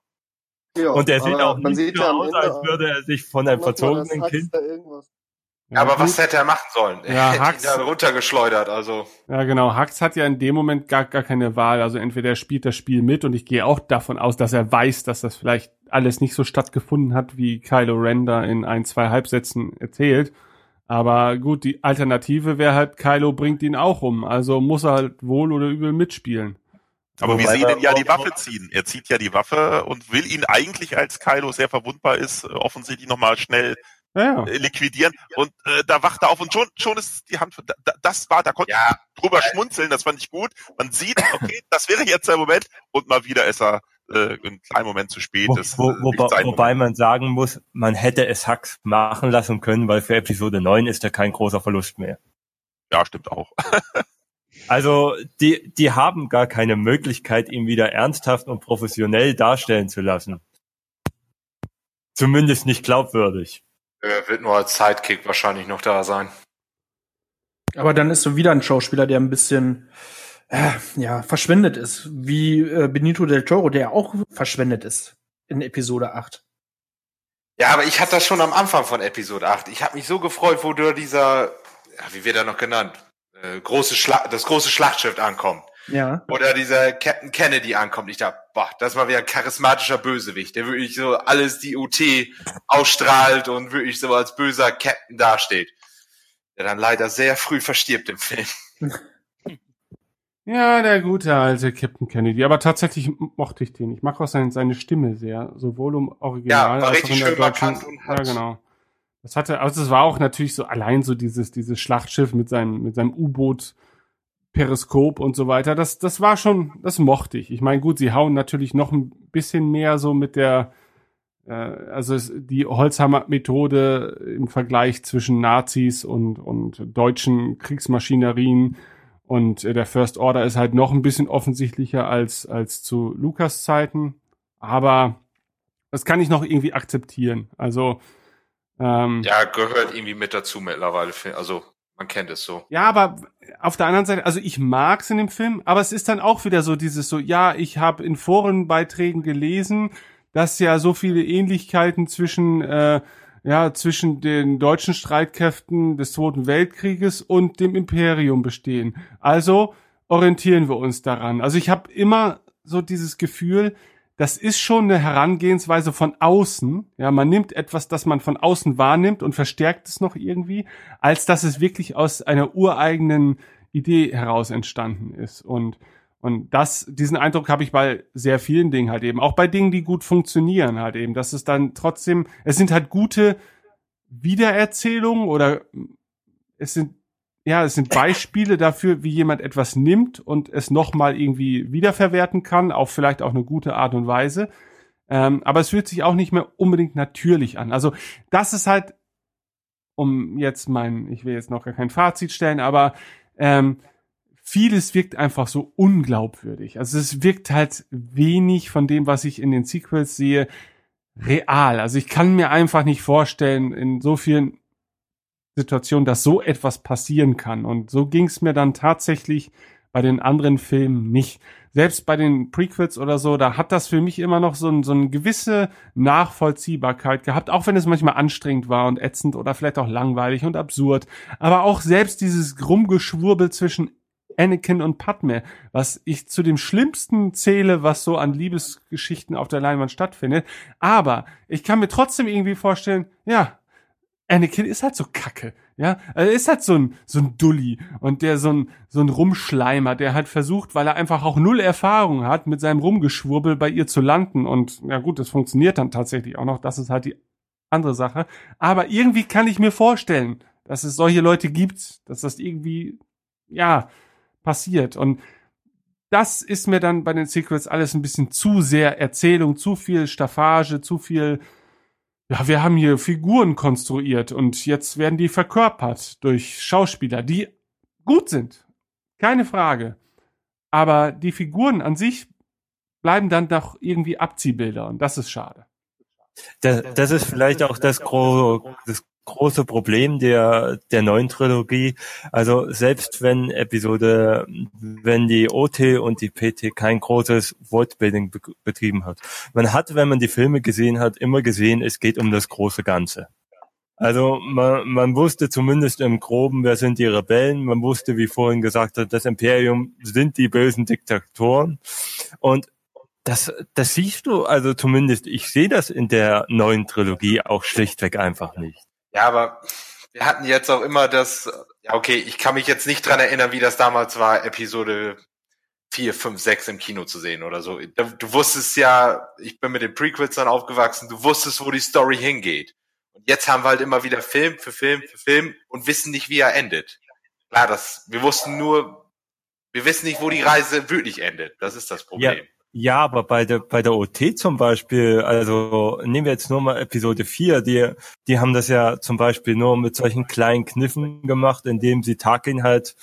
Ja, und er sieht auch nicht so ja aus, als würde er sich von einem verzogenen Kind ja, aber gut. was hätte er machen sollen? Er ja, hätte Hux, ihn da runtergeschleudert, also. Ja, genau. Hux hat ja in dem Moment gar, gar keine Wahl. Also entweder er spielt das Spiel mit und ich gehe auch davon aus, dass er weiß, dass das vielleicht alles nicht so stattgefunden hat, wie Kylo Ren da in ein, zwei Halbsätzen erzählt. Aber gut, die Alternative wäre halt, Kylo bringt ihn auch um. Also muss er halt wohl oder übel mitspielen. Aber wir sehen ihn ja die Waffe ziehen. Er zieht ja die Waffe und will ihn eigentlich, als Kylo sehr verwundbar ist, offensichtlich nochmal schnell ja. Äh, liquidieren. Und äh, da wacht er auf und schon, schon ist die Hand. Da, das war, da konnte ja. ich drüber schmunzeln, das fand ich gut. Man sieht, okay, das wäre jetzt der Moment und mal wieder ist er äh, einen kleinen Moment zu spät. Wo, ist, wo, äh, wobei, wobei man sagen muss, man hätte es Hacks machen lassen können, weil für Episode 9 ist er kein großer Verlust mehr. Ja, stimmt auch. also die, die haben gar keine Möglichkeit, ihn wieder ernsthaft und professionell darstellen zu lassen. Zumindest nicht glaubwürdig. Er wird nur als Sidekick wahrscheinlich noch da sein. Aber dann ist so wieder ein Schauspieler, der ein bisschen äh, ja verschwendet ist, wie äh, Benito del Toro, der auch verschwendet ist in Episode 8. Ja, aber ich hatte das schon am Anfang von Episode 8. Ich habe mich so gefreut, wo du dieser, ja, wie wird er noch genannt, äh, große Schla das große Schlachtschiff ankommt. Ja. Oder dieser Captain Kennedy ankommt. Ich dachte, boah, das war wieder ein charismatischer Bösewicht, der wirklich so alles die UT ausstrahlt und wirklich so als böser Captain dasteht. Der dann leider sehr früh verstirbt im Film. Ja, der gute alte Captain Kennedy. Aber tatsächlich mochte ich den. Ich mag auch seine, seine Stimme sehr. Sowohl im Original ja, als auch in der deutschen. Und ja, genau. Das hatte, also es war auch natürlich so allein so dieses, dieses Schlachtschiff mit seinem, mit seinem U-Boot Periskop und so weiter. Das, das war schon, das mochte ich. Ich meine, gut, sie hauen natürlich noch ein bisschen mehr so mit der, äh, also die Holzhammer-Methode im Vergleich zwischen Nazis und, und deutschen Kriegsmaschinerien und äh, der First Order ist halt noch ein bisschen offensichtlicher als, als zu Lukas Zeiten. Aber das kann ich noch irgendwie akzeptieren. Also, ähm, ja, gehört irgendwie mit dazu mittlerweile. Also man kennt es so. Ja, aber auf der anderen Seite, also ich mag's in dem Film, aber es ist dann auch wieder so dieses so, ja, ich habe in Forenbeiträgen gelesen, dass ja so viele Ähnlichkeiten zwischen äh, ja, zwischen den deutschen Streitkräften des Zweiten Weltkrieges und dem Imperium bestehen. Also orientieren wir uns daran. Also ich habe immer so dieses Gefühl, das ist schon eine Herangehensweise von außen. Ja, man nimmt etwas, das man von außen wahrnimmt und verstärkt es noch irgendwie, als dass es wirklich aus einer ureigenen Idee heraus entstanden ist. Und, und das, diesen Eindruck habe ich bei sehr vielen Dingen halt eben. Auch bei Dingen, die gut funktionieren halt eben. Dass es dann trotzdem, es sind halt gute Wiedererzählungen oder es sind ja, es sind Beispiele dafür, wie jemand etwas nimmt und es nochmal irgendwie wiederverwerten kann, auf vielleicht auch eine gute Art und Weise. Ähm, aber es fühlt sich auch nicht mehr unbedingt natürlich an. Also das ist halt, um jetzt mein, ich will jetzt noch gar kein Fazit stellen, aber ähm, vieles wirkt einfach so unglaubwürdig. Also es wirkt halt wenig von dem, was ich in den Sequels sehe, real. Also ich kann mir einfach nicht vorstellen, in so vielen Situation, dass so etwas passieren kann. Und so ging es mir dann tatsächlich bei den anderen Filmen nicht. Selbst bei den Prequels oder so, da hat das für mich immer noch so, ein, so eine gewisse Nachvollziehbarkeit gehabt, auch wenn es manchmal anstrengend war und ätzend oder vielleicht auch langweilig und absurd. Aber auch selbst dieses Rumgeschwurbel zwischen Anakin und Padme, was ich zu dem Schlimmsten zähle, was so an Liebesgeschichten auf der Leinwand stattfindet. Aber ich kann mir trotzdem irgendwie vorstellen, ja, Anakin ist halt so kacke, ja. Er ist halt so ein, so ein Dulli und der so ein, so ein Rumschleimer, der halt versucht, weil er einfach auch null Erfahrung hat, mit seinem Rumgeschwurbel bei ihr zu landen und, ja gut, das funktioniert dann tatsächlich auch noch, das ist halt die andere Sache. Aber irgendwie kann ich mir vorstellen, dass es solche Leute gibt, dass das irgendwie, ja, passiert und das ist mir dann bei den Sequels alles ein bisschen zu sehr Erzählung, zu viel Staffage, zu viel ja, wir haben hier Figuren konstruiert und jetzt werden die verkörpert durch Schauspieler, die gut sind. Keine Frage. Aber die Figuren an sich bleiben dann doch irgendwie Abziehbilder und das ist schade. Das, das ist vielleicht auch das, gro das große Problem der, der neuen Trilogie. Also selbst wenn Episode, wenn die OT und die PT kein großes Wortbuilding be betrieben hat. Man hat, wenn man die Filme gesehen hat, immer gesehen, es geht um das große Ganze. Also man, man wusste zumindest im Groben, wer sind die Rebellen. Man wusste, wie vorhin gesagt hat, das Imperium sind die bösen Diktatoren. Und das, das siehst du, also zumindest ich sehe das in der neuen Trilogie auch schlichtweg einfach nicht. Ja, aber wir hatten jetzt auch immer das, ja okay, ich kann mich jetzt nicht dran erinnern, wie das damals war, Episode 4, 5, 6 im Kino zu sehen oder so. Du, wusstest ja, ich bin mit den Prequels dann aufgewachsen, du wusstest, wo die Story hingeht. Und jetzt haben wir halt immer wieder Film für Film für Film und wissen nicht, wie er endet. Klar, das, wir wussten nur, wir wissen nicht, wo die Reise wirklich endet. Das ist das Problem. Ja. Ja, aber bei der, bei der OT zum Beispiel, also nehmen wir jetzt nur mal Episode 4, die, die haben das ja zum Beispiel nur mit solchen kleinen Kniffen gemacht, indem sie Tarkin halt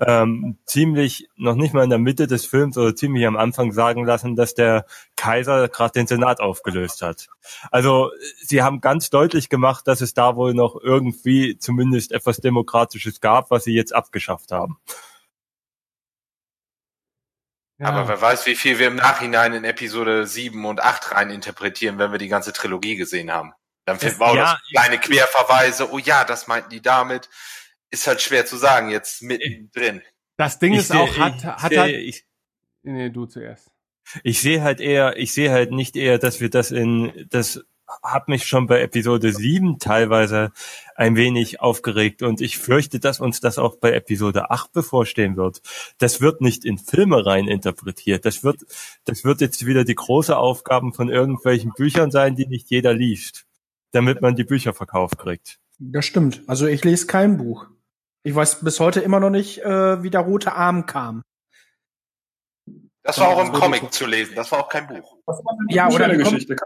ähm, ziemlich, noch nicht mal in der Mitte des Films oder ziemlich am Anfang sagen lassen, dass der Kaiser gerade den Senat aufgelöst hat. Also sie haben ganz deutlich gemacht, dass es da wohl noch irgendwie zumindest etwas Demokratisches gab, was sie jetzt abgeschafft haben. Ja. Aber wer weiß, wie viel wir im Nachhinein in Episode 7 und 8 rein interpretieren, wenn wir die ganze Trilogie gesehen haben. Dann finden wir auch ja, kleine Querverweise. Oh ja, das meinten die damit. Ist halt schwer zu sagen, jetzt mittendrin. Das Ding ich ist auch, hat, hat halt, ich, nee, du zuerst. Ich sehe halt eher, ich sehe halt nicht eher, dass wir das in, das hat mich schon bei Episode 7 teilweise ein wenig aufgeregt und ich fürchte, dass uns das auch bei Episode 8 bevorstehen wird. Das wird nicht in Filme rein interpretiert. Das wird, das wird jetzt wieder die große Aufgaben von irgendwelchen Büchern sein, die nicht jeder liest, damit man die Bücher verkauft kriegt. Das stimmt. Also ich lese kein Buch. Ich weiß bis heute immer noch nicht, äh, wie der rote Arm kam. Das war auch im Comic zu lesen. Das war auch kein Buch. Ja, oder eine Geschichte.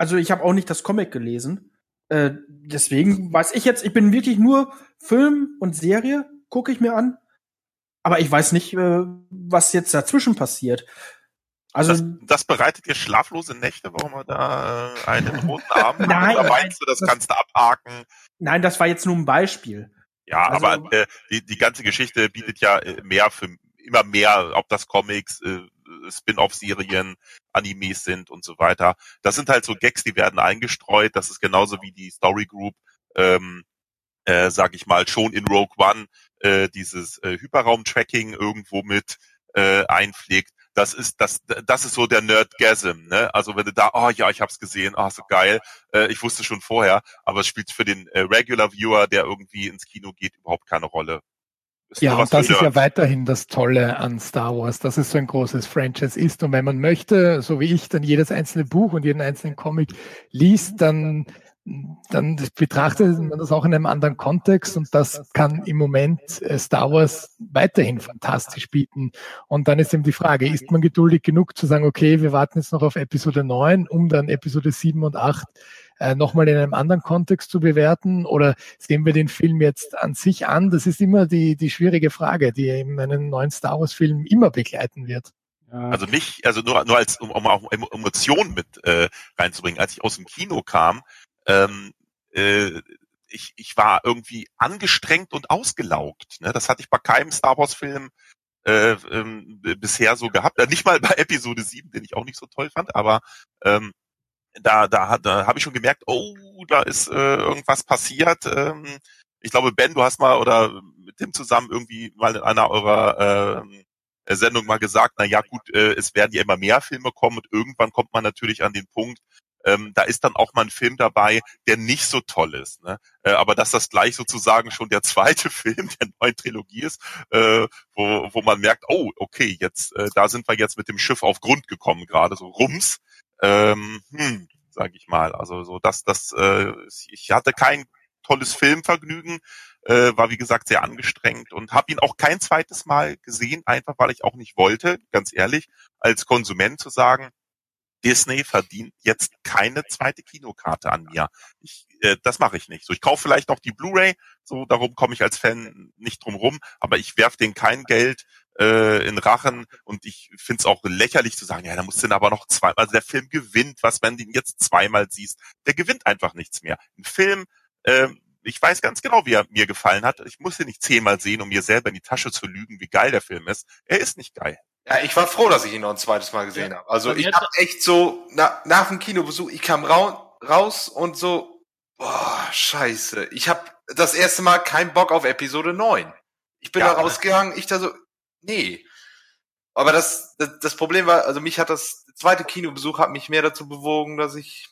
Also ich habe auch nicht das Comic gelesen. Äh, deswegen weiß ich jetzt, ich bin wirklich nur Film und Serie, gucke ich mir an. Aber ich weiß nicht, äh, was jetzt dazwischen passiert. Also das, das bereitet dir schlaflose Nächte, warum wir da äh, einen roten Arm Nein, oder meinst du, das, das kannst du abhaken? Nein, das war jetzt nur ein Beispiel. Ja, also, aber äh, die, die ganze Geschichte bietet ja äh, mehr für immer mehr, ob das Comics, äh, Spin-off-Serien, Animes sind und so weiter. Das sind halt so Gags, die werden eingestreut. Das ist genauso wie die Story Group, ähm, äh, sag ich mal, schon in Rogue One äh, dieses äh, Hyperraum-Tracking irgendwo mit äh, einpflegt das ist das das ist so der Nerdgasm, ne? Also wenn du da, oh ja, ich hab's gesehen, oh so geil, äh, ich wusste schon vorher, aber es spielt für den äh, Regular Viewer, der irgendwie ins Kino geht, überhaupt keine Rolle. Ja, und das ist ja weiterhin das Tolle an Star Wars, dass es so ein großes Franchise ist. Und wenn man möchte, so wie ich, dann jedes einzelne Buch und jeden einzelnen Comic liest, dann dann betrachtet man das auch in einem anderen Kontext und das kann im Moment äh, Star Wars weiterhin fantastisch bieten. Und dann ist eben die Frage, ist man geduldig genug zu sagen, okay, wir warten jetzt noch auf Episode 9, um dann Episode 7 und 8 äh, nochmal in einem anderen Kontext zu bewerten oder sehen wir den Film jetzt an sich an? Das ist immer die, die schwierige Frage, die eben einen neuen Star Wars Film immer begleiten wird. Also nicht, also nur, nur als, um, um auch Emotionen mit äh, reinzubringen. Als ich aus dem Kino kam, ähm, äh, ich, ich war irgendwie angestrengt und ausgelaugt. Ne? Das hatte ich bei keinem Star Wars-Film äh, ähm, bisher so gehabt. Äh, nicht mal bei Episode 7, den ich auch nicht so toll fand, aber ähm, da, da, da habe ich schon gemerkt, oh, da ist äh, irgendwas passiert. Ähm, ich glaube, Ben, du hast mal oder mit Tim zusammen irgendwie mal in einer eurer äh, Sendung mal gesagt, na ja, gut, äh, es werden ja immer mehr Filme kommen und irgendwann kommt man natürlich an den Punkt, ähm, da ist dann auch mal ein Film dabei, der nicht so toll ist. Ne? Äh, aber dass das gleich sozusagen schon der zweite Film der neuen Trilogie ist, äh, wo, wo man merkt, oh, okay, jetzt äh, da sind wir jetzt mit dem Schiff auf Grund gekommen, gerade so rums. Ähm, hm, sag ich mal. Also so dass das, äh, ich hatte kein tolles Filmvergnügen, äh, war wie gesagt sehr angestrengt und habe ihn auch kein zweites Mal gesehen, einfach weil ich auch nicht wollte, ganz ehrlich, als Konsument zu sagen, Disney verdient jetzt keine zweite Kinokarte an mir. Ich, äh, das mache ich nicht. So, ich kaufe vielleicht noch die Blu-ray, so darum komme ich als Fan nicht drum rum, aber ich werf denen kein Geld äh, in Rachen und ich finde es auch lächerlich zu sagen, ja, da musst du aber noch zwei, also der Film gewinnt, was wenn du ihn jetzt zweimal siehst, der gewinnt einfach nichts mehr. Ein Film, äh, ich weiß ganz genau, wie er mir gefallen hat. Ich muss ihn nicht zehnmal sehen, um mir selber in die Tasche zu lügen, wie geil der Film ist. Er ist nicht geil. Ja, ich war froh, dass ich ihn noch ein zweites Mal gesehen ja. habe. Also ich habe echt so na, nach dem Kinobesuch, ich kam ra raus und so, boah, scheiße. Ich habe das erste Mal keinen Bock auf Episode 9. Ich bin ja, da rausgegangen, ich da so, nee. Aber das, das, Problem war, also mich hat das zweite Kinobesuch hat mich mehr dazu bewogen, dass ich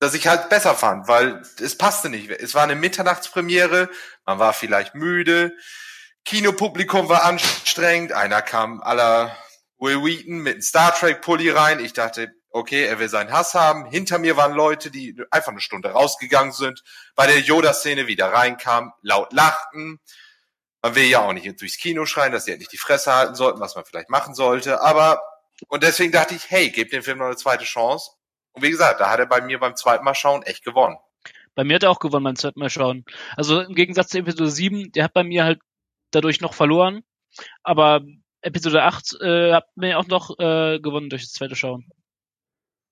dass ich halt besser fand, weil es passte nicht. Es war eine Mitternachtspremiere, man war vielleicht müde, Kinopublikum war anstrengend, einer kam aller Will Wheaton mit einem Star Trek Pulli rein. Ich dachte, okay, er will seinen Hass haben. Hinter mir waren Leute, die einfach eine Stunde rausgegangen sind, bei der Yoda-Szene wieder reinkamen, laut lachten. Man will ja auch nicht durchs Kino schreien, dass sie endlich die Fresse halten sollten, was man vielleicht machen sollte. Aber, und deswegen dachte ich, hey, gebt dem Film noch eine zweite Chance. Und wie gesagt, da hat er bei mir beim zweiten Mal schauen echt gewonnen. Bei mir hat er auch gewonnen beim zweiten Mal schauen. Also im Gegensatz zu Episode 7, der hat bei mir halt dadurch noch verloren. Aber Episode 8 äh, hat mir auch noch äh, gewonnen durch das zweite Schauen.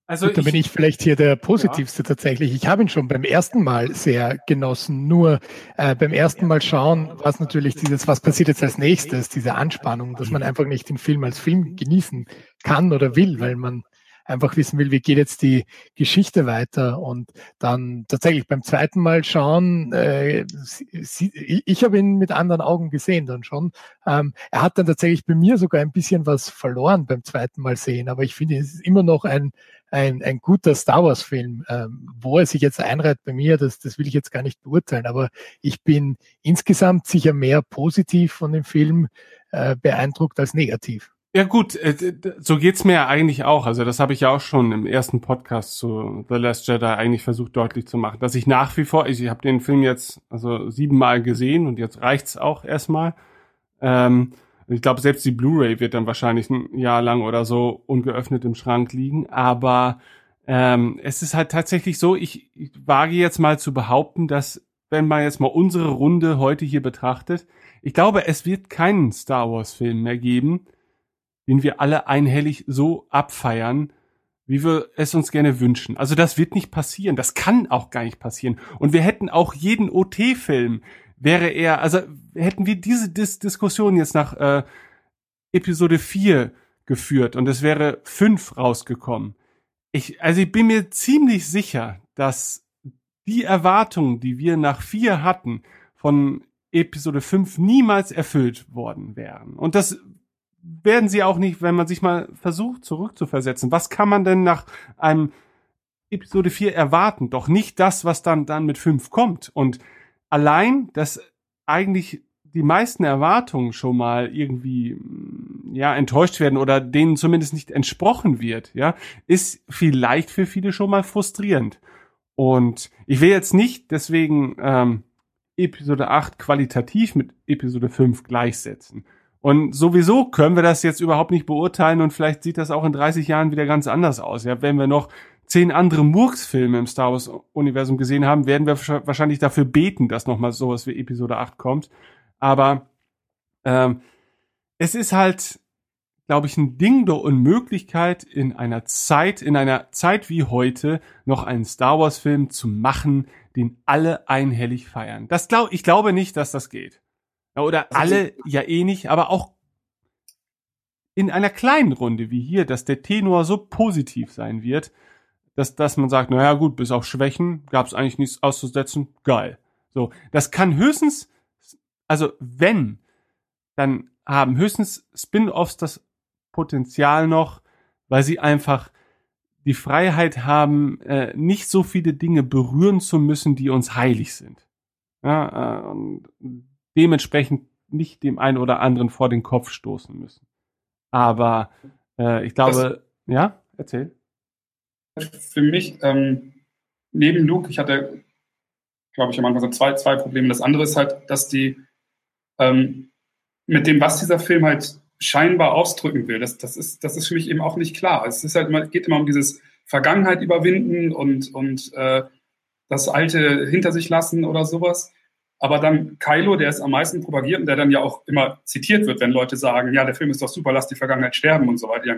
Also Gut, dann bin ich vielleicht hier der positivste ja. tatsächlich. Ich habe ihn schon beim ersten Mal sehr genossen. Nur äh, beim ersten Mal schauen war es natürlich dieses, was passiert jetzt als nächstes, diese Anspannung, dass man einfach nicht den Film als Film genießen kann oder will, weil man einfach wissen will, wie geht jetzt die Geschichte weiter und dann tatsächlich beim zweiten Mal schauen, äh, sie, ich habe ihn mit anderen Augen gesehen dann schon. Ähm, er hat dann tatsächlich bei mir sogar ein bisschen was verloren beim zweiten Mal sehen, aber ich finde, es ist immer noch ein, ein, ein guter Star Wars-Film. Ähm, wo er sich jetzt einreiht bei mir, das, das will ich jetzt gar nicht beurteilen, aber ich bin insgesamt sicher mehr positiv von dem Film äh, beeindruckt als negativ. Ja gut, äh, so geht's mir ja eigentlich auch. Also das habe ich ja auch schon im ersten Podcast zu The Last Jedi eigentlich versucht deutlich zu machen, dass ich nach wie vor, ich habe den Film jetzt also siebenmal gesehen und jetzt reicht's auch erstmal. Ähm, ich glaube, selbst die Blu-ray wird dann wahrscheinlich ein Jahr lang oder so ungeöffnet im Schrank liegen. Aber ähm, es ist halt tatsächlich so, ich, ich wage jetzt mal zu behaupten, dass wenn man jetzt mal unsere Runde heute hier betrachtet, ich glaube, es wird keinen Star Wars-Film mehr geben, den wir alle einhellig so abfeiern, wie wir es uns gerne wünschen. Also das wird nicht passieren. Das kann auch gar nicht passieren. Und wir hätten auch jeden OT-Film, wäre er, also hätten wir diese Dis Diskussion jetzt nach äh, Episode 4 geführt und es wäre fünf rausgekommen. Ich, also ich bin mir ziemlich sicher, dass die Erwartungen, die wir nach vier hatten, von Episode 5 niemals erfüllt worden wären. Und das werden sie auch nicht, wenn man sich mal versucht zurückzuversetzen. Was kann man denn nach einem Episode 4 erwarten? Doch nicht das, was dann, dann mit 5 kommt. Und allein, dass eigentlich die meisten Erwartungen schon mal irgendwie mm, ja enttäuscht werden oder denen zumindest nicht entsprochen wird, ja, ist vielleicht für viele schon mal frustrierend. Und ich will jetzt nicht deswegen ähm, Episode 8 qualitativ mit Episode 5 gleichsetzen. Und sowieso können wir das jetzt überhaupt nicht beurteilen und vielleicht sieht das auch in 30 Jahren wieder ganz anders aus. Ja, wenn wir noch zehn andere Murks-Filme im Star Wars-Universum gesehen haben, werden wir wahrscheinlich dafür beten, dass nochmal sowas wie Episode 8 kommt. Aber ähm, es ist halt, glaube ich, ein Ding der Unmöglichkeit, in einer Zeit, in einer Zeit wie heute, noch einen Star Wars-Film zu machen, den alle einhellig feiern. Das glaub, ich glaube nicht, dass das geht. Oder alle ja eh nicht, aber auch in einer kleinen Runde wie hier, dass der Tenor so positiv sein wird, dass, dass man sagt, naja gut, bis auf Schwächen gab es eigentlich nichts auszusetzen, geil. So, das kann höchstens, also wenn, dann haben höchstens Spin-offs das Potenzial noch, weil sie einfach die Freiheit haben, äh, nicht so viele Dinge berühren zu müssen, die uns heilig sind. Ja, äh, und dementsprechend nicht dem einen oder anderen vor den Kopf stoßen müssen. Aber äh, ich glaube, das, ja, erzähl. Für mich, ähm, neben Luke, ich hatte, glaube ich, am Anfang so zwei, zwei Probleme. Das andere ist halt, dass die ähm, mit dem, was dieser Film halt scheinbar ausdrücken will. Das, das, ist, das ist für mich eben auch nicht klar. Es ist halt immer, geht immer um dieses Vergangenheit überwinden und, und äh, das Alte hinter sich lassen oder sowas. Aber dann Kylo, der es am meisten propagiert und der dann ja auch immer zitiert wird, wenn Leute sagen, ja, der Film ist doch super, lass die Vergangenheit sterben und so weiter.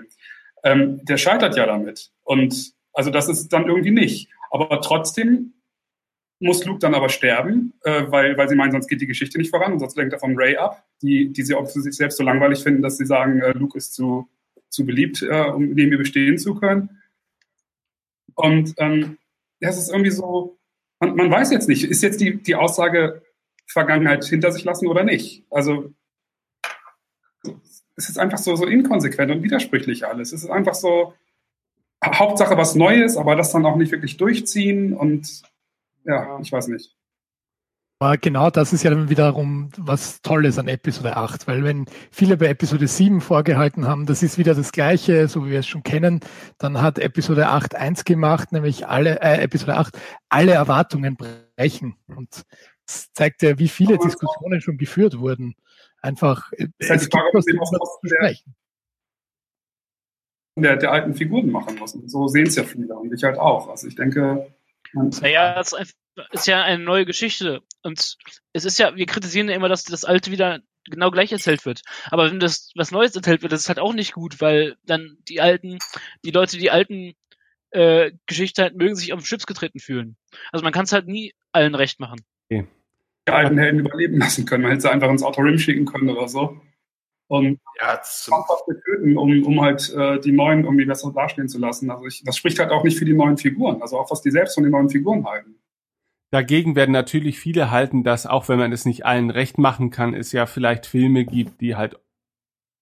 Ähm, der scheitert ja damit. Und also das ist dann irgendwie nicht. Aber trotzdem muss Luke dann aber sterben, äh, weil, weil sie meinen, sonst geht die Geschichte nicht voran und sonst lenkt er von Ray ab, die, die sie auch für sich selbst so langweilig finden, dass sie sagen, äh, Luke ist zu, zu beliebt, äh, um neben ihr bestehen zu können. Und ähm, das ist irgendwie so, man, man weiß jetzt nicht, ist jetzt die, die Aussage Vergangenheit hinter sich lassen oder nicht? Also es ist einfach so, so inkonsequent und widersprüchlich alles. Es ist einfach so, Hauptsache was Neues, aber das dann auch nicht wirklich durchziehen und ja, ich weiß nicht. Aber genau das ist ja dann wiederum was Tolles an Episode 8, weil wenn viele bei Episode 7 vorgehalten haben, das ist wieder das Gleiche, so wie wir es schon kennen, dann hat Episode 8 eins gemacht, nämlich alle, äh, Episode 8 alle Erwartungen brechen. Und das zeigt ja, wie viele Diskussionen schon geführt wurden. Einfach, das heißt, es gibt was, was zu sprechen. Der, der alten Figuren machen muss. so sehen es ja viele und ich halt auch. Also ich denke, naja, es ist ja eine neue Geschichte. Und es ist ja, wir kritisieren ja immer, dass das Alte wieder genau gleich erzählt wird. Aber wenn das was Neues erzählt wird, das ist halt auch nicht gut, weil dann die alten, die Leute, die alten äh, Geschichten halt mögen sich auf den Chips getreten fühlen. Also man kann es halt nie allen recht machen. Okay. Die alten Helden überleben lassen können. Man hätte sie einfach ins Auto Rim schicken können oder so. Und ja, töten, um, um halt äh, die neuen irgendwie besser dastehen zu lassen. Also ich, das spricht halt auch nicht für die neuen Figuren, also auch was die selbst von den neuen Figuren halten. Dagegen werden natürlich viele halten, dass auch wenn man es nicht allen recht machen kann, es ja vielleicht Filme gibt, die halt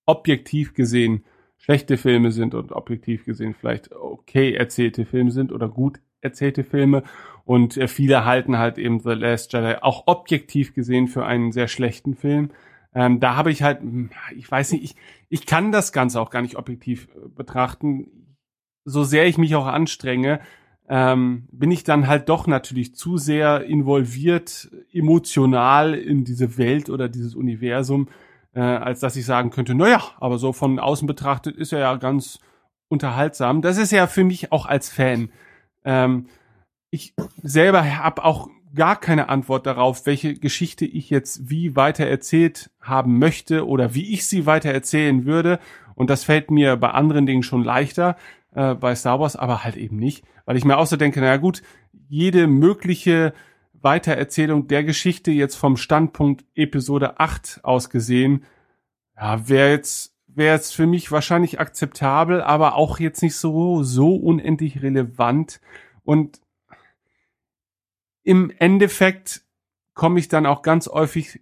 objektiv gesehen schlechte Filme sind und objektiv gesehen vielleicht okay erzählte Filme sind oder gut erzählte Filme. Und äh, viele halten halt eben The Last Jedi auch objektiv gesehen für einen sehr schlechten Film. Ähm, da habe ich halt, hm, ich weiß nicht, ich, ich kann das Ganze auch gar nicht objektiv äh, betrachten. So sehr ich mich auch anstrenge, ähm, bin ich dann halt doch natürlich zu sehr involviert, emotional in diese Welt oder dieses Universum, äh, als dass ich sagen könnte, naja, aber so von außen betrachtet ist er ja ganz unterhaltsam. Das ist ja für mich auch als Fan. Ähm, ich selber habe auch gar keine Antwort darauf, welche Geschichte ich jetzt wie weiter erzählt haben möchte oder wie ich sie weiter erzählen würde. Und das fällt mir bei anderen Dingen schon leichter, äh, bei Star Wars, aber halt eben nicht. Weil ich mir auch denke, naja gut, jede mögliche Weitererzählung der Geschichte jetzt vom Standpunkt Episode 8 aus gesehen, ja, wäre jetzt wäre es für mich wahrscheinlich akzeptabel, aber auch jetzt nicht so, so unendlich relevant. Und im Endeffekt komme ich dann auch ganz häufig,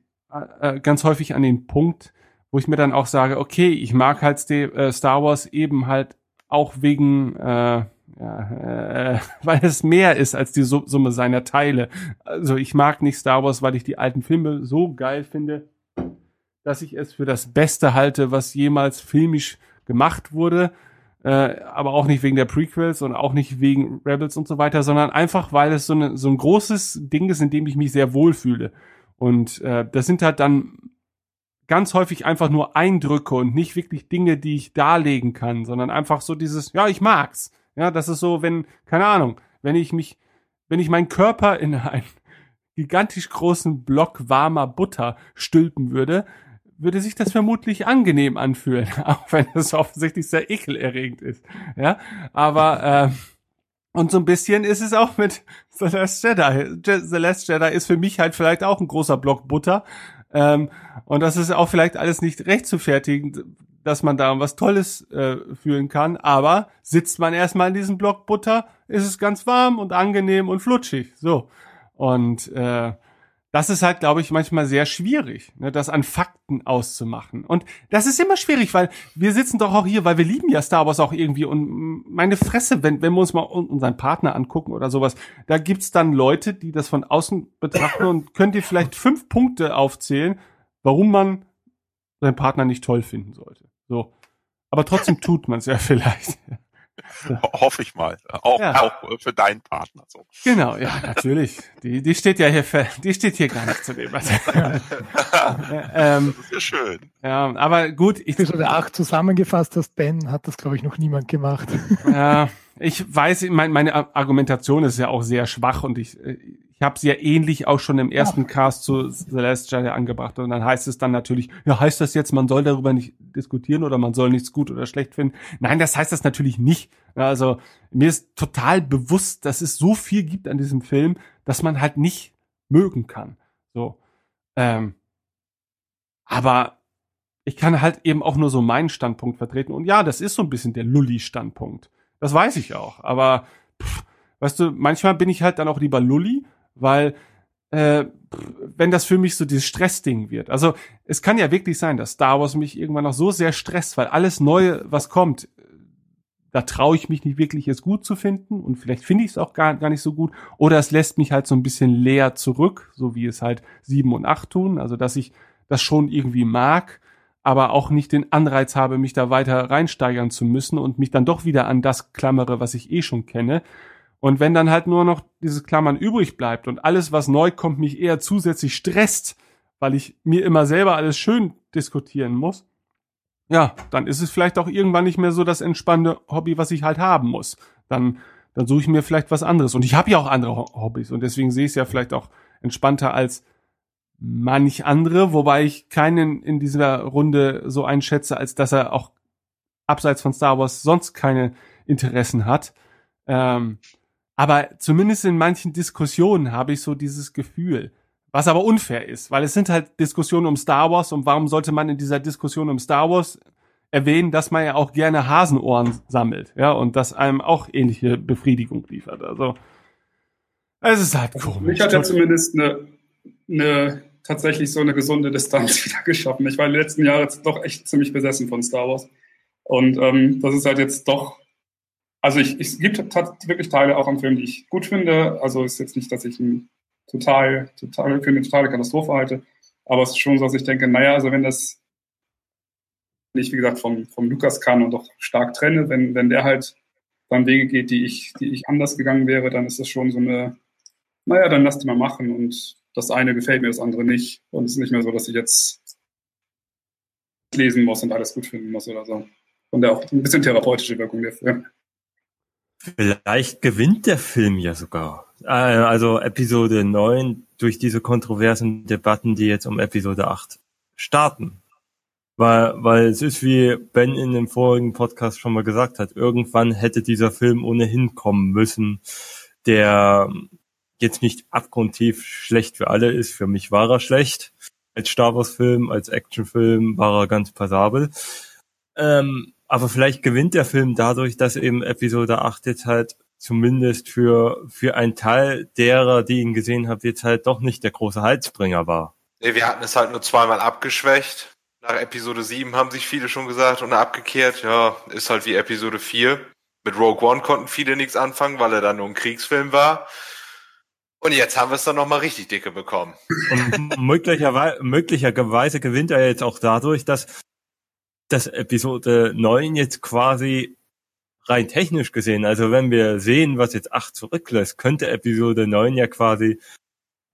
äh, ganz häufig an den Punkt, wo ich mir dann auch sage, okay, ich mag halt äh, Star Wars eben halt auch wegen, äh, ja, äh, weil es mehr ist als die Summe seiner Teile. Also ich mag nicht Star Wars, weil ich die alten Filme so geil finde, dass ich es für das Beste halte, was jemals filmisch gemacht wurde. Äh, aber auch nicht wegen der Prequels und auch nicht wegen Rebels und so weiter, sondern einfach, weil es so, eine, so ein großes Ding ist, in dem ich mich sehr wohlfühle. Und äh, das sind halt dann ganz häufig einfach nur Eindrücke und nicht wirklich Dinge, die ich darlegen kann, sondern einfach so dieses, ja, ich mag's. Ja, das ist so, wenn, keine Ahnung, wenn ich mich, wenn ich meinen Körper in einen gigantisch großen Block warmer Butter stülpen würde, würde sich das vermutlich angenehm anfühlen, auch wenn es offensichtlich sehr ekelerregend ist. Ja, aber äh, und so ein bisschen ist es auch mit The Last Jedi. The Last Jedi ist für mich halt vielleicht auch ein großer Block Butter, ähm, und das ist auch vielleicht alles nicht recht zu fertigen, dass man da was Tolles äh, fühlen kann. Aber sitzt man erstmal in diesem Block Butter, ist es ganz warm und angenehm und flutschig. So. Und äh, das ist halt, glaube ich, manchmal sehr schwierig, ne, das an Fakten auszumachen. Und das ist immer schwierig, weil wir sitzen doch auch hier, weil wir lieben ja Star Wars auch irgendwie. Und meine Fresse, wenn, wenn wir uns mal unseren Partner angucken oder sowas, da gibt's dann Leute, die das von außen betrachten und könnt ihr vielleicht fünf Punkte aufzählen, warum man seinen Partner nicht toll finden sollte. So. Aber trotzdem tut man es ja vielleicht. Hoffe ich mal. Auch, ja. auch für deinen Partner. So. Genau, ja, natürlich. Die, die steht ja hier, für, die steht hier gar nicht zu dem. ähm, das ist ja schön. Ja, aber gut. Ich, der acht zusammengefasst hast, Ben, hat das, glaube ich, noch niemand gemacht. ja, ich weiß, mein, meine Argumentation ist ja auch sehr schwach und ich, ich habe sie ja ähnlich auch schon im ersten Cast zu Celestial angebracht. Und dann heißt es dann natürlich, ja, heißt das jetzt, man soll darüber nicht diskutieren oder man soll nichts gut oder schlecht finden? Nein, das heißt das natürlich nicht. Also mir ist total bewusst, dass es so viel gibt an diesem Film, dass man halt nicht mögen kann. So. Ähm, aber ich kann halt eben auch nur so meinen Standpunkt vertreten. Und ja, das ist so ein bisschen der Lulli-Standpunkt. Das weiß ich auch. Aber pff, weißt du, manchmal bin ich halt dann auch lieber Lulli weil äh, wenn das für mich so dieses Stressding wird. Also es kann ja wirklich sein, dass Star Wars mich irgendwann noch so sehr stresst, weil alles Neue, was kommt, da traue ich mich nicht wirklich, es gut zu finden und vielleicht finde ich es auch gar, gar nicht so gut. Oder es lässt mich halt so ein bisschen leer zurück, so wie es halt sieben und acht tun. Also dass ich das schon irgendwie mag, aber auch nicht den Anreiz habe, mich da weiter reinsteigern zu müssen und mich dann doch wieder an das klammere, was ich eh schon kenne. Und wenn dann halt nur noch dieses Klammern übrig bleibt und alles, was neu kommt, mich eher zusätzlich stresst, weil ich mir immer selber alles schön diskutieren muss, ja, dann ist es vielleicht auch irgendwann nicht mehr so das entspannende Hobby, was ich halt haben muss. Dann, dann suche ich mir vielleicht was anderes. Und ich habe ja auch andere Hobbys und deswegen sehe ich es ja vielleicht auch entspannter als manch andere, wobei ich keinen in dieser Runde so einschätze, als dass er auch abseits von Star Wars sonst keine Interessen hat. Ähm, aber zumindest in manchen Diskussionen habe ich so dieses Gefühl, was aber unfair ist, weil es sind halt Diskussionen um Star Wars und warum sollte man in dieser Diskussion um Star Wars erwähnen, dass man ja auch gerne Hasenohren sammelt, ja, und das einem auch ähnliche Befriedigung liefert. Also es ist halt komisch. Mich hat ja zumindest eine, eine tatsächlich so eine gesunde Distanz wieder geschaffen. Ich war die letzten Jahre jetzt doch echt ziemlich besessen von Star Wars. Und ähm, das ist halt jetzt doch also ich, ich, es gibt wirklich Teile auch am Film, die ich gut finde. Also ist jetzt nicht, dass ich ihn total, total für eine totale Katastrophe halte. Aber es ist schon so, dass ich denke, naja, also wenn das nicht, wie gesagt, vom, vom Lukas kann und doch stark trenne, wenn, wenn der halt dann Wege geht, die ich, die ich anders gegangen wäre, dann ist das schon so eine, naja, dann lass die mal machen und das eine gefällt mir, das andere nicht. Und es ist nicht mehr so, dass ich jetzt lesen muss und alles gut finden muss oder so. Und auch ein bisschen therapeutische Wirkung der Film. Vielleicht gewinnt der Film ja sogar. Äh, also Episode 9 durch diese kontroversen Debatten, die jetzt um Episode 8 starten. Weil, weil es ist, wie Ben in dem vorigen Podcast schon mal gesagt hat, irgendwann hätte dieser Film ohnehin kommen müssen, der jetzt nicht abgrundtief schlecht für alle ist. Für mich war er schlecht. Als Star Wars Film, als Actionfilm war er ganz passabel. Ähm, aber vielleicht gewinnt der Film dadurch, dass eben Episode 8 jetzt halt zumindest für, für einen Teil derer, die ihn gesehen haben, jetzt halt doch nicht der große Heizbringer war. Nee, wir hatten es halt nur zweimal abgeschwächt. Nach Episode 7 haben sich viele schon gesagt und abgekehrt, ja, ist halt wie Episode 4. Mit Rogue One konnten viele nichts anfangen, weil er dann nur ein Kriegsfilm war. Und jetzt haben wir es dann nochmal richtig dicke bekommen. Und möglicherweise, möglicherweise gewinnt er jetzt auch dadurch, dass das Episode 9 jetzt quasi rein technisch gesehen, also wenn wir sehen, was jetzt 8 zurücklässt, könnte Episode 9 ja quasi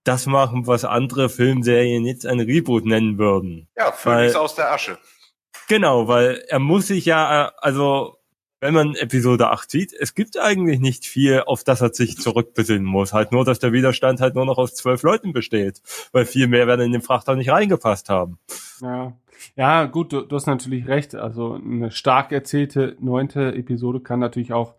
das machen, was andere Filmserien jetzt ein Reboot nennen würden. Ja, Phoenix aus der Asche. Genau, weil er muss sich ja, also wenn man Episode 8 sieht, es gibt eigentlich nicht viel, auf das er sich zurückbesinnen muss. Halt nur, dass der Widerstand halt nur noch aus zwölf Leuten besteht, weil viel mehr werden in den Frachter nicht reingepasst haben. Ja. Ja, gut, du, du hast natürlich recht. Also eine stark erzählte neunte Episode kann natürlich auch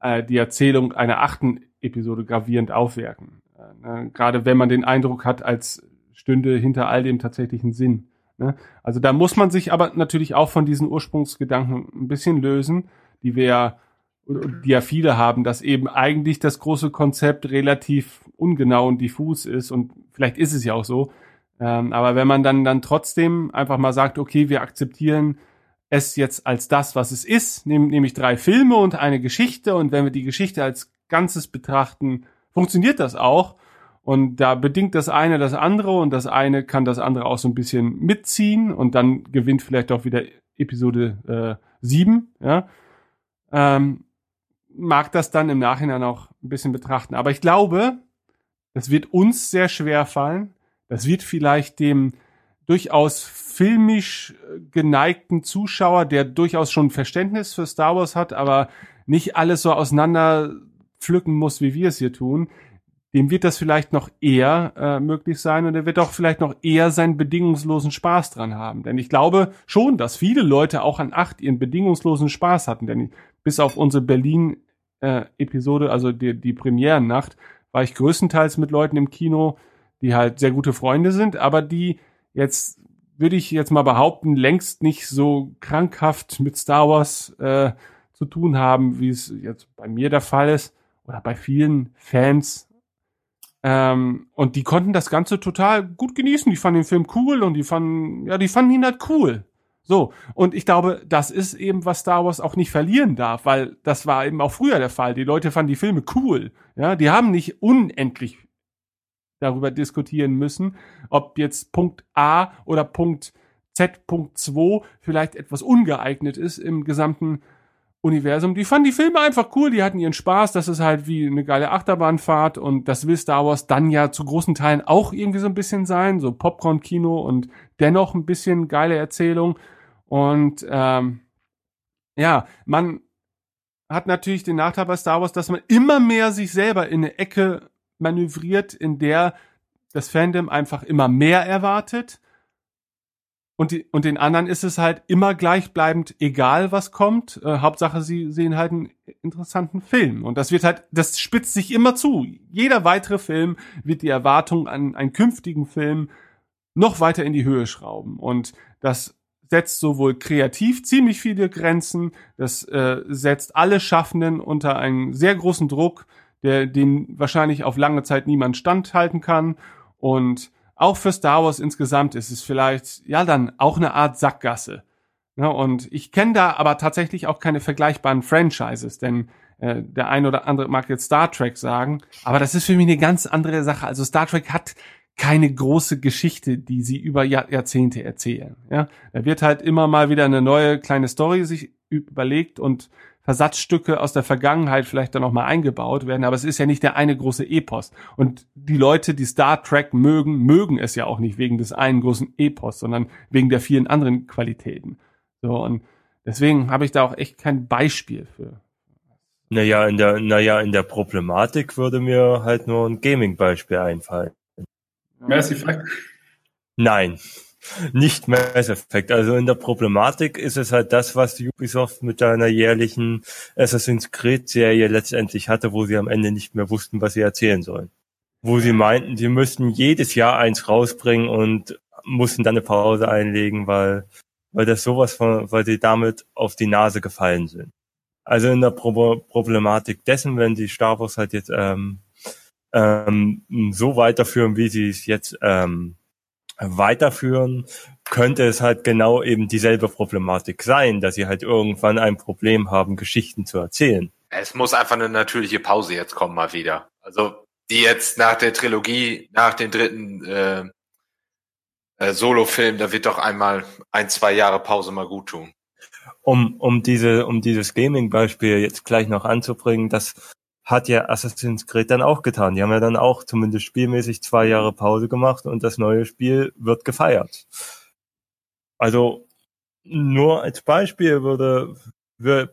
äh, die Erzählung einer achten Episode gravierend aufwerten. Äh, ne? Gerade wenn man den Eindruck hat, als stünde hinter all dem tatsächlichen Sinn. Ne? Also da muss man sich aber natürlich auch von diesen Ursprungsgedanken ein bisschen lösen, die wir ja, die ja viele haben, dass eben eigentlich das große Konzept relativ ungenau und diffus ist und vielleicht ist es ja auch so, ähm, aber wenn man dann, dann trotzdem einfach mal sagt, okay, wir akzeptieren es jetzt als das, was es ist, nämlich drei Filme und eine Geschichte. Und wenn wir die Geschichte als Ganzes betrachten, funktioniert das auch. Und da bedingt das eine das andere und das eine kann das andere auch so ein bisschen mitziehen und dann gewinnt vielleicht auch wieder Episode äh, 7, ja. Ähm, mag das dann im Nachhinein auch ein bisschen betrachten. Aber ich glaube, das wird uns sehr schwer fallen, das wird vielleicht dem durchaus filmisch geneigten Zuschauer, der durchaus schon Verständnis für Star Wars hat, aber nicht alles so auseinander pflücken muss, wie wir es hier tun, dem wird das vielleicht noch eher äh, möglich sein und er wird auch vielleicht noch eher seinen bedingungslosen Spaß dran haben. Denn ich glaube schon, dass viele Leute auch an acht ihren bedingungslosen Spaß hatten. Denn bis auf unsere Berlin-Episode, äh, also die, die Premierennacht, war ich größtenteils mit Leuten im Kino, die halt sehr gute Freunde sind, aber die jetzt, würde ich jetzt mal behaupten, längst nicht so krankhaft mit Star Wars äh, zu tun haben, wie es jetzt bei mir der Fall ist oder bei vielen Fans. Ähm, und die konnten das Ganze total gut genießen. Die fanden den Film cool und die fanden, ja, die fanden ihn halt cool. So, und ich glaube, das ist eben, was Star Wars auch nicht verlieren darf, weil das war eben auch früher der Fall. Die Leute fanden die Filme cool. Ja, die haben nicht unendlich darüber diskutieren müssen, ob jetzt Punkt A oder Punkt Z.2 vielleicht etwas ungeeignet ist im gesamten Universum. Die fanden die Filme einfach cool, die hatten ihren Spaß, das ist halt wie eine geile Achterbahnfahrt und das will Star Wars dann ja zu großen Teilen auch irgendwie so ein bisschen sein, so Popcorn-Kino und dennoch ein bisschen geile Erzählung. Und ähm, ja, man hat natürlich den Nachteil bei Star Wars, dass man immer mehr sich selber in eine Ecke manövriert, in der das Fandom einfach immer mehr erwartet. Und, die, und den anderen ist es halt immer gleichbleibend, egal was kommt. Äh, Hauptsache, sie sehen halt einen interessanten Film. Und das wird halt, das spitzt sich immer zu. Jeder weitere Film wird die Erwartung an einen künftigen Film noch weiter in die Höhe schrauben. Und das setzt sowohl kreativ ziemlich viele Grenzen, das äh, setzt alle Schaffenden unter einen sehr großen Druck, der den wahrscheinlich auf lange Zeit niemand standhalten kann. Und auch für Star Wars insgesamt ist es vielleicht ja dann auch eine Art Sackgasse. Ja, und ich kenne da aber tatsächlich auch keine vergleichbaren Franchises, denn äh, der ein oder andere mag jetzt Star Trek sagen, aber das ist für mich eine ganz andere Sache. Also Star Trek hat keine große Geschichte, die sie über Jahr, Jahrzehnte erzählen. Ja, da wird halt immer mal wieder eine neue kleine Story sich überlegt und Versatzstücke aus der Vergangenheit vielleicht dann noch mal eingebaut werden, aber es ist ja nicht der eine große Epos. Und die Leute, die Star Trek mögen, mögen es ja auch nicht wegen des einen großen Epos, sondern wegen der vielen anderen Qualitäten. So, und deswegen habe ich da auch echt kein Beispiel für. Naja, in der, naja, in der Problematik würde mir halt nur ein Gaming-Beispiel einfallen. Mass Effect? Nein. Nicht Mass Effect. Also in der Problematik ist es halt das, was Ubisoft mit einer jährlichen Assassin's Creed Serie letztendlich hatte, wo sie am Ende nicht mehr wussten, was sie erzählen sollen. Wo sie meinten, sie müssten jedes Jahr eins rausbringen und mussten dann eine Pause einlegen, weil weil das sowas von, weil sie damit auf die Nase gefallen sind. Also in der Pro Problematik dessen, wenn die Star Wars halt jetzt ähm, ähm, so weiterführen, wie sie es jetzt ähm, weiterführen, könnte es halt genau eben dieselbe Problematik sein, dass sie halt irgendwann ein Problem haben, Geschichten zu erzählen. Es muss einfach eine natürliche Pause jetzt kommen, mal wieder. Also die jetzt nach der Trilogie, nach dem dritten äh, äh, Solo-Film, da wird doch einmal ein, zwei Jahre Pause mal gut tun. Um, um diese, um dieses Gaming-Beispiel jetzt gleich noch anzubringen, das hat ja Assassin's Creed dann auch getan. Die haben ja dann auch zumindest spielmäßig zwei Jahre Pause gemacht und das neue Spiel wird gefeiert. Also nur als Beispiel würde,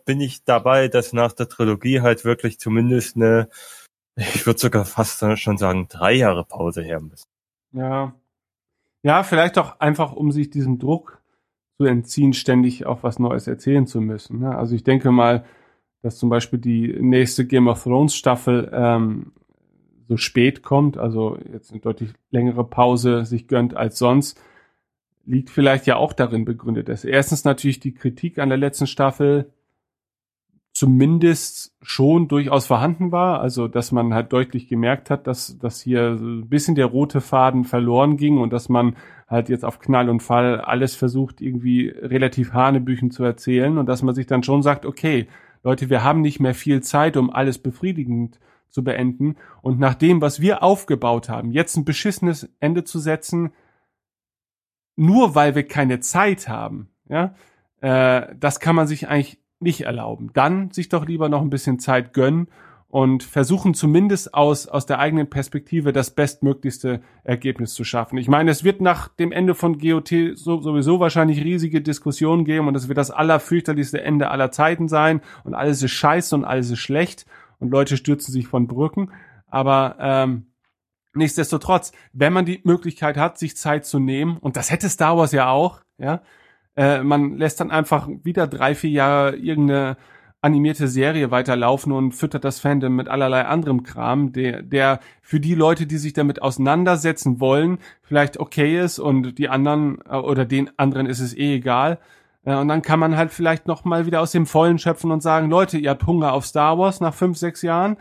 bin ich dabei, dass nach der Trilogie halt wirklich zumindest eine, ich würde sogar fast schon sagen, drei Jahre Pause her müssen. Ja. Ja, vielleicht auch einfach, um sich diesem Druck zu entziehen, ständig auch was Neues erzählen zu müssen. Ne? Also ich denke mal, dass zum Beispiel die nächste Game of Thrones Staffel ähm, so spät kommt, also jetzt eine deutlich längere Pause sich gönnt als sonst, liegt vielleicht ja auch darin begründet, dass erstens natürlich die Kritik an der letzten Staffel zumindest schon durchaus vorhanden war, also dass man halt deutlich gemerkt hat, dass, dass hier ein bisschen der rote Faden verloren ging und dass man halt jetzt auf Knall und Fall alles versucht, irgendwie relativ Hanebüchen zu erzählen und dass man sich dann schon sagt, okay, Leute, wir haben nicht mehr viel Zeit, um alles befriedigend zu beenden. Und nach dem, was wir aufgebaut haben, jetzt ein beschissenes Ende zu setzen, nur weil wir keine Zeit haben, ja, äh, das kann man sich eigentlich nicht erlauben. Dann sich doch lieber noch ein bisschen Zeit gönnen und versuchen zumindest aus, aus der eigenen Perspektive das bestmöglichste Ergebnis zu schaffen. Ich meine, es wird nach dem Ende von GOT so, sowieso wahrscheinlich riesige Diskussionen geben und es wird das allerfürchterlichste Ende aller Zeiten sein und alles ist scheiße und alles ist schlecht und Leute stürzen sich von Brücken. Aber ähm, nichtsdestotrotz, wenn man die Möglichkeit hat, sich Zeit zu nehmen, und das hätte Star Wars ja auch, ja, äh, man lässt dann einfach wieder drei, vier Jahre irgendeine animierte Serie weiterlaufen und füttert das Fandom mit allerlei anderem Kram, der, der für die Leute, die sich damit auseinandersetzen wollen, vielleicht okay ist und die anderen äh, oder den anderen ist es eh egal. Äh, und dann kann man halt vielleicht noch mal wieder aus dem Vollen schöpfen und sagen, Leute, ihr habt Hunger auf Star Wars nach fünf, sechs Jahren,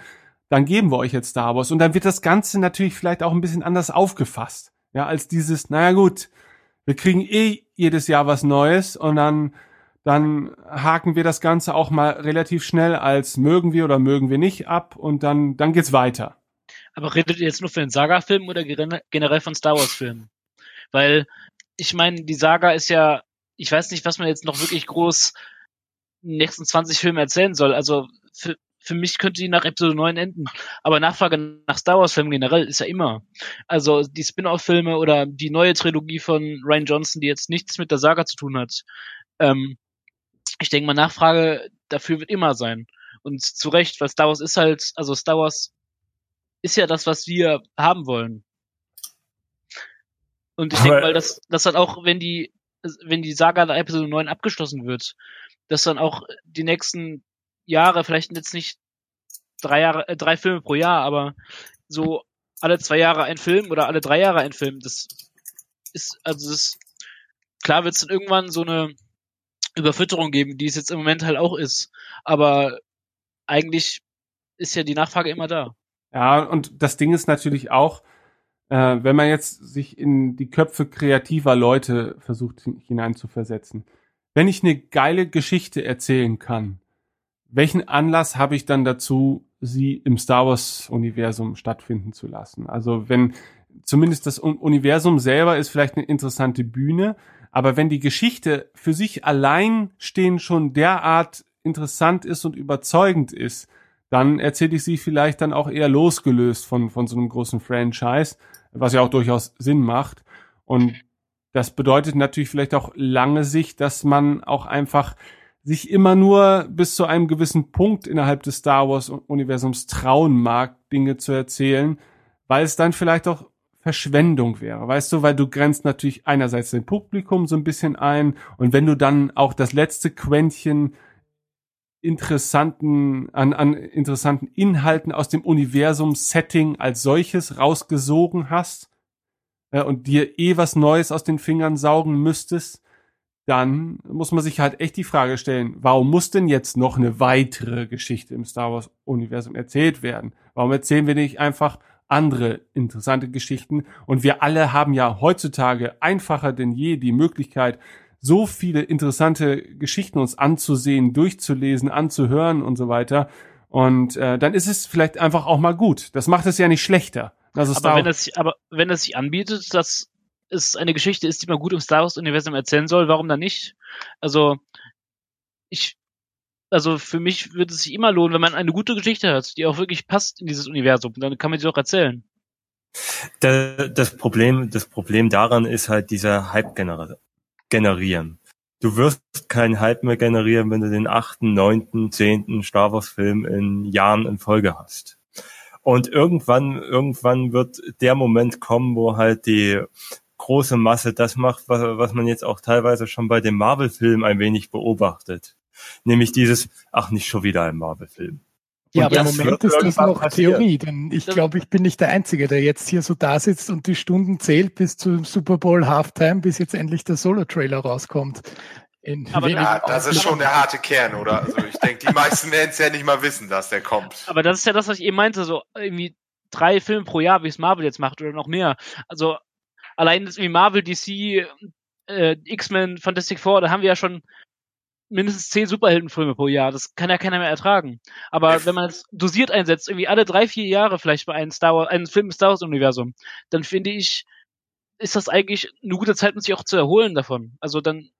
dann geben wir euch jetzt Star Wars. Und dann wird das Ganze natürlich vielleicht auch ein bisschen anders aufgefasst. Ja, als dieses, naja gut, wir kriegen eh jedes Jahr was Neues und dann dann haken wir das Ganze auch mal relativ schnell als mögen wir oder mögen wir nicht ab und dann, dann geht's weiter. Aber redet ihr jetzt nur für den Saga-Film oder generell von Star Wars-Filmen? Weil, ich meine, die Saga ist ja, ich weiß nicht, was man jetzt noch wirklich groß in den nächsten 20 Filmen erzählen soll. Also für, für mich könnte die nach Episode 9 enden. Aber Nachfrage nach Star Wars-Filmen generell ist ja immer. Also die Spin-off-Filme oder die neue Trilogie von Ryan Johnson, die jetzt nichts mit der Saga zu tun hat. Ähm, ich denke mal, Nachfrage dafür wird immer sein. Und zu Recht, weil Star Wars ist halt, also Star Wars ist ja das, was wir haben wollen. Und ich denke mal, dass, dass dann auch, wenn die, wenn die Saga der Episode 9 abgeschlossen wird, dass dann auch die nächsten Jahre, vielleicht jetzt nicht drei Jahre, äh, drei Filme pro Jahr, aber so alle zwei Jahre ein Film oder alle drei Jahre ein Film, das ist, also das, klar wird es dann irgendwann so eine, Überfütterung geben, die es jetzt im Moment halt auch ist. Aber eigentlich ist ja die Nachfrage immer da. Ja, und das Ding ist natürlich auch, äh, wenn man jetzt sich in die Köpfe kreativer Leute versucht hineinzuversetzen. Wenn ich eine geile Geschichte erzählen kann, welchen Anlass habe ich dann dazu, sie im Star Wars-Universum stattfinden zu lassen? Also wenn zumindest das Universum selber ist vielleicht eine interessante Bühne, aber wenn die Geschichte für sich allein stehen schon derart interessant ist und überzeugend ist, dann erzähle ich sie vielleicht dann auch eher losgelöst von, von so einem großen Franchise, was ja auch durchaus Sinn macht. Und das bedeutet natürlich vielleicht auch lange Sicht, dass man auch einfach sich immer nur bis zu einem gewissen Punkt innerhalb des Star Wars Universums trauen mag, Dinge zu erzählen, weil es dann vielleicht auch Verschwendung wäre, weißt du, weil du grenzt natürlich einerseits den Publikum so ein bisschen ein und wenn du dann auch das letzte Quäntchen interessanten, an, an interessanten Inhalten aus dem Universum-Setting als solches rausgesogen hast äh, und dir eh was Neues aus den Fingern saugen müsstest, dann muss man sich halt echt die Frage stellen, warum muss denn jetzt noch eine weitere Geschichte im Star Wars Universum erzählt werden? Warum erzählen wir nicht einfach andere interessante Geschichten? Und wir alle haben ja heutzutage einfacher denn je die Möglichkeit, so viele interessante Geschichten uns anzusehen, durchzulesen, anzuhören und so weiter. Und äh, dann ist es vielleicht einfach auch mal gut. Das macht es ja nicht schlechter. Also aber wenn es aber wenn es sich anbietet, dass es eine Geschichte ist, die man gut im Star Wars Universum erzählen soll, warum dann nicht? Also ich also für mich würde es sich immer lohnen, wenn man eine gute Geschichte hat, die auch wirklich passt in dieses Universum, dann kann man sie auch erzählen. Das Problem, das Problem daran ist halt dieser Hype generieren. Du wirst keinen Hype mehr generieren, wenn du den achten, neunten, zehnten Star Wars Film in Jahren in Folge hast. Und irgendwann, irgendwann wird der Moment kommen, wo halt die große Masse das macht, was, was man jetzt auch teilweise schon bei dem Marvel-Film ein wenig beobachtet. Nämlich dieses, ach, nicht schon wieder ein Marvel-Film. Ja, aber im Moment ist das noch passieren. Theorie, denn ich glaube, ich bin nicht der Einzige, der jetzt hier so da sitzt und die Stunden zählt bis zum Super Bowl Halftime, bis jetzt endlich der Solo-Trailer rauskommt. In aber ja, das ist schon der harte Kern, oder? Also ich denke, die meisten werden es ja nicht mal wissen, dass der kommt. Aber das ist ja das, was ich eben meinte, so irgendwie drei Filme pro Jahr, wie es Marvel jetzt macht, oder noch mehr. Also allein das wie Marvel, DC, äh, X-Men, Fantastic Four, da haben wir ja schon mindestens zehn Superheldenfilme pro Jahr. Das kann ja keiner mehr ertragen. Aber wenn man es dosiert einsetzt, irgendwie alle drei, vier Jahre vielleicht bei einem Star Wars, einem Film im Star Wars Universum, dann finde ich, ist das eigentlich eine gute Zeit, um sich auch zu erholen davon. Also dann.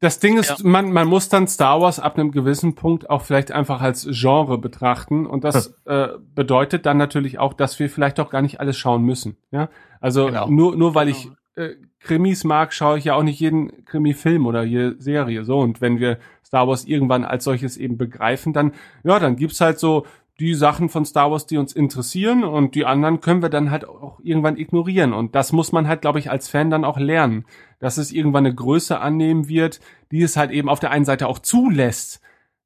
Das Ding ist, ja. man, man muss dann Star Wars ab einem gewissen Punkt auch vielleicht einfach als Genre betrachten. Und das hm. äh, bedeutet dann natürlich auch, dass wir vielleicht auch gar nicht alles schauen müssen. Ja, also genau. nur, nur weil genau. ich äh, Krimis mag, schaue ich ja auch nicht jeden Krimi-Film oder jede Serie. So, und wenn wir Star Wars irgendwann als solches eben begreifen, dann, ja, dann gibt's halt so die Sachen von Star Wars, die uns interessieren und die anderen können wir dann halt auch irgendwann ignorieren. Und das muss man halt, glaube ich, als Fan dann auch lernen, dass es irgendwann eine Größe annehmen wird, die es halt eben auf der einen Seite auch zulässt,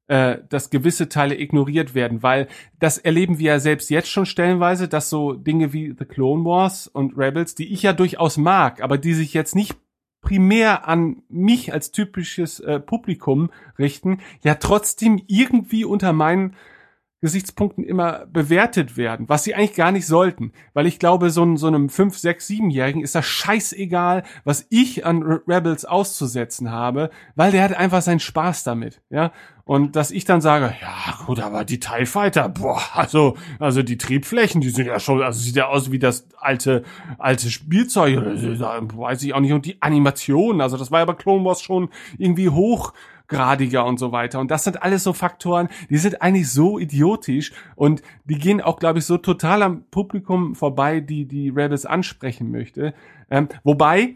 äh, dass gewisse Teile ignoriert werden, weil das erleben wir ja selbst jetzt schon stellenweise, dass so Dinge wie The Clone Wars und Rebels, die ich ja durchaus mag, aber die sich jetzt nicht primär an mich als typisches äh, Publikum richten, ja trotzdem irgendwie unter meinen Gesichtspunkten immer bewertet werden, was sie eigentlich gar nicht sollten. Weil ich glaube, so, so einem 5, 6, 7-Jährigen ist das scheißegal, was ich an Rebels auszusetzen habe, weil der hat einfach seinen Spaß damit, ja. Und dass ich dann sage, ja gut, aber die TIE Fighter, boah, also, also die Triebflächen, die sind ja schon, also sieht ja aus wie das alte, alte Spielzeug, weiß ich auch nicht. Und die Animation, also das war ja bei Clone Wars schon irgendwie hoch gradiger und so weiter. Und das sind alles so Faktoren, die sind eigentlich so idiotisch und die gehen auch, glaube ich, so total am Publikum vorbei, die die Rebels ansprechen möchte. Ähm, wobei,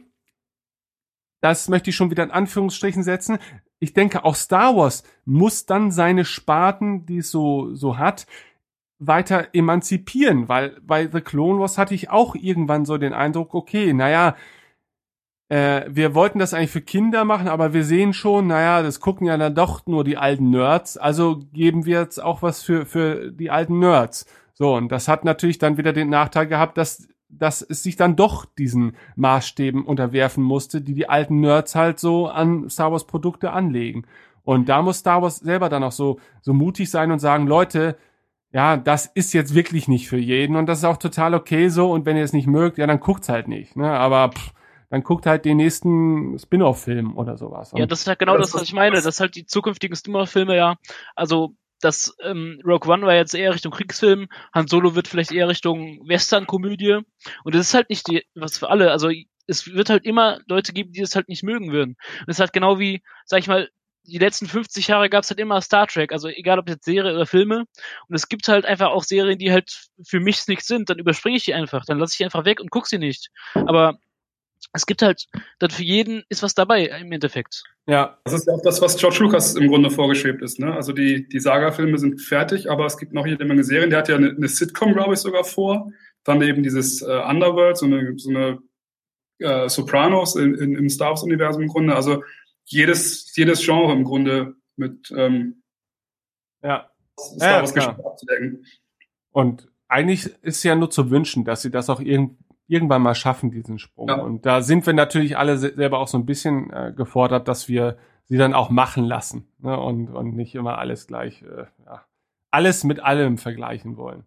das möchte ich schon wieder in Anführungsstrichen setzen. Ich denke, auch Star Wars muss dann seine Sparten, die es so, so hat, weiter emanzipieren, weil bei The Clone Wars hatte ich auch irgendwann so den Eindruck, okay, naja, äh, wir wollten das eigentlich für Kinder machen, aber wir sehen schon, naja, das gucken ja dann doch nur die alten Nerds, also geben wir jetzt auch was für, für die alten Nerds. So, und das hat natürlich dann wieder den Nachteil gehabt, dass, dass es sich dann doch diesen Maßstäben unterwerfen musste, die die alten Nerds halt so an Star Wars Produkte anlegen. Und da muss Star Wars selber dann auch so, so mutig sein und sagen, Leute, ja, das ist jetzt wirklich nicht für jeden und das ist auch total okay so und wenn ihr es nicht mögt, ja, dann guckt's halt nicht, ne, aber pff, dann guckt halt den nächsten Spin-off-Film oder sowas. ja, das ist halt genau das, was ich meine. Das halt die zukünftigen Spin-off-Filme ja, also das ähm, Rogue One war jetzt eher Richtung Kriegsfilm, Han Solo wird vielleicht eher Richtung Western-Komödie und es ist halt nicht die, was für alle, also es wird halt immer Leute geben, die es halt nicht mögen würden. Und es ist halt genau wie, sag ich mal, die letzten 50 Jahre gab es halt immer Star Trek, also egal ob jetzt Serie oder Filme. Und es gibt halt einfach auch Serien, die halt für mich nichts sind. Dann überspringe ich die einfach, dann lasse ich die einfach weg und guck sie nicht. Aber es gibt halt, dann für jeden ist was dabei im Endeffekt. Ja. Das ist ja auch das, was George Lucas im Grunde vorgeschwebt ist. Ne? Also die, die Saga-Filme sind fertig, aber es gibt noch jede Menge Serien. Der hat ja eine, eine Sitcom, glaube ich, sogar vor. Dann eben dieses äh, Underworld, so eine, so eine äh, Sopranos in, in, im Star Wars-Universum im Grunde. Also jedes, jedes Genre im Grunde mit ähm, ja. Star Wars ja, abzudecken. Und eigentlich ist ja nur zu wünschen, dass sie das auch irgendwie irgendwann mal schaffen, diesen Sprung. Ja. Und da sind wir natürlich alle selber auch so ein bisschen äh, gefordert, dass wir sie dann auch machen lassen ne? und, und nicht immer alles gleich, äh, ja, alles mit allem vergleichen wollen.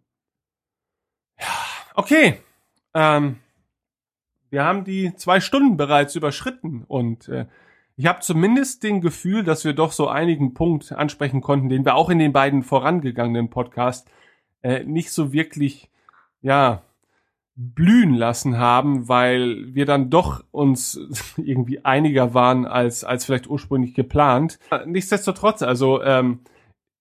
Ja, okay. Ähm, wir haben die zwei Stunden bereits überschritten und äh, ich habe zumindest den Gefühl, dass wir doch so einigen Punkt ansprechen konnten, den wir auch in den beiden vorangegangenen Podcasts äh, nicht so wirklich, ja, blühen lassen haben, weil wir dann doch uns irgendwie einiger waren als, als vielleicht ursprünglich geplant. Nichtsdestotrotz, also ähm,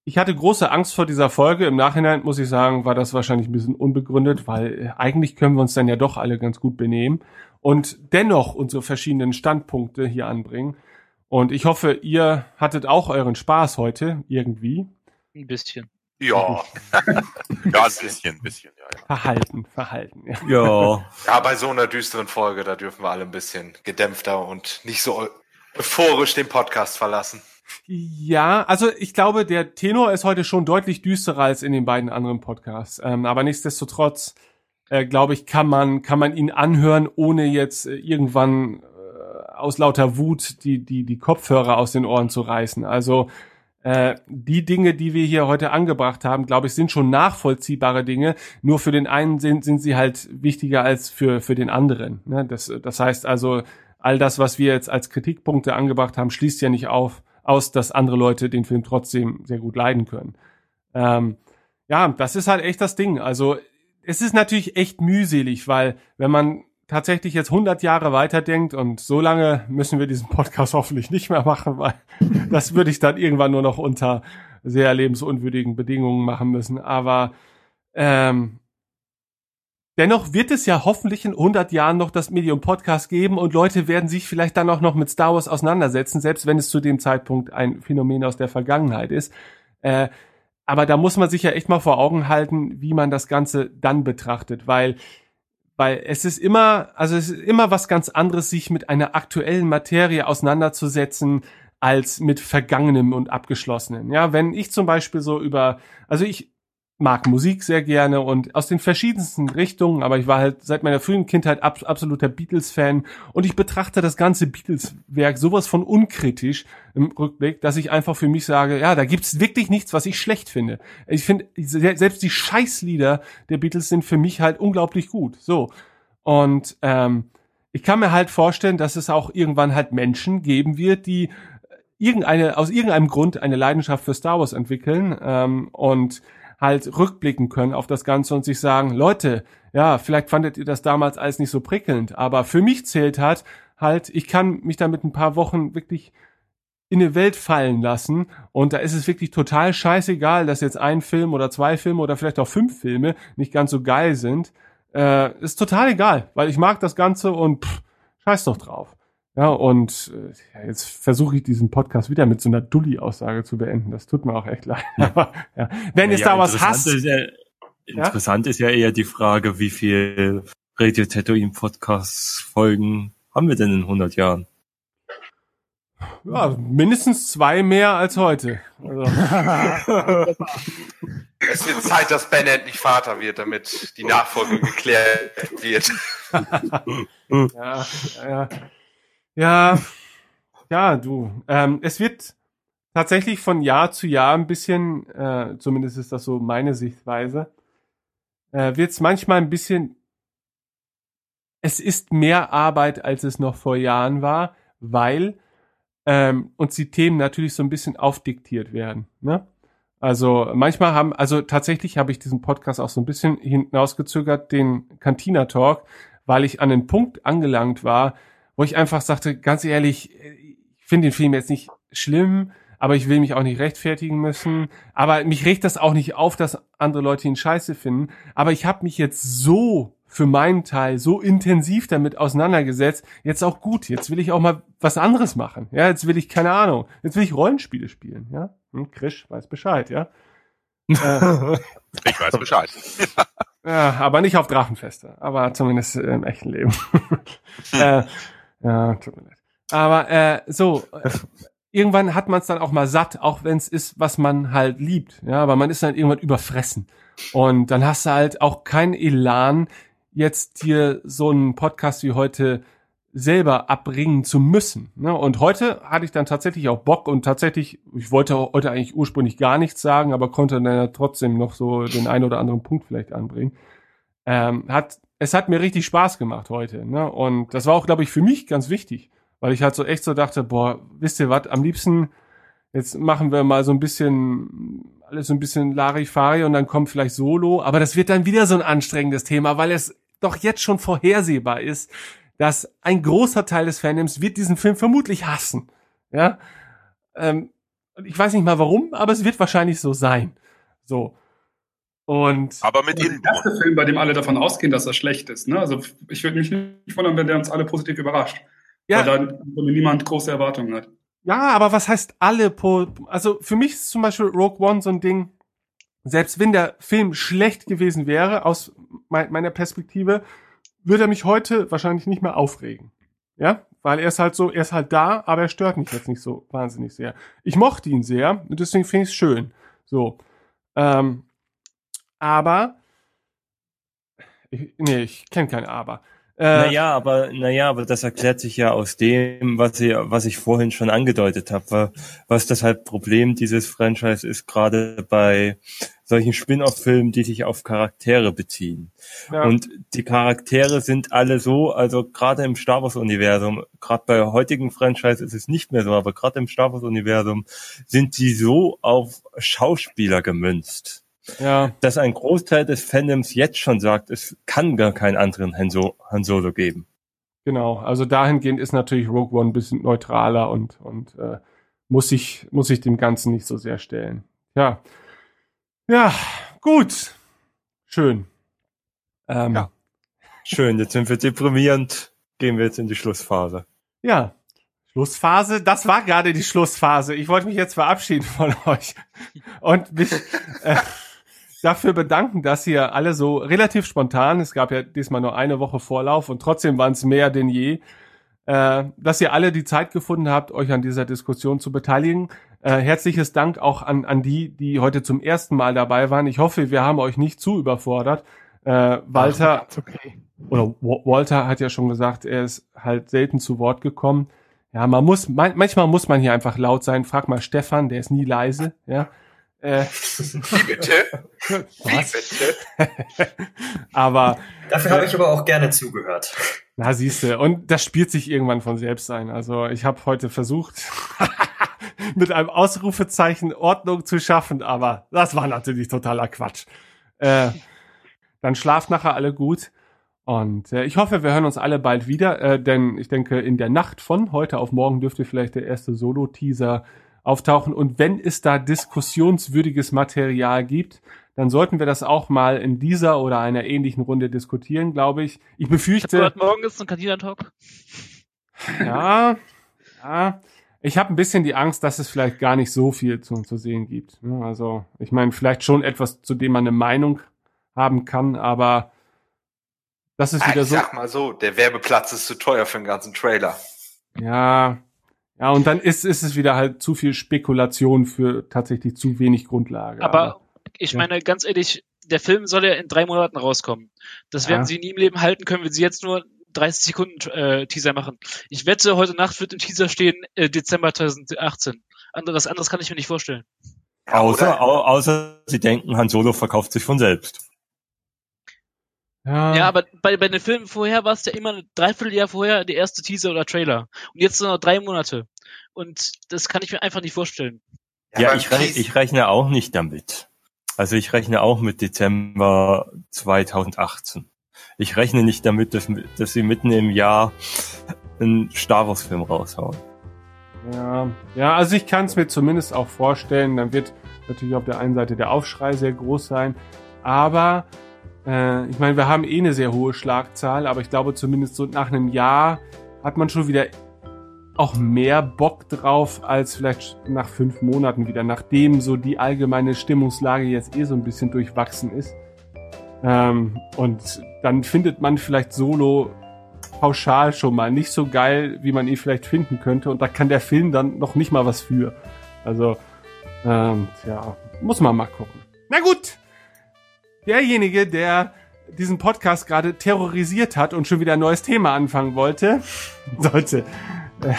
ich hatte große Angst vor dieser Folge. Im Nachhinein muss ich sagen, war das wahrscheinlich ein bisschen unbegründet, weil äh, eigentlich können wir uns dann ja doch alle ganz gut benehmen und dennoch unsere verschiedenen Standpunkte hier anbringen. Und ich hoffe, ihr hattet auch euren Spaß heute irgendwie. Ein bisschen. Ja. ja, ein bisschen, ein bisschen, ja, ja. Verhalten, verhalten, ja. Ja. Ja, bei so einer düsteren Folge, da dürfen wir alle ein bisschen gedämpfter und nicht so euphorisch den Podcast verlassen. Ja, also ich glaube, der Tenor ist heute schon deutlich düsterer als in den beiden anderen Podcasts. Ähm, aber nichtsdestotrotz, äh, glaube ich, kann man, kann man ihn anhören, ohne jetzt äh, irgendwann äh, aus lauter Wut die, die, die Kopfhörer aus den Ohren zu reißen. Also äh, die Dinge, die wir hier heute angebracht haben, glaube ich, sind schon nachvollziehbare Dinge. Nur für den einen sind, sind sie halt wichtiger als für, für den anderen. Ne? Das, das heißt also, all das, was wir jetzt als Kritikpunkte angebracht haben, schließt ja nicht auf, aus, dass andere Leute den Film trotzdem sehr gut leiden können. Ähm, ja, das ist halt echt das Ding. Also es ist natürlich echt mühselig, weil wenn man tatsächlich jetzt 100 Jahre weiterdenkt und so lange müssen wir diesen Podcast hoffentlich nicht mehr machen, weil das würde ich dann irgendwann nur noch unter sehr lebensunwürdigen Bedingungen machen müssen. Aber ähm, dennoch wird es ja hoffentlich in 100 Jahren noch das Medium Podcast geben und Leute werden sich vielleicht dann auch noch mit Star Wars auseinandersetzen, selbst wenn es zu dem Zeitpunkt ein Phänomen aus der Vergangenheit ist. Äh, aber da muss man sich ja echt mal vor Augen halten, wie man das Ganze dann betrachtet, weil weil es ist immer, also es ist immer was ganz anderes, sich mit einer aktuellen Materie auseinanderzusetzen, als mit Vergangenem und Abgeschlossenen. Ja, wenn ich zum Beispiel so über, also ich mag Musik sehr gerne und aus den verschiedensten Richtungen, aber ich war halt seit meiner frühen Kindheit ab, absoluter Beatles-Fan und ich betrachte das ganze Beatles-Werk sowas von unkritisch im Rückblick, dass ich einfach für mich sage, ja, da gibt's wirklich nichts, was ich schlecht finde. Ich finde, selbst die Scheißlieder der Beatles sind für mich halt unglaublich gut. So. Und ähm, ich kann mir halt vorstellen, dass es auch irgendwann halt Menschen geben wird, die irgendeine, aus irgendeinem Grund eine Leidenschaft für Star Wars entwickeln ähm, und halt rückblicken können auf das Ganze und sich sagen, Leute, ja, vielleicht fandet ihr das damals alles nicht so prickelnd, aber für mich zählt halt, halt, ich kann mich da mit ein paar Wochen wirklich in eine Welt fallen lassen und da ist es wirklich total scheißegal, dass jetzt ein Film oder zwei Filme oder vielleicht auch fünf Filme nicht ganz so geil sind. Äh, ist total egal, weil ich mag das Ganze und pff, scheiß doch drauf. Ja, und äh, jetzt versuche ich diesen Podcast wieder mit so einer Dulli-Aussage zu beenden. Das tut mir auch echt leid. Aber, ja. Wenn ja, es da was hast. Ist ja, interessant ist ja eher die Frage, wie viel Radio Tatooine Podcast Folgen haben wir denn in 100 Jahren? Ja, mindestens zwei mehr als heute. Also. es wird Zeit, dass Ben endlich Vater wird, damit die Nachfolge geklärt wird. ja, ja. Ja, ja, du. Ähm, es wird tatsächlich von Jahr zu Jahr ein bisschen, äh, zumindest ist das so meine Sichtweise, äh, wird es manchmal ein bisschen, es ist mehr Arbeit, als es noch vor Jahren war, weil ähm, uns die Themen natürlich so ein bisschen aufdiktiert werden. Ne? Also manchmal haben, also tatsächlich habe ich diesen Podcast auch so ein bisschen hinten ausgezögert, den Cantina Talk, weil ich an den Punkt angelangt war, wo ich einfach sagte, ganz ehrlich, ich finde den Film jetzt nicht schlimm, aber ich will mich auch nicht rechtfertigen müssen. Aber mich regt das auch nicht auf, dass andere Leute ihn scheiße finden. Aber ich habe mich jetzt so für meinen Teil so intensiv damit auseinandergesetzt. Jetzt auch gut. Jetzt will ich auch mal was anderes machen. Ja, jetzt will ich keine Ahnung. Jetzt will ich Rollenspiele spielen. Ja, hm, Krisch weiß Bescheid. Ja. äh, ich weiß Bescheid. ja, aber nicht auf Drachenfeste. Aber zumindest im echten Leben. äh, ja, tut mir leid. Aber äh, so, äh, irgendwann hat man es dann auch mal satt, auch wenn es ist, was man halt liebt. Ja, aber man ist dann irgendwann überfressen. Und dann hast du halt auch keinen Elan, jetzt hier so einen Podcast wie heute selber abbringen zu müssen. Ne? Und heute hatte ich dann tatsächlich auch Bock und tatsächlich, ich wollte heute eigentlich ursprünglich gar nichts sagen, aber konnte dann ja trotzdem noch so den einen oder anderen Punkt vielleicht anbringen. Ähm, hat, es hat mir richtig Spaß gemacht heute. Ne? Und das war auch, glaube ich, für mich ganz wichtig, weil ich halt so echt so dachte, boah, wisst ihr was, am liebsten, jetzt machen wir mal so ein bisschen, alles so ein bisschen Larifari und dann kommt vielleicht Solo, aber das wird dann wieder so ein anstrengendes Thema, weil es doch jetzt schon vorhersehbar ist, dass ein großer Teil des Fandoms wird diesen Film vermutlich hassen. Ja, ähm, ich weiß nicht mal warum, aber es wird wahrscheinlich so sein. So. Und aber mit der erste Film, bei dem alle davon ausgehen, dass er schlecht ist. Ne? Also ich würde mich nicht wundern, wenn der uns alle positiv überrascht. Ja. Weil da niemand große Erwartungen hat. Ja, aber was heißt alle? Also für mich ist zum Beispiel Rogue One so ein Ding. Selbst wenn der Film schlecht gewesen wäre, aus meiner Perspektive, würde er mich heute wahrscheinlich nicht mehr aufregen. Ja, weil er ist halt so, er ist halt da, aber er stört mich jetzt nicht so wahnsinnig sehr. Ich mochte ihn sehr und deswegen finde ich es schön. So. Ähm, aber, ich, nee, ich kenne kein Aber. Äh, naja, aber naja, aber das erklärt sich ja aus dem, was ich, was ich vorhin schon angedeutet habe, was das halt Problem dieses Franchise ist, gerade bei solchen Spin-off-Filmen, die sich auf Charaktere beziehen. Ja. Und die Charaktere sind alle so, also gerade im Star Wars-Universum, gerade bei heutigen Franchise ist es nicht mehr so, aber gerade im Star Wars-Universum sind sie so auf Schauspieler gemünzt ja. dass ein Großteil des Fandoms jetzt schon sagt, es kann gar keinen anderen Han, so Han Solo geben. Genau, also dahingehend ist natürlich Rogue One ein bisschen neutraler und, und äh, muss, sich, muss sich dem Ganzen nicht so sehr stellen. Ja. Ja, gut. Schön. Ähm, ja. Schön, jetzt sind wir deprimierend. Gehen wir jetzt in die Schlussphase. Ja, Schlussphase, das war gerade die Schlussphase. Ich wollte mich jetzt verabschieden von euch und mich äh, dafür bedanken, dass ihr alle so relativ spontan, es gab ja diesmal nur eine Woche Vorlauf und trotzdem waren es mehr denn je, äh, dass ihr alle die Zeit gefunden habt, euch an dieser Diskussion zu beteiligen. Äh, herzliches Dank auch an, an die, die heute zum ersten Mal dabei waren. Ich hoffe, wir haben euch nicht zu überfordert. Äh, Walter Ach, okay. oder Walter hat ja schon gesagt, er ist halt selten zu Wort gekommen. Ja, man muss, man, manchmal muss man hier einfach laut sein. Frag mal Stefan, der ist nie leise, ja. Äh, Wie bitte? Was? Wie bitte? aber. Dafür habe ich aber auch gerne zugehört. Na, siehste, und das spielt sich irgendwann von selbst ein. Also ich habe heute versucht, mit einem Ausrufezeichen Ordnung zu schaffen, aber das war natürlich totaler Quatsch. Äh, dann schlaft nachher alle gut. Und äh, ich hoffe, wir hören uns alle bald wieder, äh, denn ich denke, in der Nacht von heute auf morgen dürfte vielleicht der erste Solo-Teaser auftauchen. Und wenn es da diskussionswürdiges Material gibt, dann sollten wir das auch mal in dieser oder einer ähnlichen Runde diskutieren, glaube ich. Ich befürchte. Ich gehört, morgen ist ein Kandidatalk. Ja, ja. Ich habe ein bisschen die Angst, dass es vielleicht gar nicht so viel zu, zu sehen gibt. Also, ich meine, vielleicht schon etwas, zu dem man eine Meinung haben kann, aber das ist wieder ich so. Sag mal so, der Werbeplatz ist zu teuer für den ganzen Trailer. Ja, ja, und dann ist, ist es wieder halt zu viel Spekulation für tatsächlich zu wenig Grundlage. Aber, aber ich ja. meine, ganz ehrlich, der Film soll ja in drei Monaten rauskommen. Das werden ja. sie nie im Leben halten können, wenn sie jetzt nur 30 Sekunden äh, Teaser machen. Ich wette, heute Nacht wird im Teaser stehen äh, Dezember 2018. Anderes, anderes kann ich mir nicht vorstellen. Außer, au, außer sie denken, Han Solo verkauft sich von selbst. Ja. ja, aber bei, bei den Filmen vorher war es ja immer ein Dreivierteljahr vorher der erste Teaser oder Trailer. Und jetzt nur noch drei Monate. Und das kann ich mir einfach nicht vorstellen. Ja, ja ich, rechne, ich rechne auch nicht damit. Also ich rechne auch mit Dezember 2018. Ich rechne nicht damit, dass, dass sie mitten im Jahr einen Star Wars Film raushauen. Ja, ja, also ich kann es mir zumindest auch vorstellen. Dann wird natürlich auf der einen Seite der Aufschrei sehr groß sein, aber äh, ich meine, wir haben eh eine sehr hohe Schlagzahl, aber ich glaube zumindest so nach einem Jahr hat man schon wieder auch mehr Bock drauf als vielleicht nach fünf Monaten wieder, nachdem so die allgemeine Stimmungslage jetzt eh so ein bisschen durchwachsen ist. Ähm, und dann findet man vielleicht Solo pauschal schon mal nicht so geil, wie man ihn vielleicht finden könnte. Und da kann der Film dann noch nicht mal was für. Also, ähm, ja, muss man mal gucken. Na gut, derjenige, der diesen Podcast gerade terrorisiert hat und schon wieder ein neues Thema anfangen wollte, sollte. Äh,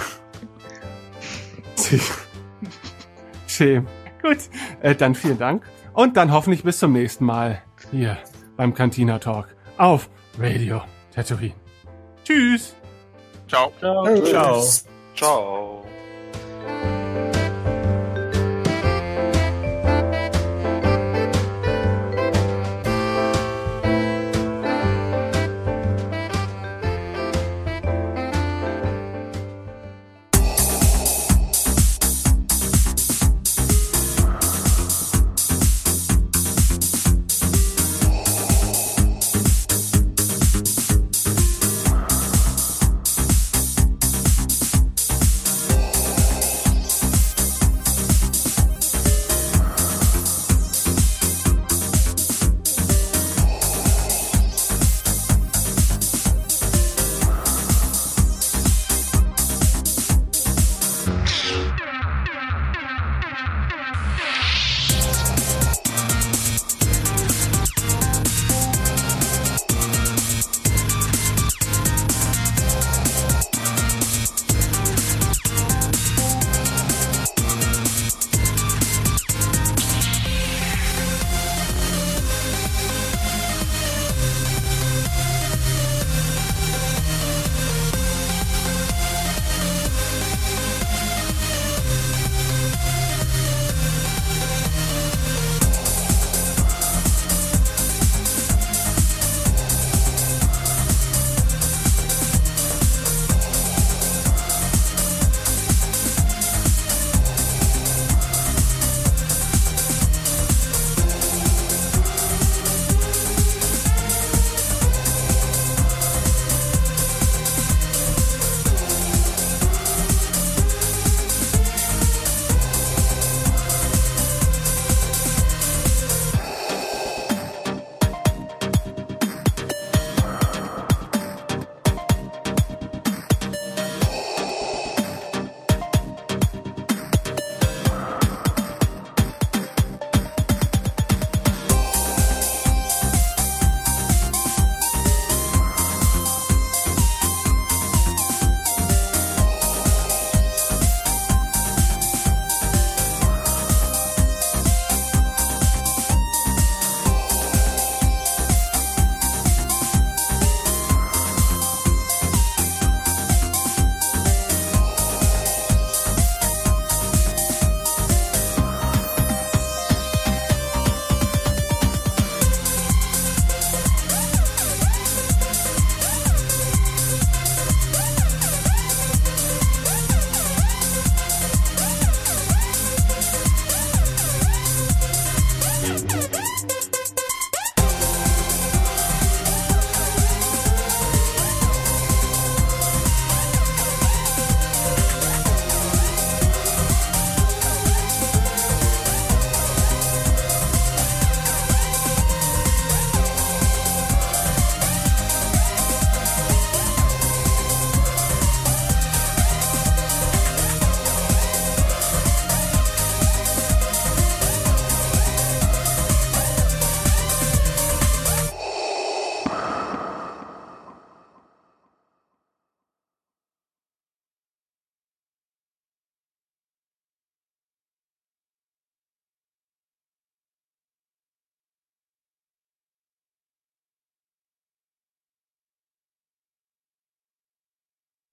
Schön. Gut, äh, dann vielen Dank und dann hoffentlich bis zum nächsten Mal hier beim Cantina Talk auf Radio Tatooine. Tschüss. Ciao. Ciao. Ciao. Ciao.